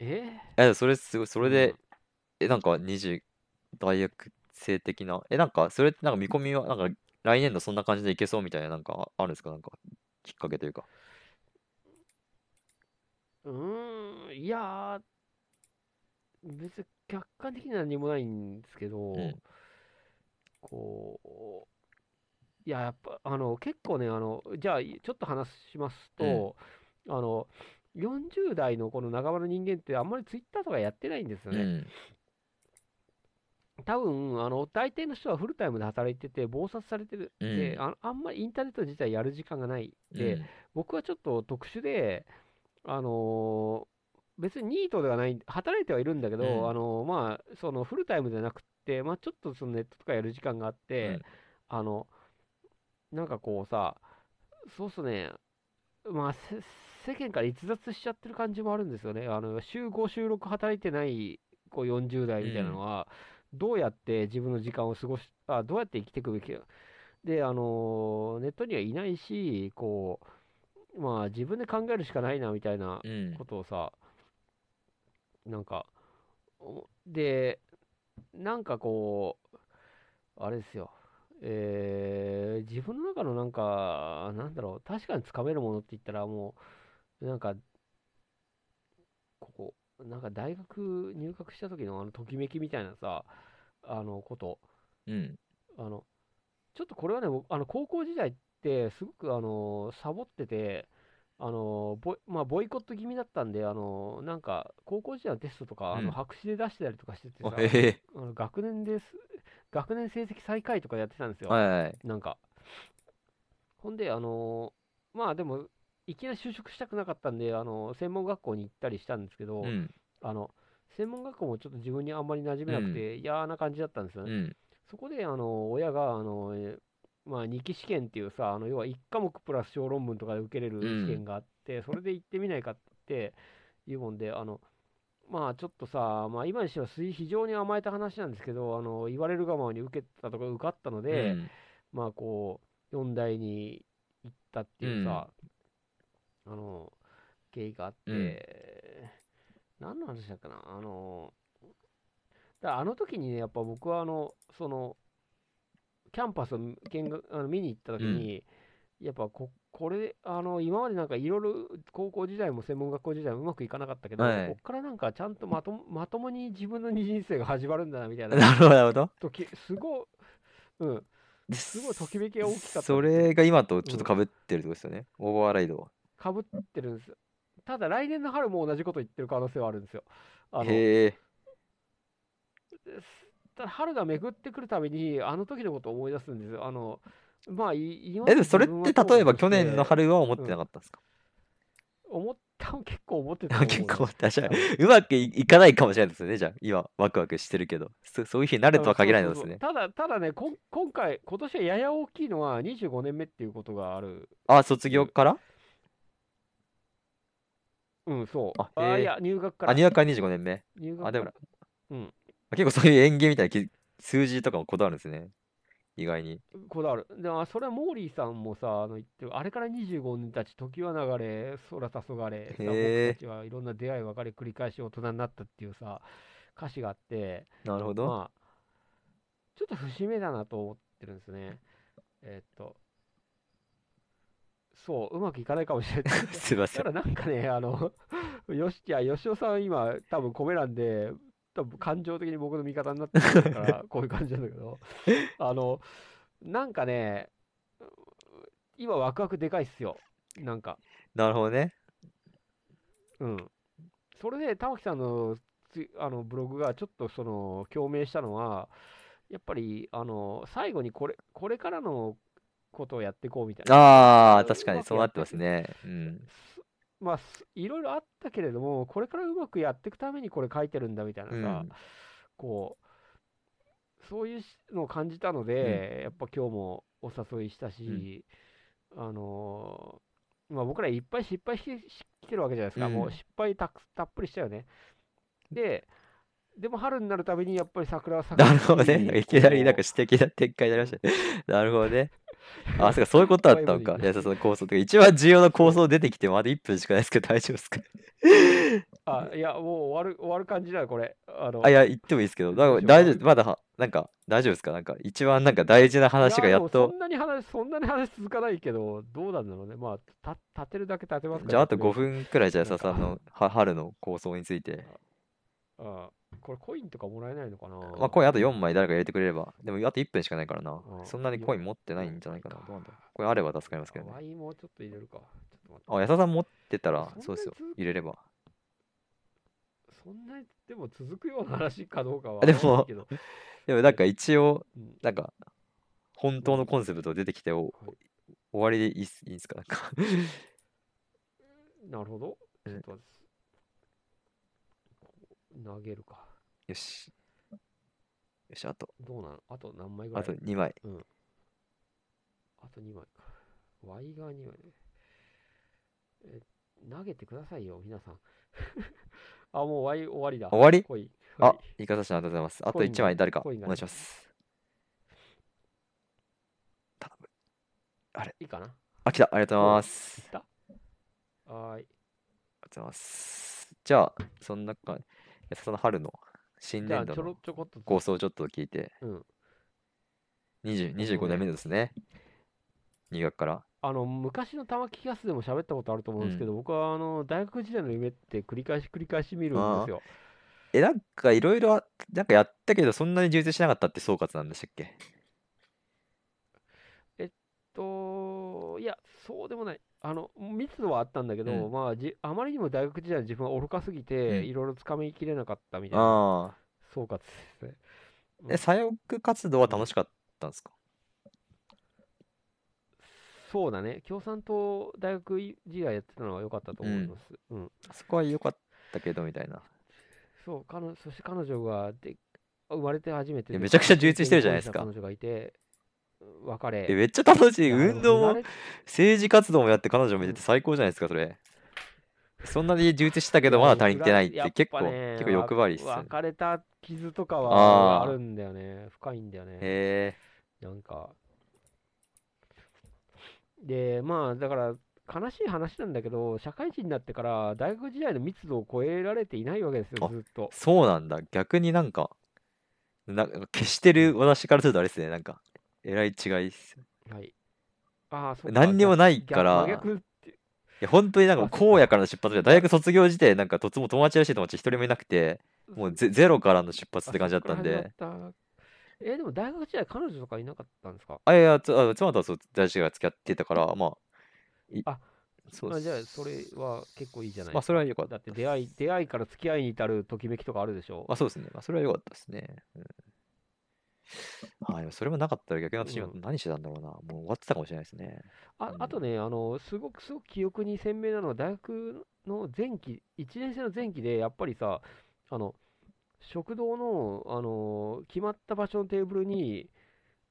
え？え、それすごい、それでうん、え、なんか20、大学生的な、え、なんか、それってなんか見込みは、なんか来年度そんな感じでいけそうみたいな、なんかあるんですか？なんか、きっかけというか。うーん、いやー、別に客観的には何もないんですけど、んこう、いや、やっぱ、あの、結構ね、あの、じゃあ、ちょっと話しますと、あの、40代のこの仲間の人間ってあんまりツイッターとかやってないんですよね。うん。多分、あの、大抵の人はフルタイムで働いてて、忙殺されてる。で、うんああんまりインターネット自体やる時間がない。で、うん僕はちょっと特殊で、あのー別にニートではない、働いてはいるんだけど、うんあの、まあ、そのフルタイムじゃなくって、まあ、ちょっとそのネットとかやる時間があって、うんあの、なんかこうさ、そうっすね、まあ、せ世間から逸脱しちゃってる感じもあるんですよね。あの、週5、週6働いてない、こう40代みたいなのは、どうやって自分の時間を過ごし、あ、どうやって生きていくべきか。で、あの、ネットにはいないし、こう、まあ、自分で考えるしかないな、みたいなうんことをさ、なんか、おで、なんかこう、あれですよ、えー自分の中のなんか、なんだろう、確かにつかめるものって言ったら、もう、なんか、ここ、なんか大学入学した時のあのときめきみたいなさ、あのこと、うん。あの、ちょっとこれはね、僕あの高校時代って、すごくあのサボってて、あのボイまあ、ボイコット気味だったんで、あのなんか高校時代のテストとか、あうんの白紙で出してたりとかしてておさ、へへ。あの学年です、学年成績最下位とかやってたんですよ、はいはい。なんか。ほんで、あのまあでも、いきなり就職したくなかったんで、あの専門学校に行ったりしたんですけど、うん。あの専門学校もちょっと自分にあんまり馴染めなくて、嫌な感じだったんですよね。うん。そこで、あの、親が、あの、えーまあ、二期試験っていうさ、あの、要は1科目プラス小論文とかで受けれるうん試験があって、それで行ってみないかっていうもんで、あの、まあ、ちょっとさ、まあ、今にしては非非常に甘えた話なんですけど、あの、言われるがままに受けたとか受かったので、うんまあ、こう、4大に行ったっていうさ、あの、経緯があって、何の話だっけな、あの、だあの時にね、やっぱ僕はあの、その、キャンパスを見あの見に行った時に、やっぱこ、これ、あの、今までなんかいろいろ高校時代も専門学校時代もうまくいかなかったけど、はい。こっからなんかちゃんとまともまともに自分の人生が始まるんだなみたいななるほど、なるほど。時、すごい、うん、すごいときめきが大きかった。それが今とちょっと被ってるってことですよね。オーバーライドは。かぶってるんですよ。ただ来年の春も同じこと言ってる可能性はあるんですよ。あのへえ。ただ春が巡ってくるたびにあの時のことを思い出すんですよ。あのまあい今え、でそれって例えば去年の春は思ってなかったんですか思った結構思ってたう結構、確か多分に。うまくいかないかもしれないですね。じゃあ、今、ワクワクしてるけど。そそういう日になるとは限らないですね。ただ、ただねこ、今回、今年はやや大きいのは25年目っていうことがある。あ、卒業からうん、そう。あへえあいや、入学から。あ、入学から25年目。あ、でも入学から。、うん。結構そういう園芸みたいなき数字とかもこだわるんですね。意外に。こだわる。でも、それはモーリーさんもさ、あの言ってる、あれから25年たち、時は流れ、空黄昏、さへえ僕たちはいろんな出会い、別れ、繰り返し大人になったっていうさ、歌詞があって、なるほど。まあ、ちょっと節目だなと思ってるんですね。えーっと、そう、うまくいかないかもしれない。*laughs* すいません。ただなんかね、あの、よし、いや、吉尾さん今、多分米なんで、多分感情的に僕の味方になってるから、*laughs* こういう感じなんだけど、あの、なんかね、今ワクワクでかいっすよ。なんか、なるほどね。うん。それで玉木さんのつあのブログがちょっとその共鳴したのは、やっぱりあの最後にこれこれからのことをやっていこうみたいな。ああ、う確かにそうなってますね。うん。すまあ、すいろいろあったけれども、これからうまくやっていくためにこれ書いてるんだみたいなさ、うんこう、そういうのを感じたので、やっぱ今日もお誘いしたし、あのーまあ、僕らいっぱい失敗してしきてるわけじゃないですか、うんもう失敗たくたっぷりしたよね。で、でも春になるたびにやっぱり桜は咲くなるほどね。しいきなりなんこか詩的な展開になりましたね。なるほどね。あ、そうか、そういうことだったのか。*laughs* いや、その構想とか、一番重要な構想出てきて、まだ1分しかないですけど、大丈夫ですか？う *laughs* あ、いや、もう終わる終わる感じだよ、これ。あのあ、いや、言ってもいいですけど、だから大丈夫、まだは、なんか、大丈夫ですか？なんか、一番なんか大事な話がやっとそん、なに話、そんなに話続かないけど、どうなんだろうね。まあ、た立てるだけ立てますから。じゃあ、あと5とりえず分くらい、じゃあ、なんか笹さんのは春の構想について。あこれコインとかもらえないのかな？まあ、コインあと4枚誰か入れてくれれば。でも、あと1分しかないからなう。んそんなにコイン持ってないんじゃないかな。どうなんだ。これあれば助かりますけどね。ワインもうちょっと入れるか。あ、安田さん持ってたらそうですよず。入れれば。そんなにでも続くような話かどうかはあでも。でも、*laughs* なんか一応、うんなんか、本当のコンセプト出てきてお、はい終わりでいいいいんすか？なんかなるほど。ちうんょっと待って投げるか。よし。よし、あと、どうなのあと何枚ぐらいあと2枚。あと2枚か。Y 側2枚ね。え、投げてくださいよ、皆さん。*laughs* あ、もう Y 終わりだ。終わり？あは、いかさせてありがとうございます。あとコインが1枚誰かお願いします。頼む。いいいかなあ、来た。ありがとうございます。いったはーい。ありがとうございます。じゃあ、そんなか、安田さんの春の新じゃあ、ちょろ年度のちょこっと。構想をちょっと聞いて、うん。20 25年目ですね。入学から。あの、昔の玉木キャスでも喋ったことあると思うんですけど、僕はあの、大学時代の夢って繰り返し繰り返し見るんですよ。え、なんかいろいろあ、なんかやったけど、そんなに充実しなかったって総括なんでしたっけ？と、いや、そうでもない。あの、密度はあったんだけど、うんまあじ、あまりにも大学時代の自分は愚かすぎて、うんいろいろつかみきれなかったみたいなああ。総括ですね。え、左翼活動は楽しかったんですか？そうだね。共産党大学時代やってたのは良かったと思います。うん。あそこは良かったけど、みたいな。そう、彼女、そして彼女がで生まれて初めてでいやめちゃくちゃ充実してるじゃないですか彼女がいて、別れ。え、めっちゃ楽しい。運動も政治活動もやって彼女もいてうんて最高じゃないですか、それ。そんなに充実したけど、まだ足りてないって結構、ね結構欲張りっす。別れた傷とかはあるんだよね。深いんだよね。へなんか。で、まあ、だから、悲しい話なんだけど、社会人になってから大学時代の密度を超えられていないわけですよ、あずっとえ、。そうなんだ。逆になんか、なんか消してる私からするとあれですね、なんか、えらい違いっすよ。はい。ああ、そうか。何にもない逆から。真逆っていや、本当になんか、あそう荒野からの出発で、大学卒業時点、なんか、とつも友達らしい友達一人もいなくて、もうゼゼロからの出発って感じだったんで、あそっから始まった。え、でも大学時代彼女とかいなかったんですか？あ、いや、つあ妻とはそう、大事が付き合ってたから、まあ、いあそうっす。あじゃあ、それは結構いいじゃないまあ、それは良かっただって出会い、出会いから付き合いに至るときめきとかあるでしょ？まあ、そうですね。まあ、それは良かったですね。うん。あ、でもそれもなかったら逆に私今うん何してたんだろうな。もう終わってたかもしれないですね。あうんあとね、あの、すごく、すごく記憶に鮮明なのは、大学の前期、1年生の前期で、やっぱりさ、あの、食堂の、あの、決まった場所のテーブルに、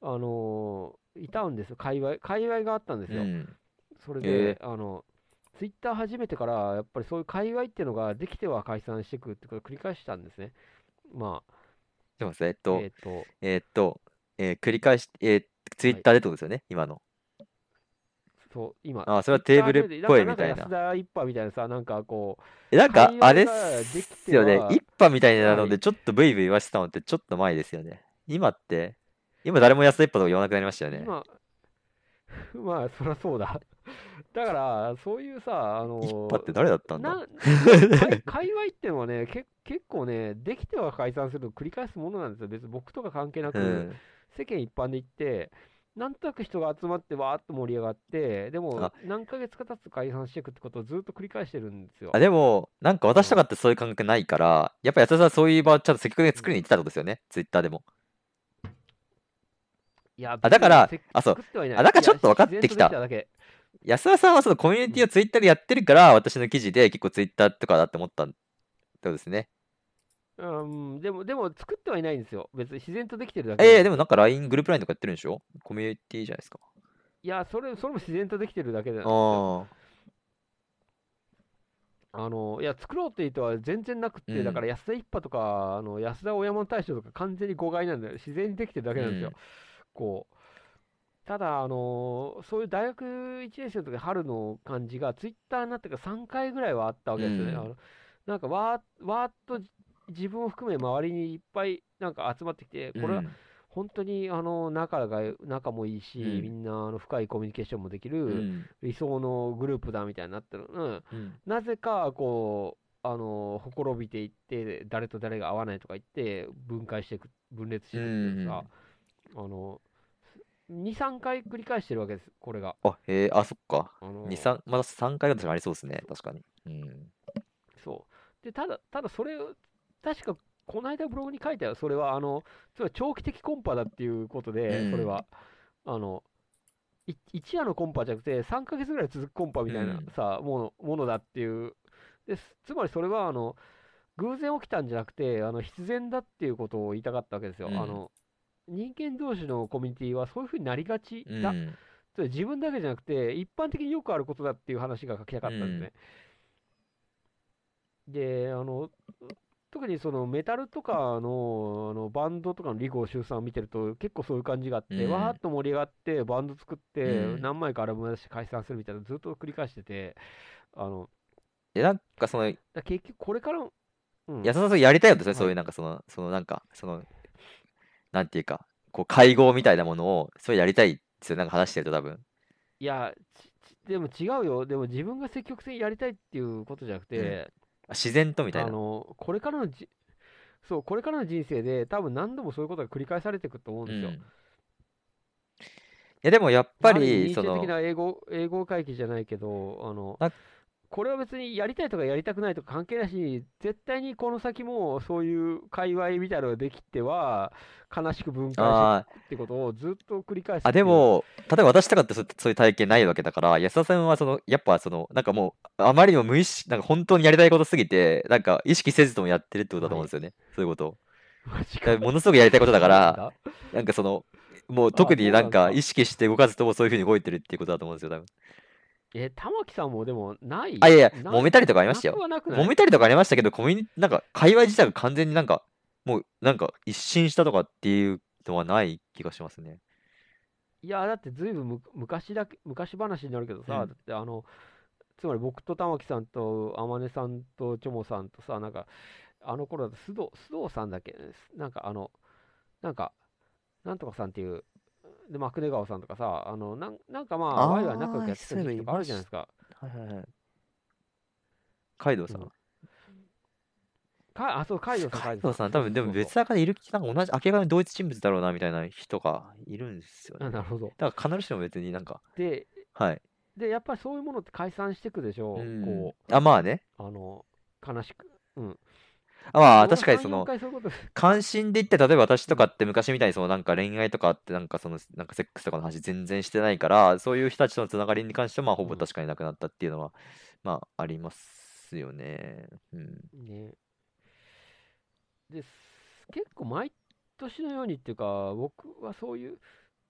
あの、いたんですよ、界隈、界隈があったんですよ。うん。それえで、あの、ツイッター始めてから、やっぱりそういう界隈っていうのができては解散していくってことを繰り返したんですね。まあ、でもさ、えっとえ、っと、えっと、えー繰り返し、えー、ツイッターでってことですよね、今の。そう、今、あそれはテーブルっぽいみたいな安田一派みたいなさ、なんかこう、え、なんかあれっすよね。一派みたいなので、はいちょっとブイブイ言わせてたのってちょっと前ですよね。今って、今誰も安田一派とか言わなくなりましたよね。今、*laughs* まあ、そりゃそうだ。*laughs* だから、そういうさ、あの一派って誰だったんだ？な界界隈ってのはね、け結構ね、できては解散するのを繰り返すものなんですよ。別に僕とか関係なく、うん。世間一般で行って、なんとなく人が集まってわーっと盛り上がって、でもあ何ヶ月か経つと解散していくってことをずっと繰り返してるんですよあ、。でも、なんか私とかってそういう感覚ないから、やっぱ安田さんはそういう場をちゃんと積極的に作りに行ってたことですよね、ツイッターでも。いや、あだからあそうあだからちょっと分かってきた安田さんはそのコミュニティをツイッターでやってるから、私の記事で結構ツイッターとかだって思ったってことですね。うん、でも、でも作ってはいないんですよ。別に自然とできてるだけええででもなんか LINE、グループ LINE とかやってるんでしょ？コミュニティじゃないですか。いや、それ、それも自然とできてるだけですよ。ああの、いや、作ろうっていうとは全然なくって、うんだから安田一派とか、あの安田大山大将とか完全に誤解なんだよ。自然にできてるだけなんですよ。うんこう。ただ、あのそういう大学1年生の時春の感じが、ツイッターになってから3回ぐらいはあったわけですよね。うんあのなんかわー、わーっと自分を含め周りにいっぱいなんか集まってきて、あ。これはうん本当にあの仲が仲もいいし、うんみんなあの深いコミュニケーションもできうるん理想のグループだみたいになってる。うん、うんなぜかこう、あのほころびていって、誰と誰が合わないとか言って、分解していく、分裂していくっていうさ、あの2、3回繰り返してるわけです、これが。あ、へえ、あ、そっか。あの2、3、まだ3回ぐらいありそうですね、確かに。うん。そう。で、ただ、ただそれを、確か、この間ブログに書いたよ。それは、あの、つまり長期的コンパだっていうことで、うんそれは、あの、い一夜のコンパじゃなくて、3ヶ月ぐらい続くコンパみたいなうんさ、もの、ものだっていう。ですつまりそれは、あの、偶然起きたんじゃなくて、あの必然だっていうことを言いたかったわけですよ。うんあの人間同士のコミュニティはそういうふうになりがちだ、自分だけじゃなくて、一般的によくあることだっていう話が書きたかったんですね。で、あの、特にそのメタルとかのあのバンドとかのリゴ集散を見てると結構そういう感じがあって、うん。わーっと盛り上がってバンド作ってうん。何枚かアルバム出して解散するみたいなのずっと繰り返してて、あの、え、なんかその、だ結局これから、うん、安田さんやりたいんですね、はいそういうなんかその、そのなんか、その、なんていうか、こう会合みたいなものを、そうやりたいですよ、なんか話してると多分。いや、ちちでも違うよ。でも自分が積極的にやりたいっていうことじゃなくて、あ自然とみたいな。あの、これからのじ、そう、これからの人生で多分何度もそういうことが繰り返されていくと思うんですんいやでもやっぱある意り、味そのニーチェ的、な英語、英語回帰じゃないけど、あのな、これは別にやりたいとかやりたくないとか関係なしに、絶対にこの先もそういう界隈みたいなのができては、悲しく分解してあいくってことをずっと繰り返すーあ。でも、例えば私とかってそそういう体験ないわけだから、安田さんはその、やっぱその、なんかもう、あまりにも無意識、なんか本当にやりたいことすぎて、なんか意識せずともやってるってことだと思うんですよね。そういうことを。ものすごくやりたいことだから、なんかその、もう特になんか意識して動かずともそういうふうに動いてるっていうことだと思うんですよ、多分。え、玉木さんもでもない？あ、いやいや、な揉めたりとかありましたよ。なく。はなくない？揉めたりとかありましたけど、コミュニ、なんか、界隈自体が完全になんか、もう、なんか、一新したとかっていうのはない気がしますね。いや、だってずいぶんむ昔だけ、昔話になるけどさ、うん。だってあの、つまり僕と玉木さんと天音さんとチョモさんとさ、なんか、あの頃だと須藤、須藤さんだっけ？なんかあの、なんか、なんとかさんっていう、で、マクネガオさんとかさ、あの、なんなんかまあ、ワイワイ仲良くやってた時期とかあるじゃないですか。はいはいはい。カイドウさん。うんかあ、そう、カイドウさん、カイドウさん、多分、でも別坂でいる、なんか同じ、明らかに同一人物だろうな、みたいな人がいるんですよね。あなるほど。だから必ずしも別になんか、で、はい。で、やっぱりそういうものって解散していくでしょ、うんこあ、まあね。う、あの、悲しく。うん。あまあ、僕は3 4確かにその、*laughs* 関心で言って、例えば私とかって昔みたいにそのなんか恋愛とかってなんかそのなんかセックスとかの話全然してないから、そういう人たちとのつながりに関してはまあほぼうん確かになくなったっていうのは、まあありますよね。うん。ね。です。結構毎年のようにっていうか、僕はそういう、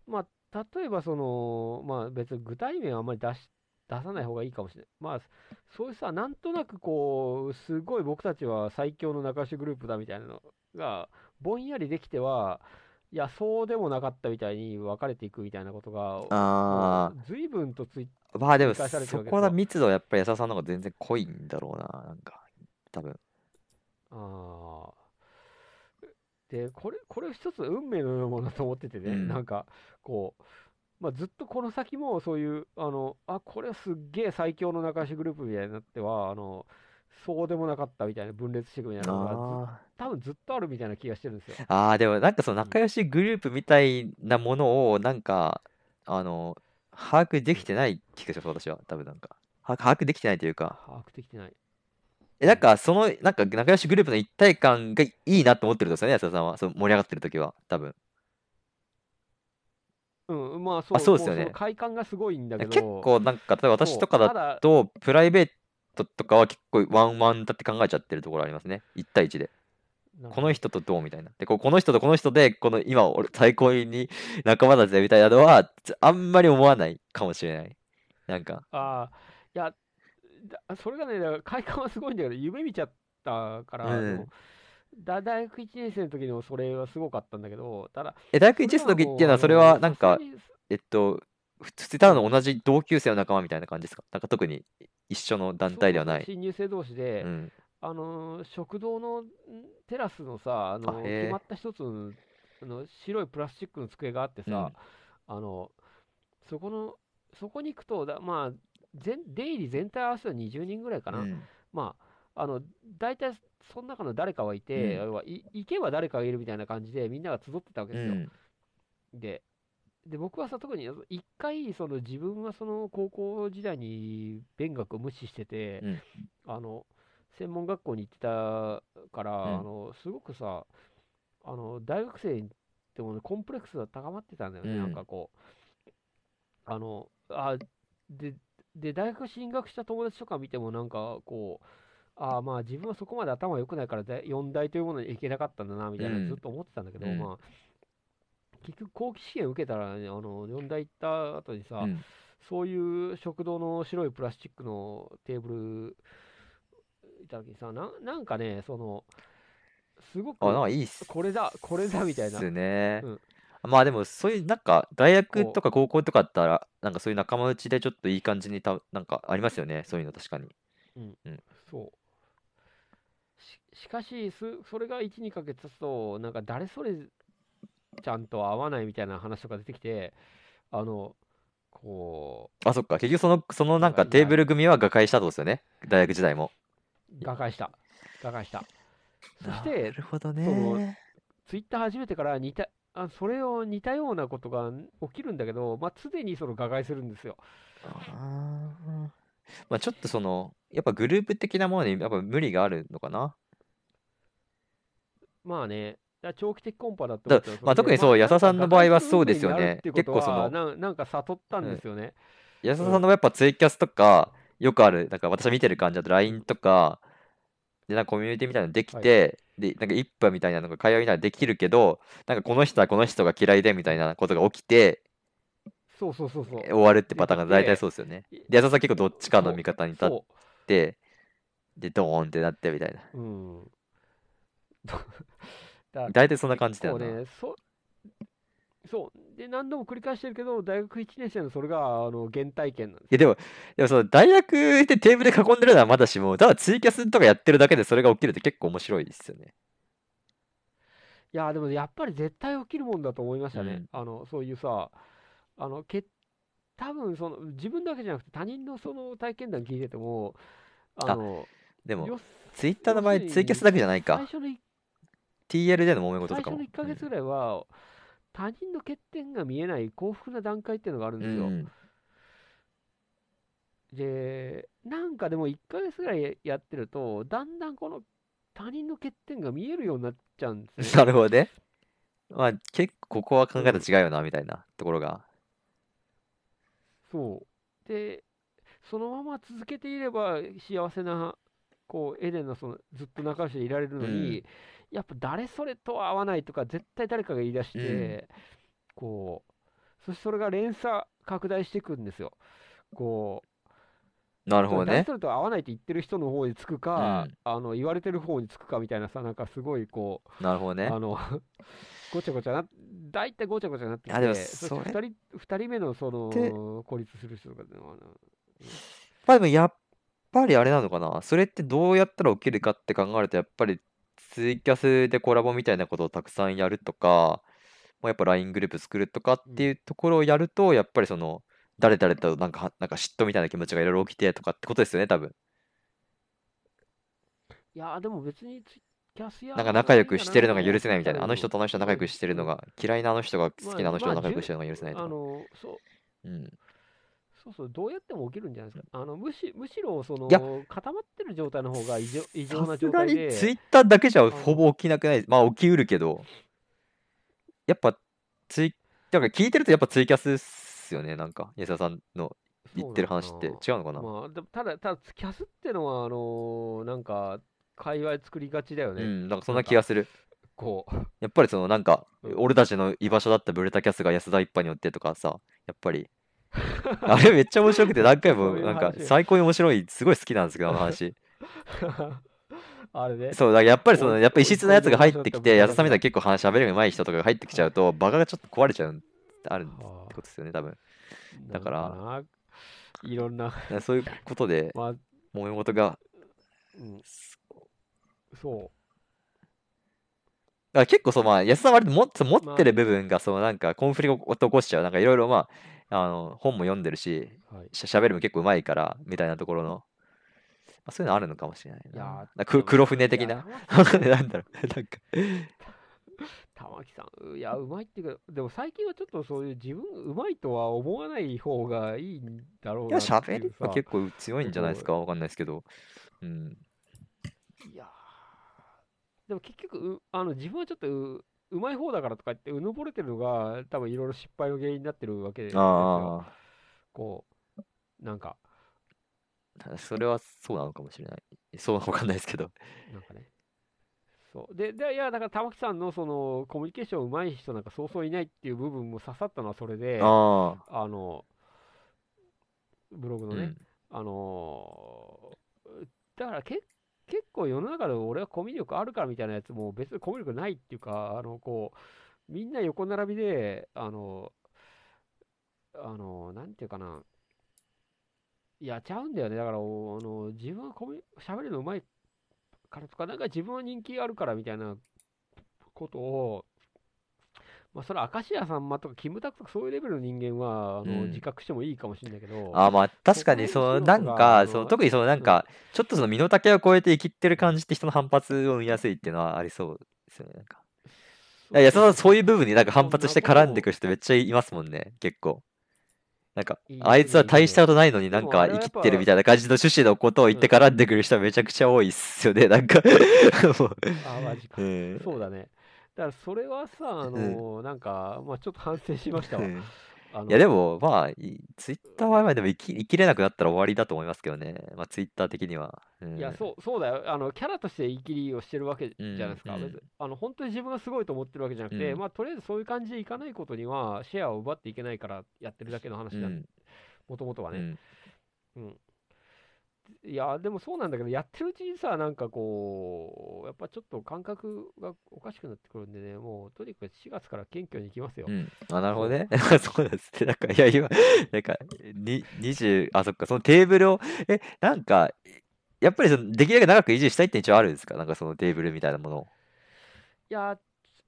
まあ、例えばその、まあ別に具体名はあんまり出し、出さない方がいいかもしれない。まあ、そういうさ、なんとなくこう、すごい僕たちは最強の仲良しグループだみたいなのが、ぼんやりできては、いや、そうでもなかったみたいに分かれていくみたいなことが、あ随分とついあ、まあでも繰り返されてるそわけですよこの密度はやっぱり安田さんの方が全然濃いんだろうな、なんか、多分。ああ。で、これ、これ一つ運命のようなものだと思っててね、うんなんか、こう、まあ、ずっとこの先もそういう、あの、あ、これはすっげえ最強の仲良しグループみたいになっては、あの、そうでもなかったみたいな、分裂していくみたいなのが多分ずっとあるみたいな気がしてるんですよ。あ、ああ、でもなんかその仲良しグループみたいなものをなんか、あの、把握できてない気がします、私は。多分なんか。把把握できてないというか。把握できてない。え、なんか、その、なんか、仲良しグループの一体感がいいなと思ってるんですよね、安田さんは。その盛り上がってる時は、多分。うん、まあそう、そうですよね快感がすごいんだけど、結構、なんか、例えば私とかだと、プライベートとかは結構ワンワンだって考えちゃってるところありますね。1対1で。この人とどうみたいな。で、こうこの人とこの人で、この今、俺、最高に仲間だぜみたいなのは、つあんまり思わないかもしれない。なんか、ああ、いや、だそれがね、快感はすごいんだけど、夢見ちゃったから、うん大学1年生の時のそれはすごかったんだけど、ただ、え、大学1年生の時っていうのは、それは、なんかえっと、普通ただの同じ同級生の仲間みたいな感じですか？なんか特に一緒の団体ではない。新入生同士で、うん。あのー食堂のんテラスのさ、あのあ決まった一つのあの白いプラスチックの机があってさ、あのそこのそこに行くとだ、まあ、全出入り全体合わせたら20人ぐらいかな、うん。まあ、あの大体その中の誰かはいて、うん。要はい行けば誰かがいるみたいな感じでみんなが集ってたわけうですよ。ん。でで僕はさ特に一回その自分はその高校時代に勉学を無視してて、うん。あの専門学校に行ってたから、ん。あのすごくさあの大学生でも、ね、コンプレックスが高まってたんだよね、うん。なんかこう。あのあでで大学進学した友達とか見てもなんかこうああまあ自分はそこまで頭良くないからで4大というものにいけなかったんだなみたいなうんずっと思ってたんだけど、うんまあ結局後期試験受けたら、ね、あの4大行った後にさ、うん。そういう食堂の白いプラスチックのテーブルいた時にさななんかねそのすごくあ、なんかいいっすこれだこれだみたいなねうん。まあでも、そういう、なんか、大学とか高校とかだったら、なんかそういう仲間内でちょっといい感じにた、なんかありますよね。そういうの確かに。そうししかしすそれが12ヶ月経つとなんか誰それちゃんと合わないみたいな話とか出てきてあのこあ、そっか。結局その、そのなんかテーブル組は瓦解したとですよね？大学時代も。う瓦解した瓦解したそしなてるほどね。ツイッター始めてから似たあそれを似たようなことが起きるんだけど、まあ、常にその瓦解するんですよ。あーまあちょっとその、やっぱグループ的なものにやっぱ無理があるのかな？まあね、だ長期的コンパだとだまあ特にそう安田さんの場合はそうですよね結構そのなんなんか悟ったんですよね。安田さんのやっぱツイキャスとか、よくある、なんか私が見てる感じだと LINE とか、で、なんかコミュニティみたいなのできて、で、なんか一派みたいなのが会話みたいなのできるけど、なんかこの人はこの人が嫌いでみたいなことが起きて、そうそうそうそう。終わるってパターンが大体そうですよね。で、安田さん結構どっちかの味方に立っそて、で、ドーンってなってみたいな。う。うん。大体そんな感じだよね。そう。で、何度も繰り返してるけど、大学1年生のそれが、あの、原体験なんです。いや、でも、でもその、大学でテーブルで囲んでるのはまだしも、ただツイキャスとかやってるだけでそれが起きるって結構面白いですよね。いや、でもやっぱり絶対起きるもんだと思いましたね。うん、あの、そういうさ、あの、け、多分その、自分だけじゃなくて他人のその体験談聞いてても、あの、あでも、ツイッターの場合、ツイキャスだけじゃないか。最初の TL での揉め事とかも。最初の1か月ぐらいは、うん、他人の欠点が見えない幸福な段階っていうのがあるんですよ、うん、でなんかでも1か月ぐらいやってるとだんだんこの他人の欠点が見えるようになっちゃうんです、ね、*laughs* なるほどね。まあ結構ここは考えた違うよな、みたいなところが。そう。でそのまま続けていれば幸せなこうエデンのそのずっと仲良しでいられるのに、うん。やっぱ誰それとは合わないとか、絶対誰かが言い出して、こう、そしてそれが連鎖拡大していくんですよ。こう、なるほどね。誰それと合わないって言ってる人の方につくか、うんあの、言われてる方につくかみたいなさ、なんかすごいこう、なるほどね。あの、*laughs* ごちゃごちゃな、大体ごちゃごちゃなってきて、そしてそれ2人、二人目のそでの、孤立する人とかっていうのは、まあでもやっぱりあれなのかな。それってどうやったら起きるかって考えると、やっぱりツイキャスでコラボみたいなことをたくさんやるとか、まあ、やっぱ LINE グループ作るとかっていうところをやると、やっぱりその、誰々となんか、なんか嫉妬みたいな気持ちがいろいろ起きてとかってことですよね、多分。いやーでも別にツイキャスやなんか仲良くしてるのが許せないみたいな。あの人ととあの人仲良くしてるのが、嫌いなあの人が好きなあの人と仲良くしてるのが許せないとか。あの、そう、うん。そうそう、どうやっても起きるんじゃないですか。あの、むし、むしろ、そのいや、固まってる状態の方が異常異常なさすがに状態で、ツイッターだけじゃのほぼ起きなくない？まあ起きうるけど、やっぱツイ、だから聞いてるとやっぱツイキャスっすよね、なんか、安田さんの言ってる話って。違うのかな？まあ、でもただ、ただ、キャスってのは、あのーなんか、界隈作りがちだよね。うん、なんかそんな気がする。こう。やっぱりそのなんかうん、俺たちの居場所だったブレタキャスが安田一派によってとかさ、やっぱり、*laughs* あれめっちゃ面白くて何回もなんか話最高に面白い、すごい好きなんですけど、あの話。*laughs* あれね。そう、だからやっぱりその、おやっぱり異質なやつが入ってきて、お安田さんみたいに結構話喋るの上手い人とかが入ってきちゃうと、場がちょっと壊れちゃうってあるってはことですよね、多分。あだからいろんな、そういうことで、*laughs* まあ、揉め事が、うん、そだから結構そう、まあ、安田さん割と持って持まあってる部分が、そのなんかコンフリを起こしちゃう。なんかいろいろまあ、あの、本も読んでるし、う。はい。しゃ喋るも結構上手いから、みたいなところの、まあ、そういうのあるのかもしれないな。いやく黒船的な？*laughs* なんだろう、なんか、*laughs* 玉木さん、いや、うまいっていうか、でも最近はちょっとそういう自分うまいとは思わない方がいいんだろういや、なってい喋りは結構強いんじゃないですか、わかんないですけど。うん。いやーでも結局、うあの自分はちょっとううまい方だからとか言って、うぬぼれてるのが、多分いろいろ失敗の原因になってるわけですよ。こう、なんか、それはそうなのかもしれない。そうわかんないですけど。なんかね。そう。で、でいや、だから玉木さんのそのコミュニケーション上手い人なんかそうそういないっていう部分も刺さったのはそれで、あの、ブログのね、うん。あのーだからけ結構世の中で俺はコミュ力あるからみたいなやつも別にコミュ力ないっていうか、あの、こう、みんな横並びで、あの、あの、なんていうかな、やっちゃうんだよね。だから、あの、自分はコミュ喋るのうまいからとか、なんか自分は人気あるからみたいなことを、まあ、それは明石家さんまとかキムタクとかそういうレベルの人間は、あの、うん自覚してもいいかもしれないけど、ああ、まあ確かに、他その、のなんか、その、特にその、なんか、ちょっとその身の丈を超えて生きってる感じって人の反発を生みやすいっていうのはありそうですよね。なんか。いやその、そういう部分になんか反発して絡んでくる人めっちゃいますもんね、結構。なんかいい、あいつは大したことないのになんか生きってるみたいな感じの趣旨のことを言って絡んでくる人はめちゃくちゃ多いっすよね、なんか *laughs* もう。あ、マジか。うんそうだね。だからそれはさ、あの、なんか、まあちょっと反省しましたわ。いやでも、まあ、いツイッターはまあでも生き生きれなくなったら終わりだと思いますけどね。まあ、ツイッター的には。うんいや、そう、そうだよ。あの、キャラとして言い切りをしてるわけじゃうんないですか。うん別にあの、本当に自分がすごいと思ってるわけじゃなくて、うんまあ、とりあえずそういう感じでいかないことには、シェアを奪っていけないからやってるだけの話だ。うんもともとはね。うんうん。いや、でもそうなんだけど、やってるうちにさ、なんかこう、やっぱちょっと感覚がおかしくなってくるんでね、もう、とにかく4月から謙虚に行きますよ。うん。あ、なるほどね。*laughs* そうなんですね。なんか、いや、今、なんか、に、20、あ、そっか、そのテーブルを、え、なんか、やっぱりその、できるだけ長く維持したいって一応あるんですか？なんかそのテーブルみたいなものを。いや、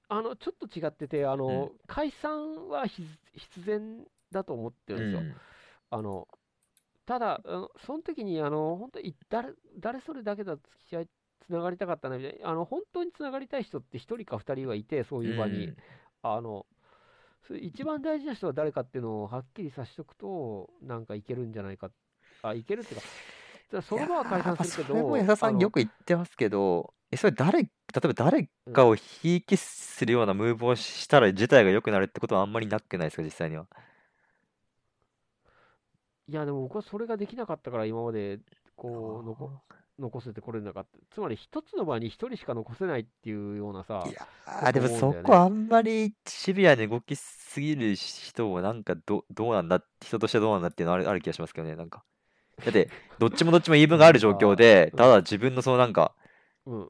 あの、ちょっと違ってて、あの、解散は必必然だと思ってるんですよ。あの、ただ、あのその時に、あの、本当に誰、誰それだけだと付き合い、つながりたかったなみたいな、あの、本当につながりたい人って一人か二人はいて、そういう場に。うんあの、一番大事な人は誰かっていうのをはっきりさせておくと、なんかいけるんじゃないか。あ、いけるっていうか、その場は解散するけど、それも安田さんよく言ってますけど、え、それ誰、例えば誰かをひいきするようなムーブをしたら事態が良くなるってことはあんまりなくないですか、実際には。いや、でも僕はそれができなかったから、今まで、こう、残残せてこれなかった。つまり、一つの場に一人しか残せないっていうようなさ、いやーでもそこあんまりシビアに動きすぎる人もなんかどどうなんだ人としてどうなんだっていうのあるある気がしますけどねなんか。だってどっちもどっちも言い分がある状況で *laughs* うん。ただ自分のそのなんかうん、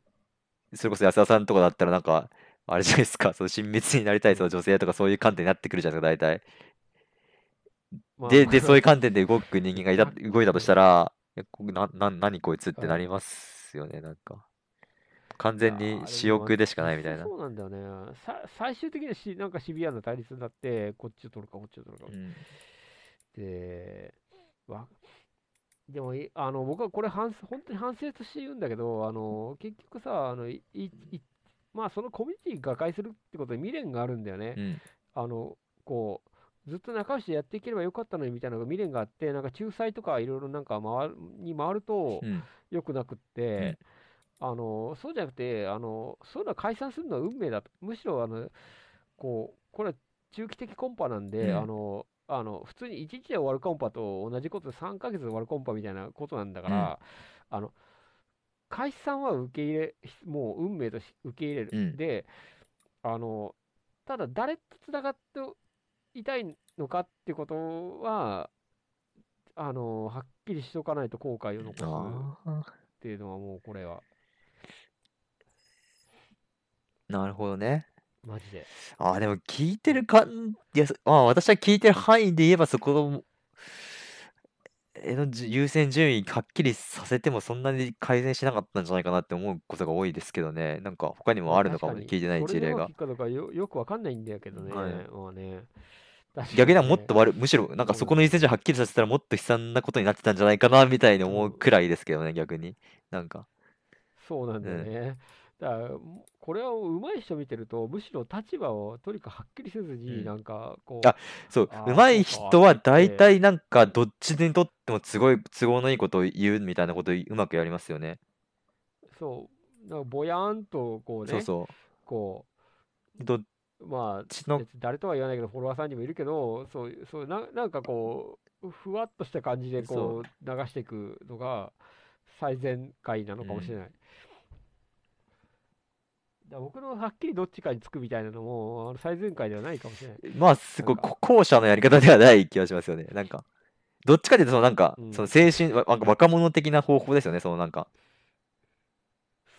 それこそ安田さんとかだったらなんかあれじゃないですかその親密になりたいその女性とかそういう観点になってくるじゃないですか大体まあでで *laughs* そういう観点で動く人間がいた *laughs* 動いたとしたらなな何こいつってなりますよねなんか完全に私欲でしかないみたいなそうなんだよね。さ最終的にはしなんかシビアな対立になって、こっちを取るか、こっちを取るか。うんで、わでもいあの僕はこれ反省、本当に反省として言うんだけど、あの結局さ、あのいいいまあ、そのコミュニティが解するってことに未練があるんだよね。うんあのこうずっと仲良しでやっていければよかったのにみたいなのが未練があって、なんか仲裁とかいろいろなんか回るに回るとうん。良くなくって、あのそうじゃなくてあの、そういうのは解散するのは運命だと、むしろあのこうこれは中期的コンパなんで、うん。あのあの普通に1日で終わるコンパと同じことで3ヶ月で終わるコンパみたいなことなんだから、あの解散は受け入れ、もう運命とし受け入れる。うん。であのただ誰とつながっていたいのかってことは、あのはっきりしとかないと後悔を残すっていうのはもうこれはなるほどね。マジで。ああ、でも聞いてるかん、いや、あ私は聞いてる範囲で言えばそこの、えのじ優先順位はっきりさせてもそんなに改善しなかったんじゃないかなって思うことが多いですけどね。なんか他にもあるのかも聞いてないそ事例がかどうかよよくわかんないんだけどね。はいまあね。逆にはもっねと悪い、むしろなんかそこの優先順位はっきりさせたらもっと悲惨なことになってたんじゃないかなみたいに思うくらいですけどね、逆に。なんか。そうなんだよね。だから、これは上手い人見てると、むしろ立場をとにかくはっきりせずうに、んなんかこう、あそう上手い人は大体なんかどっちにとってもすごい都合のいいことを言うみたいなことをうまくやりますよね。そう、なんかぼやんとこうね、そうそこう。どまあ、誰とは言わないけど、フォロワーさんにもいるけど、そうそうななんかこう、ふわっとした感じでこう流していくのが最善解なのかもしれない。だから僕のはっきりどっちかにつくみたいなのもあの最善解ではないかもしれない。まあ、すごい、後者のやり方ではない気がしますよね。なんか、どっちかというと、そのなんか、うんその青春、わなんか若者的な方法ですよね。そのなんか、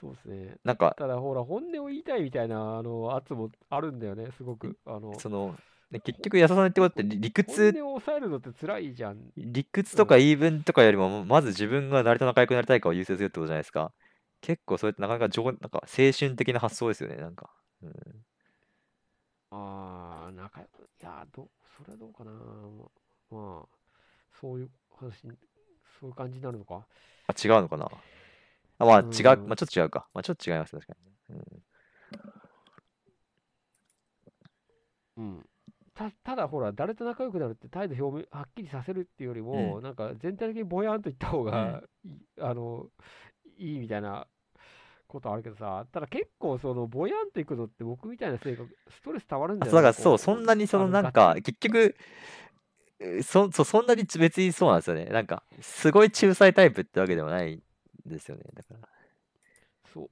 そうですね。なんか、ただほら、本音を言いたいみたいなあの圧もあるんだよね、すごく。あのその、ね結局、安田さんってことって理理本屈、音を抑えるのって辛いじゃん。理屈とか言い分とかよりも、まず自分が誰と仲良くなりたいかを優先するってことじゃないですか。結構、それってなかなか情、なんか青春的な発想ですよね。なんか。うんああ、仲良く、いやーど、それはどうかな。まあ、そういう話に、そういう感じになるのか。あ、違うのかな。あ、まあ、違う、うんまあ、ちょっと違うか。まあ、ちょっと違います、確かに。うんうん。たただほら、誰と仲良くなるって態度表明、はっきりさせるっていうよりも、なんか全体的にぼやんと言った方がいい、あの、いいみたいなことあるけどさ、ただ結構そのぼやんといくのって僕みたいな性格、ストレス溜まるんあ、だよそう、だからそう、こそんなにそのあなんか結局、えそ、そ、そんなに別にそうなんですよね。なんか、すごい仲裁タイプってわけでもないんですよね。だから。そう。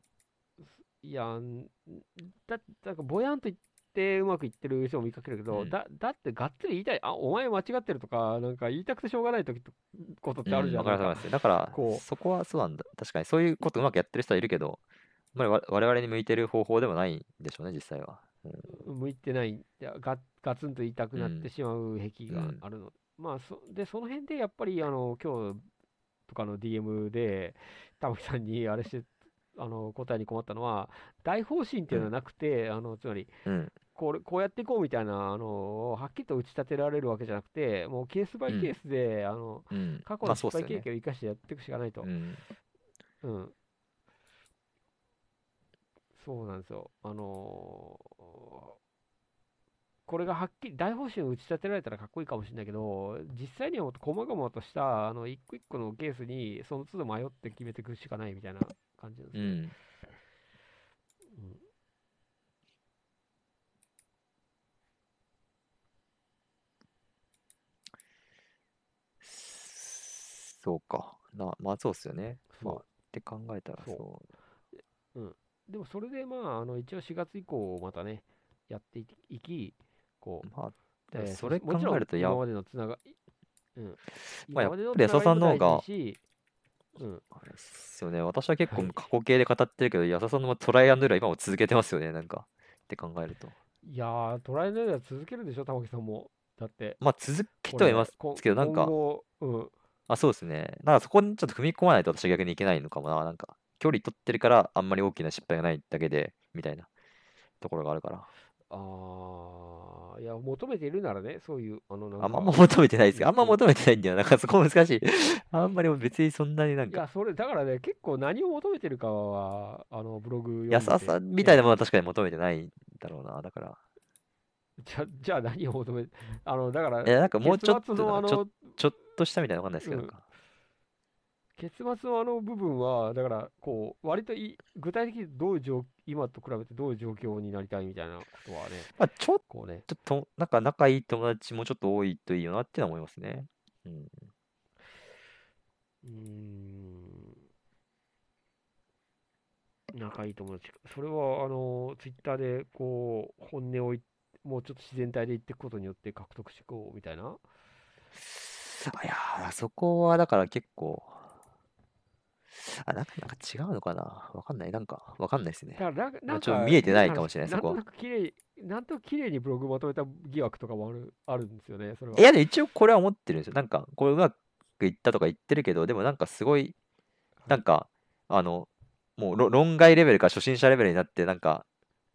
いや、んだ、なんかぼやんと言ってうまくいってる人も見かけるけど、うんだ、だってがっつり言いたい、あ、お前間違ってるとか、なんか言いたくてしょうがない時とことってあるじゃん。うん、わかります。だからこ、うそこはそうなんだ。確かに、そういうことうまくやってる人はいるけど、まあ、わ我々に向いてる方法でもないんでしょうね、実際は。うん向いてない、いやガガツンと言いたくなっうんてしまう癖があるの。まあそ、で、その辺でやっぱり、あの、今日とかの DM で、玉木さんにあれして、あの、答えに困ったのは、大方針っていうのはなくて、あの、つまり、うん。これ、こうやっていこうみたいな、あの、はっきりと打ち立てられるわけじゃなくて、もうケースバイケースで、あの、うん。過去の失。敗経験を生かしてやっていくしかないと。うん。うん。そうなんですよ。あのーこれがはっきり大方針を打ち立てられたらかっこいいかもしれないけど、実際にはもっと細々とした、あの、一個一個のケースに、その都度迷って決めていくしかないみたいな感じなんですよ。うん。うんそうか。な、まあ、そうっすよね。まあ、って考えたらそうそでもそれでまあ、あの一応4月以降またね、やっていいき、こう、う。まあ、えーそれ考えるとや今までのつなが、うん。まあやっぱり安田さんの方がうん。あれっすよね。私は結構はい過去形で語ってるけど、安田さんのトライアンドエラー今も続けてますよね。なんか、って考えると。いやー、トライアンドエラー続けるでしょ、玉木さんも。だって、まあ、続けこてはいますこけど、なんかうん。あ、そうですね。なんかそこにちょっと踏み込まないと私は逆にいけないのかもな。なんか、距離取ってるからあんまり大きな失敗がないだけで、みたいなところがあるから。あー、いや、求めているならね、そういう、あの、なんか、あんま求めてないですけど、あんまうん求めてないんだよ。なんかそこ難しい。*laughs* あんまり別にそんなになんか、いや、それ、だからね、結構何を求めてるかは、あの、ブログ読んで安田さんみたいなものは確かに求めてないんだろうな。だから、じゃ、じゃあ何を求め、あの、だから、え、なんかもうちょっと、のあなんかちょの、ちょっとしたみたいなわかんないですけど、うんなんか結末のあの部分は、だから、こう、割とい具体的にどういう状、今と比べてどういう状況になりたいみたいなことはね、まあ、ちょっこうね、とと、なんか仲いい友達もちょっと多いといいよなって思いますね。うん。うーん、仲いい友達か。それは、あの、ツイッターで、こう、本音をいもうちょっと自然体で言っていくことによって獲得していこうみたいな。いやー、そこはだから結構、あ、なんか、なんか違うのかな？わかんない。なんか、わかんないですねだ。からな、なんちょっとか、見えてないかもしれないなんそこはなんとなく綺麗、なんとなく綺麗にブログまとめた疑惑とかもある、あるんですよね、それは。いや、でも一応これは思ってるんですよ。なんか、これうまくいったとか言ってるけど、でもなんかすごい、なんか、あの、もうろ論外レベルから初心者レベルになって、なんか、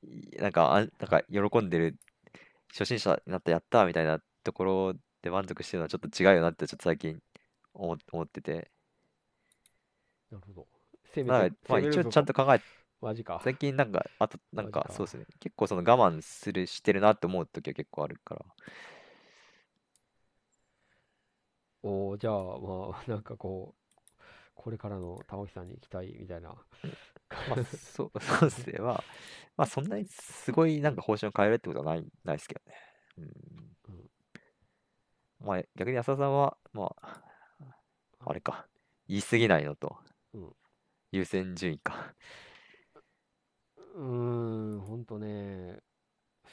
いなんか、あなんか喜んでる、初心者になったやったーみたいなところで満足してるのはちょっと違うよなって、ちょっと最近思思ってて。なるほど。攻まあめて、、まあ一応ちゃんと考えマジか。最近なんか、あと、なんかかそうですね。結構その我慢する、してるなって思う時は結構あるから。おーじゃあ、まあ、*laughs* なんかこう、これからの玉木さんに期待みたいな。まあ、そう、*laughs* そうですね。まあ、まあそんなにすごいなんか方針を変えるってことはない、ないですけどね。うん。まあ逆に安田さんは、まあ、あれか。言い過ぎないのとうん、優先順位か。うーん、ほんとね、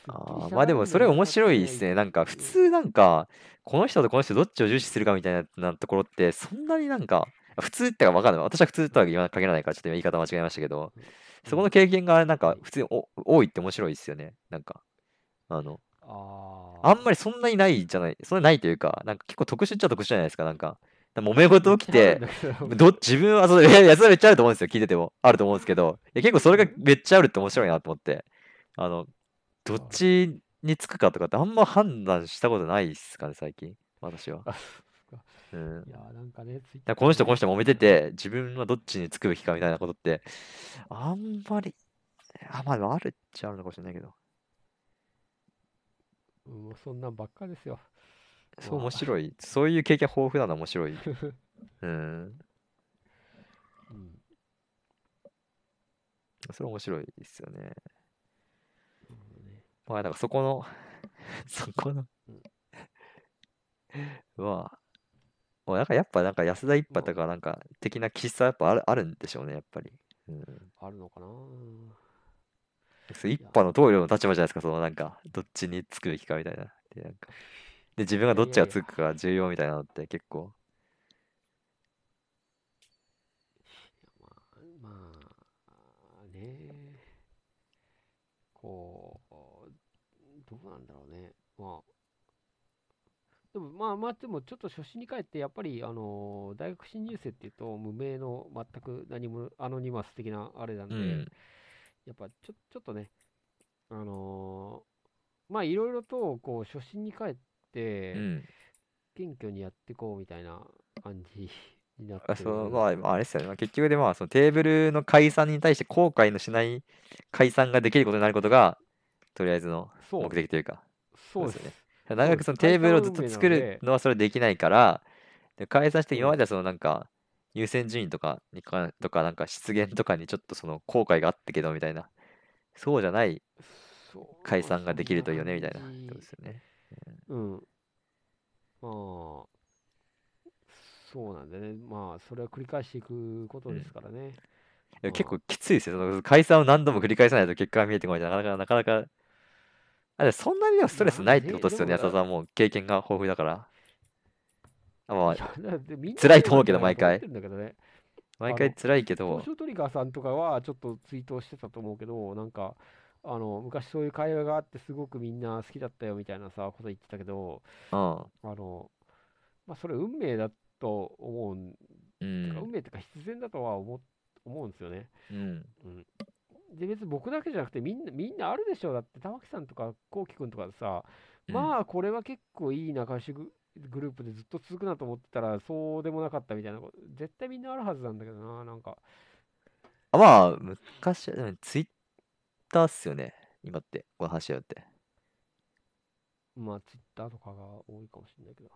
あまあでもそれ面白いですね。なんか普うん通なんか、この人とこの人どっちを重視するかみたいななところって、そんなになんか、普通ってか分かんない。私は普通とは言わ限らないから、ちょっと今言い方間違えましたけど、うんそこの経験がなんかはい普通にお多いって面白いですよね。なんか、あの、ああんまりそんなにないじゃない、そんなにないというか、なんか結構特殊っちゃ特殊じゃないですか。なんか、揉め事起きて、ど自分はそう、*laughs* いやそれめっちゃあると思うんですよ。聞いてても。あると思うんですけど、いや結構それがめっちゃあるって面白いなと思って、あの、どっちにつくかとかってあんま判断したことないっすかね、最近。私は。うん。いやーなんかね、からこの人この人揉めてて、自分はどっちにつくべきかみたいなことって、あんまり、あ、まあ、あるっちゃあるのかもしれないけど、うんもうそんなんばっかですよ。そうまあ面白い。そういう経験豊富なのは面白い。うん。うんそれ面白いですよね。ねまあ、だからそこの、*laughs* そこのうん、は、もうなんかやっぱなんか安田一まあ派とかなんか的な気質はやっぱあるあるんでしょうね、やっぱり。うん。あるのかなそう一派の棟梁の立場じゃないですか、そのなんか、どっちにつくべきかみたいな。で、なんか、で、自分がどっちがつくかが重要みたいなのって結構、まあ、まあ、ね。こう、どうなんだろうね。まあ、でもまあまあ、でもちょっと初心に帰って、やっぱり、あの大学新入生っていうと、無名の全く何もアノニマス的なあれなんで、うん。やっぱちょちょっとね、あのまあいろいろと、こう、初心に帰って、うん。謙虚にやっていこうみたいな感じ *laughs* になってそう、まあ、まあ、あれですよね。まあ、結局でまあ、そのテーブルの解散に対して後悔のしない解散ができることになることが、とりあえずの目的というか。そうですよ長くそのテーブルをずっと作るのはそれできないから、で解散して今まではそのなんか、優先順位とかにかとか、なんか失言とかにちょっとその後悔があったけどみたいな、そうじゃない解散ができるといいよねみたいなそん感じことですよね。うん。まあ、そうなんだね。まあ、それは繰り返していくことですからね。いや結構きついですよ。その解散を何度も繰り返さないと結果が見えてこないとなかなか、なかなか、あでもそんなにでもストレスないってことですよね、まあね安田さんも経験が豊富だから。あまあい、やだってみんな辛いと思うけどそうなんじゃない毎回と思ってるんだけどね。毎回辛いけど東、証トリガーさんとかはちょっとツイートしてたと思うけど、なんか、あの、昔そういう会話があってすごくみんな好きだったよみたいなさ、こと言ってたけど、うん、あの、まあ、それ運命だと思うん、うてか運ん、命っていうか必然だとは思思うんですよね。うん、うん、で別に僕だけじゃなくてみんなみんなあるでしょだって玉木さんとかこうきくんとかさ、うん。まあこれは結構いい仲良しググループでずっと続くなと思ってたらそうでもなかったみたいなこと絶対みんなあるはずなんだけどななんか。あまあ、昔、うんツイッターっすよね、今って、この話し合うって。まあツイッターとかが多いかもしれないけど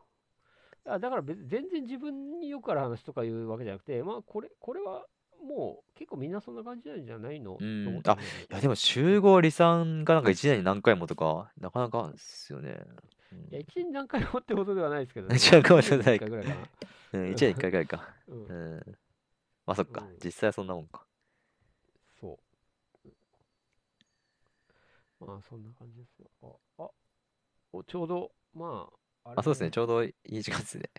あだから別に全然自分によくある話とかいうわけじゃなくてまあこれこれはもう結構みんなそんな感じなんじゃないの、うんと思ってねいや、でも集合離散がなんか1年に何回もとか、なかなかですよね。うんいや、一年何回もってことではないですけどね。*laughs* 一年何回もじゃない一年に一回ぐらいかな。うん、1年1回ぐらいか。うんうん。まあそっかうん、実際はそんなもんか。そう。まあ、そんな感じですよ。あ、あおちょうど、まあ、ああ、そうですね、ちょょうどいい時間ですね。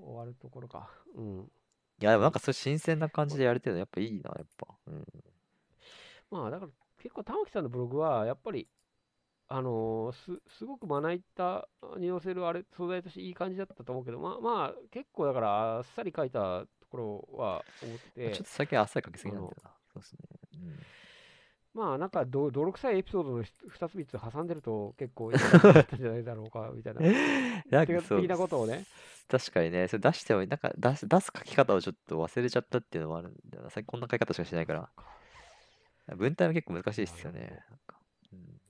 終わるところか。うん。いや、でもなんかそういう新鮮な感じでやれてるのやっぱいいな、やっぱ。うん。まあ、だから、結構、玉木さんのブログは、やっぱり、あのーす、すごくまな板に載せるあれ、素材としていい感じだったと思うけど、まあ、まあ、結構、だから、あっさり書いたところは思ってちょっと最近あっさりかけすぎなんだよな。そうですね。うんまあなんかど泥臭いエピソードの2つ3つ挟んでると結構いいったんじゃないだろうかみたいな。*laughs* なんかそう的なことをね。確かにね、それ出しても、なんか出す出す書き方をちょっと忘れちゃったっていうのもあるんだよな。最近こんな書き方しかしないから。文体も結構難しいですよね。うん。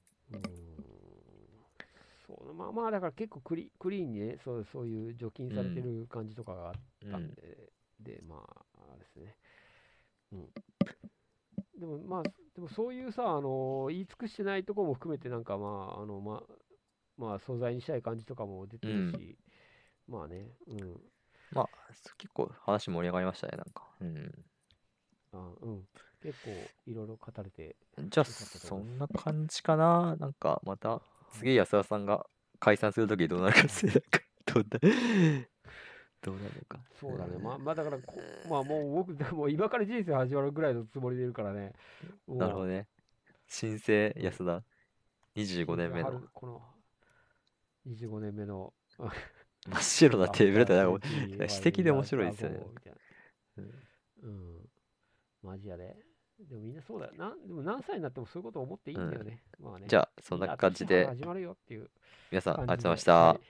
そうまあまあだから結構クリクリーンにねそうそういう除菌されてる感じとかがあったんで、でまあですね。うんでもまあでもそういうさあの言い尽くしてないところも含めてなんかまああのまあまあ素材にしたい感じとかも出てるし、まあねうん結構話盛り上がりましたね、なんか。うん。あうん。結構いろいろ語れて、じゃあ、そんな感じかな？なんか、また、次、安田さんが解散するときどうなるかですね。なんか、どんな、どうなるのか。そうだね。まあ、まあ、だからこ、まあもう僕、もう今から人生始まるぐらいのつもりでいるからね。なるほどね。新生安田、25年目の春この25年目の *laughs* 真っ白なテーブルって、なんか、か指摘で面白いですよね。うんうん。マジやで。でもみんなそうだよ。なんでも何歳になってもそういうこと思っていいんだよね。まあね。じゃあ、そんな感じでいい、な年始まるよっていう皆さん、ありがとうございましたは。い